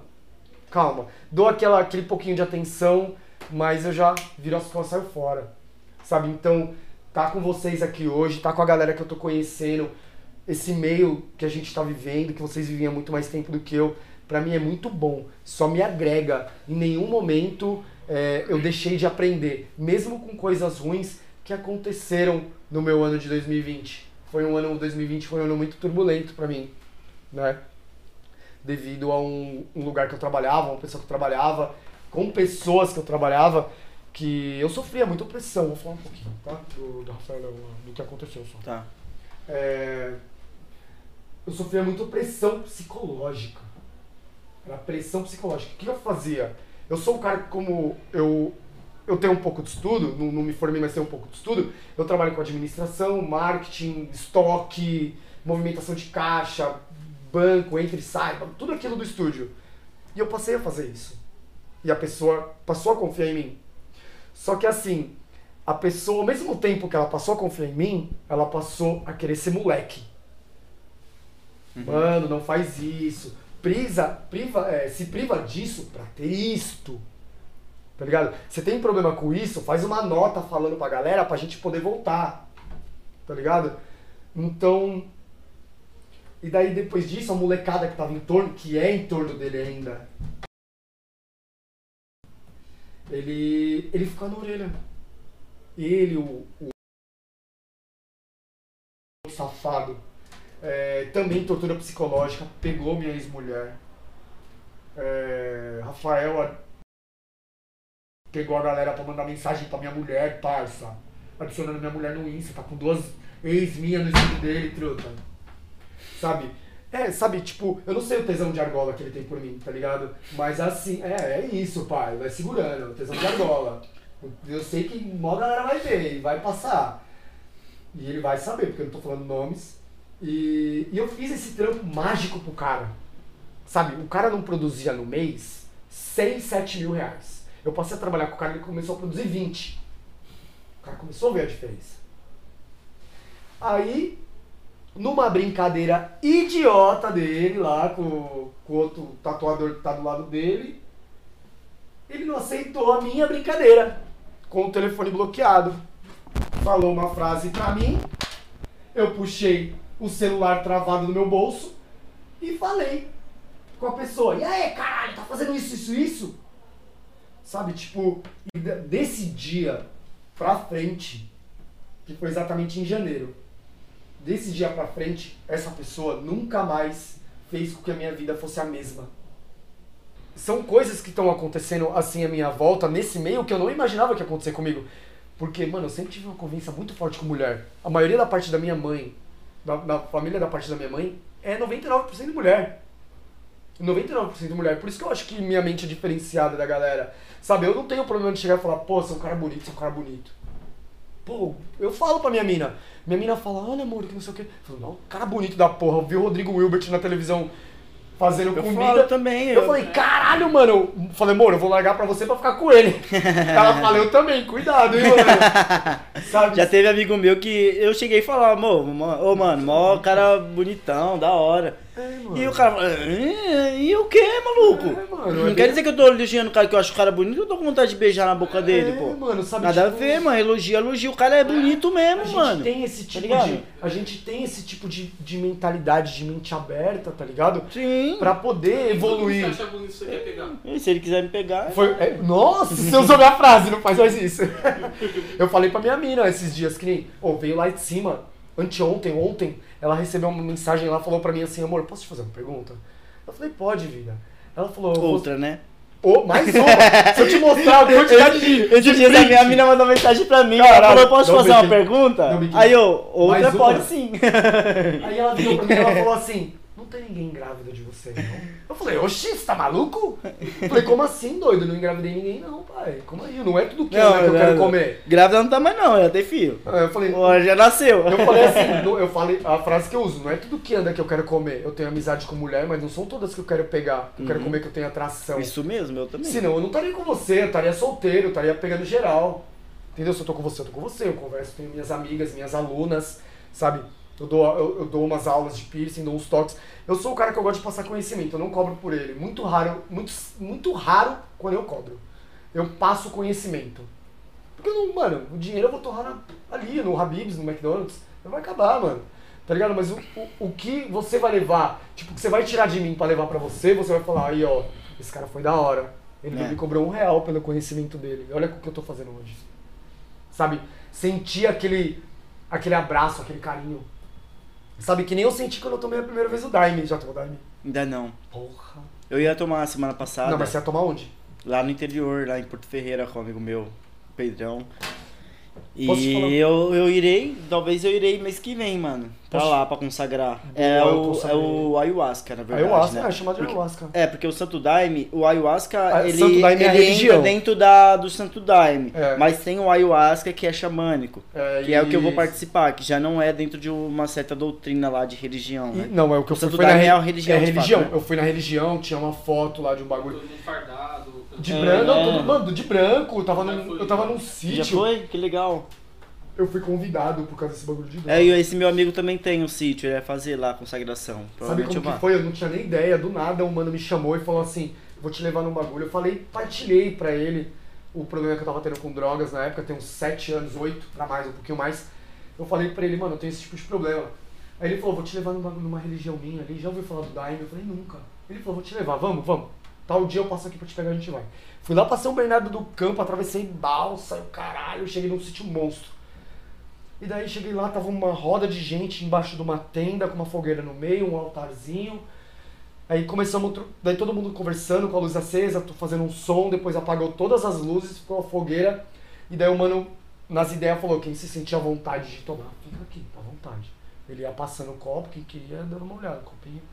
Calma. Dou aquela, aquele pouquinho de atenção, mas eu já viro as costas e saio fora sabe? Então, tá com vocês aqui hoje, tá com a galera que eu tô conhecendo, esse meio que a gente tá vivendo, que vocês viviam há muito mais tempo do que eu, pra mim é muito bom. Só me agrega. Em nenhum momento é, eu deixei de aprender, mesmo com coisas ruins que aconteceram no meu ano de 2020. Foi um ano 2020 foi um ano muito turbulento pra mim, né? Devido a um, um lugar que eu trabalhava, uma pessoa que eu trabalhava, com pessoas que eu trabalhava, que eu sofria muita opressão. Vou falar um pouquinho, tá? Do, do Rafael, do que aconteceu só. Tá. É, eu sofria muita pressão psicológica. Era pressão psicológica. O que eu fazia? Eu sou um cara que, como eu, eu tenho um pouco de estudo, não, não me formei, mas tenho um pouco de estudo, eu trabalho com administração, marketing, estoque, movimentação de caixa, banco, entre e sai, tudo aquilo do estúdio. E eu passei a fazer isso. E a pessoa passou a confiar em mim. Só que assim, a pessoa, ao mesmo tempo que ela passou a confiar em mim, ela passou a querer ser moleque. Mano, não faz isso. Prisa, priva, é, se priva disso pra ter isto. Tá ligado? Você tem problema com isso, faz uma nota falando pra galera pra gente poder voltar. Tá ligado? Então. E daí depois disso, a molecada que tava em torno, que é em torno dele ainda, ele. ele ficou na orelha. Ele, o, o safado, é, também tortura psicológica, pegou minha ex-mulher. É, Rafael pegou a galera pra mandar mensagem pra minha mulher, parça. Adicionando minha mulher no Insta, tá com duas ex minhas no estúdio dele, truta. Sabe? É, sabe, tipo, eu não sei o tesão de argola que ele tem por mim, tá ligado? Mas assim, é, é isso, pai. Vai segurando, o tesão de argola. Eu sei que mó galera vai ver vai passar. E ele vai saber, porque eu não tô falando nomes. E, e eu fiz esse trampo mágico pro cara. Sabe, o cara não produzia no mês 6, 7 mil reais. Eu passei a trabalhar com o cara e ele começou a produzir 20. O cara começou a ver a diferença. Aí, numa brincadeira idiota dele lá com, com o outro tatuador que tá do lado dele, ele não aceitou a minha brincadeira com o telefone bloqueado. Falou uma frase pra mim, eu puxei o celular travado no meu bolso e falei com a pessoa: E aí, caralho, tá fazendo isso, isso, isso? Sabe, tipo, de- desse dia pra frente, que foi exatamente em janeiro, desse dia pra frente, essa pessoa nunca mais fez com que a minha vida fosse a mesma. São coisas que estão acontecendo assim à minha volta, nesse meio, que eu não imaginava que ia acontecer comigo. Porque, mano, eu sempre tive uma convivência muito forte com mulher. A maioria da parte da minha mãe, da, da família da parte da minha mãe, é 99% de mulher. 99% de mulher. Por isso que eu acho que minha mente é diferenciada da galera. Sabe, eu não tenho problema de chegar e falar, pô, você é um cara bonito, você é um cara bonito. Pô, eu falo pra minha mina. Minha mina fala, olha amor, que não sei o quê. Eu falo, não, cara bonito da porra. Eu vi o Rodrigo Wilbert na televisão fazendo Eu comida. falo também. Eu falei, caralho, mano. Eu falei, amor, eu vou largar pra você pra ficar com ele. Ela falou, eu também, cuidado, hein, mano. Já teve amigo meu que eu cheguei e falava, amor, mo- ô mano, mó cara bonitão, da hora. É, mano. E o cara fala, "É, e o que, maluco? É, mano, não é quer dizer que eu tô elogiando o cara que eu acho o cara bonito, eu tô com vontade de beijar na boca dele, É, pô. mano, sabe, Nada tipo, a ver, mano. Elogio, elogio. O cara é bonito mesmo, A gente mano. tem esse tipo ligado? de. A gente tem esse tipo de, de mentalidade, de mente aberta, tá ligado? Sim. Pra poder evoluir. Você acha bonito você quer pegar? E se ele quiser me pegar. Foi, é, nossa, você usou minha frase, não faz mais isso. Eu falei pra minha mina esses dias que nem, ô, veio lá de cima, anteontem, ontem, ela recebeu uma mensagem lá, falou pra mim assim, amor, posso te fazer uma pergunta? Eu falei, pode, vida. Ela falou, Outra, né? Ô, mais uma. Se eu te mostrar a quantidade de. De dias a minha mina mandou mensagem pra mim. Caralho, ela falou, eu posso fazer uma pergunta? Aí eu, outra pode sim. Aí ela virou pra mim e ela falou assim: Não tem ninguém grávida de você, não? Eu falei: Oxi, você tá maluco? Eu falei: Como assim, doido? Eu não engravidei ninguém, não, pai. Como aí? Não é tudo que, Não, né, que eu quero comer. Grávida não tá mais não, já tem filho. Aí eu falei: Ó, Já nasceu. Eu falei assim, eu falei a frase que eu uso, não é tudo que anda que eu quero comer. Eu tenho amizade com mulher, mas não são todas que eu quero pegar, eu quero Uhum. comer que eu tenho atração. Isso mesmo, eu também. Senão eu não estaria com você, eu estaria solteiro, eu estaria pegando geral. Entendeu? Se eu tô com você, eu tô com você, eu converso, tenho minhas amigas, minhas alunas, sabe? Eu dou, eu, eu dou umas aulas de piercing, dou uns toques. Eu sou o cara que eu gosto de passar conhecimento, eu não cobro por ele. Muito raro, muito, muito raro quando eu cobro. Eu passo conhecimento. Porque, eu não, mano, o dinheiro eu vou torrar na- ali, no Habib's, no McDonald's. Não vai acabar, mano. Tá ligado? Mas o, o, o que você vai levar, tipo, o que você vai tirar de mim pra levar pra você, você vai falar, aí ó, esse cara foi da hora. Ele É. me cobrou um real pelo conhecimento dele. Olha o que eu tô fazendo hoje. Sabe? Sentir aquele, aquele abraço, aquele carinho. Sabe? Que nem eu senti quando eu tomei a primeira vez o Daime. Já tomou Daime? Ainda não. Porra. Eu ia tomar semana passada. Não, mas você ia tomar onde? Lá no interior, lá em Porto Ferreira, com um amigo meu, Pedrão. E eu, eu irei, talvez eu irei mês que vem, mano. Pra Posso- lá, pra consagrar. É, eu o, é o ayahuasca, na verdade. ayahuasca, né? é chamado de Porque- ayahuasca. É, porque o Santo Daime, o ayahuasca, Ah, ele, Santo Daime é a ele religião. entra dentro da, do Santo Daime. É. Mas tem o ayahuasca que é xamânico. É, Que é o que eu vou participar, que já não é dentro de uma certa doutrina lá de religião, E- né? não, é o que eu O fui Santo foi na Daime re- é a religião, É religião. fato, né? Eu fui na religião, tinha uma foto lá de um bagulho. Todo mundo fardado. De É, branco, não, é. todo mundo de branco. Eu tava, Já num, eu tava num Já sítio. foi? Que legal. Eu fui convidado por causa desse bagulho de. É, e esse meu amigo também tem um sítio, ele vai fazer lá a consagração. Sabe como que foi? Eu não tinha nem ideia. Do nada, um mano me chamou e falou assim: vou te levar num bagulho. Eu falei, partilhei pra ele o problema que eu tava tendo com drogas na época, tem uns 7 anos, 8 pra mais, um pouquinho mais. Eu falei pra ele, mano, eu tenho esse tipo de problema. Aí ele falou, vou te levar num bagulho- numa religião minha ali. Já ouviu falar do Daime? Eu falei, nunca. Ele falou, vou te levar, vamos, vamos. Tal dia eu passo aqui pra te pegar, a gente vai. Fui lá pra São Bernardo do Campo, atravessei balsa, o caralho, cheguei num sítio monstro. E daí cheguei lá, tava uma roda de gente embaixo de uma tenda com uma fogueira no meio, um altarzinho. Aí começamos, daí todo mundo conversando com a luz acesa, fazendo um som, depois apagou todas as luzes, ficou a fogueira. E daí o mano, nas ideias, falou: quem se sentia à vontade de tomar, fica aqui, à vontade. Ele ia passando o copo, quem queria dando uma olhada, copinho.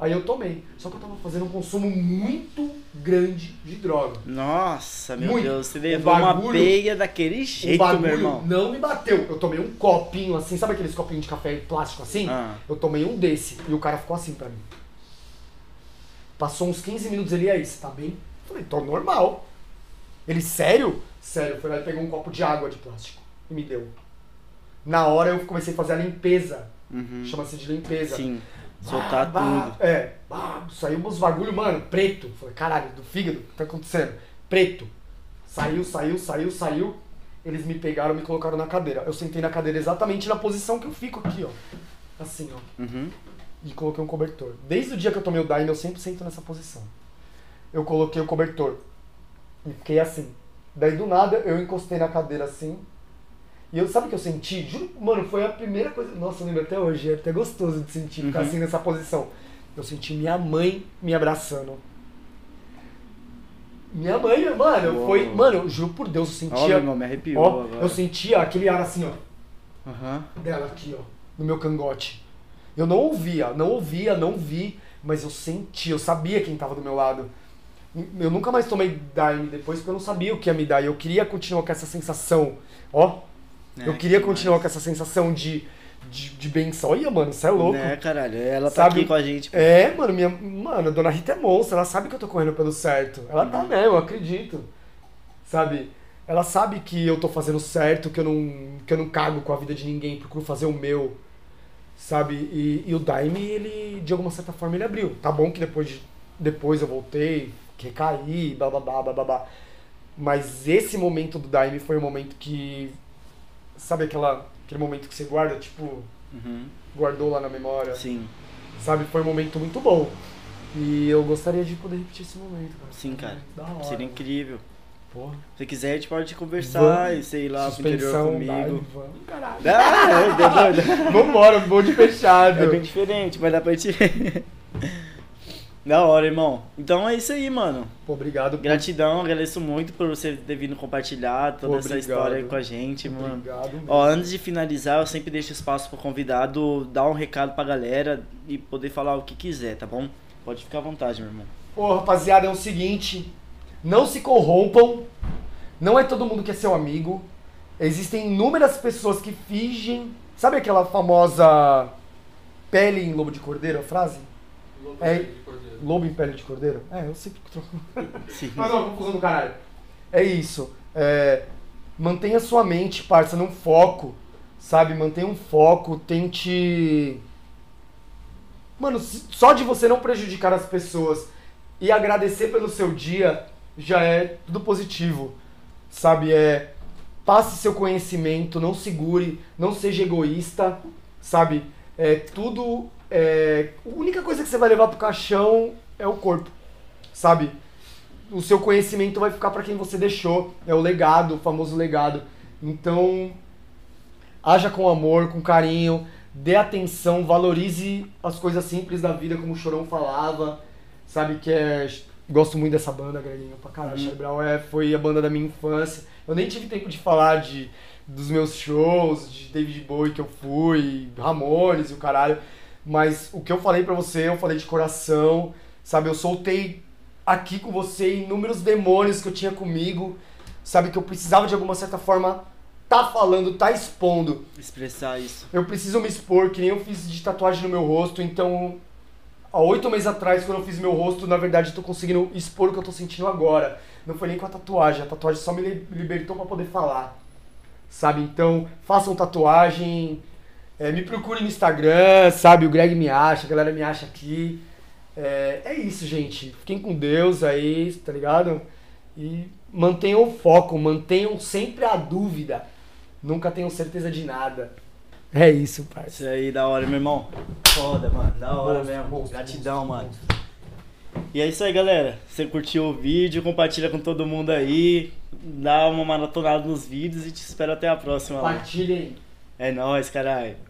Aí eu tomei. Só que eu tava fazendo um consumo muito grande de droga. Nossa, meu Muito. Deus, você O levou uma bagulho- peia daquele O jeito, bagulho meu irmão. não me bateu. Eu tomei um copinho assim, sabe aqueles copinhos de café plástico assim? Ah. Eu tomei um desse e o cara ficou assim pra mim. Passou uns 15 minutos ele aí, você tá bem? Eu falei, tô normal. Ele, sério? Sério, foi lá e pegou um copo de água de plástico e me deu. Na hora eu comecei a fazer a limpeza. Uhum. Chama-se de limpeza. Sim, soltar Bah, bah, tudo. É, bah, saiu uns bagulho, mano, preto. Falei, caralho, do fígado, o que tá acontecendo? Preto. Saiu, saiu, saiu, saiu. Eles me pegaram, me colocaram na cadeira. Eu sentei na cadeira exatamente na posição que eu fico aqui, ó. Assim, ó. Uhum. E coloquei um cobertor. Desde o dia que eu tomei o Daime, eu sempre sento nessa posição. Eu coloquei o cobertor. E fiquei assim. Daí do nada eu encostei na cadeira assim. E eu, sabe o que eu senti? Juro, mano, foi a primeira coisa. Nossa, eu lembro até hoje, é até gostoso de sentir, ficar Uhum. assim nessa posição. Eu senti minha mãe me abraçando. Minha mãe, mano, Uou. foi. Mano, eu juro por Deus, eu Ó, meu sentia. irmão, me arrepiou ó, agora. eu sentia aquele ar assim, ó Aham. dela aqui, ó, no meu cangote. Eu não ouvia, não ouvia, não vi, mas eu senti, eu sabia quem tava do meu lado. Eu nunca mais tomei Daime depois porque eu não sabia o que ia me dar. E eu queria continuar com essa sensação, ó. É, eu queria que continuar demais. com essa sensação de, de, de benção. Olha, mano, você é louco. Né, caralho, ela tá Sabe- aqui com a gente. É, mano, minha. Mano, a dona Rita é monstro, ela sabe que eu tô correndo pelo certo. Ela tá mesmo, eu acredito. Sabe? Ela sabe que eu tô fazendo certo, que eu não, que eu não cago com a vida de ninguém, procuro fazer o meu. Sabe? E, e o Daime, ele, de alguma certa forma, ele abriu. Tá bom que depois, de- depois eu voltei, recaí, bababá, bababá. Mas esse momento do Daime foi um momento que. Sabe aquela, aquele momento que você guarda, tipo, Uhum. guardou lá na memória? Sim, sabe? Foi um momento muito bom. E eu gostaria de poder repetir esse momento, cara. sim, cara. Da hora. Seria incrível. Porra. Se quiser, a gente pode conversar Vamos. e sei lá pro interior Suspensão, comigo. Daime, vamos, caralho. Ah, é doido. Vambora, vou de fechado. É bem diferente, mas dá pra gente. Da hora, irmão. Então é isso aí, mano. Pô, obrigado. por- Gratidão, agradeço muito por você ter vindo compartilhar toda Pô, essa história aí com a gente, mano. Obrigado mesmo. Ó, antes de finalizar, eu sempre deixo espaço pro convidado dar um recado pra galera e poder falar o que quiser, tá bom? Pode ficar à vontade, meu irmão. Pô, rapaziada, é o seguinte. Não se corrompam. Não é todo mundo que é seu amigo. Existem inúmeras pessoas que fingem. Sabe aquela famosa pele em lobo de cordeiro, a frase? Lobo É. de cordeiro. Lobo em pele de cordeiro? É, eu sempre troco. Sim. Mas não, confusão do caralho. É isso. É, mantenha sua mente, parça, num foco. Sabe? Mantenha um foco. Tente. Mano, só de você não prejudicar as pessoas e agradecer pelo seu dia já é tudo positivo. Sabe? É. Passe seu conhecimento, não segure, não seja egoísta, sabe? É tudo. É, a única coisa que você vai levar pro caixão é o corpo, sabe? O seu conhecimento vai ficar para quem você deixou. É o legado, o famoso legado. Então, haja com amor, com carinho, dê atenção, valorize as coisas simples da vida, como o Chorão falava, sabe? Que é. Gosto muito dessa banda, Greginho, pra caralho. Uhum. Brown é, foi a banda da minha infância. Eu nem tive tempo de falar de, dos meus shows, de David Bowie que eu fui, Ramones e o caralho. Mas o que eu falei pra você, eu falei de coração, sabe? Eu soltei aqui com você inúmeros demônios que eu tinha comigo, sabe? Que eu precisava de alguma certa forma tá falando, tá expondo. Expressar isso. Eu preciso me expor, que nem eu fiz de tatuagem no meu rosto, então há oito meses atrás, quando eu fiz meu rosto, na verdade eu tô conseguindo expor o que eu tô sentindo agora. Não foi nem com a tatuagem, a tatuagem só me li- libertou pra poder falar. Sabe? Então, façam tatuagem, é, me procure no Instagram, sabe? O Greg me acha, a galera me acha aqui. É, é isso, gente. Fiquem com Deus aí, tá ligado? E mantenham o foco, mantenham sempre a dúvida. Nunca tenham certeza de nada. É isso, parça. Isso aí, da hora, meu irmão. Foda, mano. Da hora mesmo. monstro, Gratidão, monstro, mano. E é isso aí, galera. Se você curtiu o vídeo, compartilha com todo mundo aí. Dá uma maratonada nos vídeos e te espero até a próxima. Compartilhem. É nóis, caralho.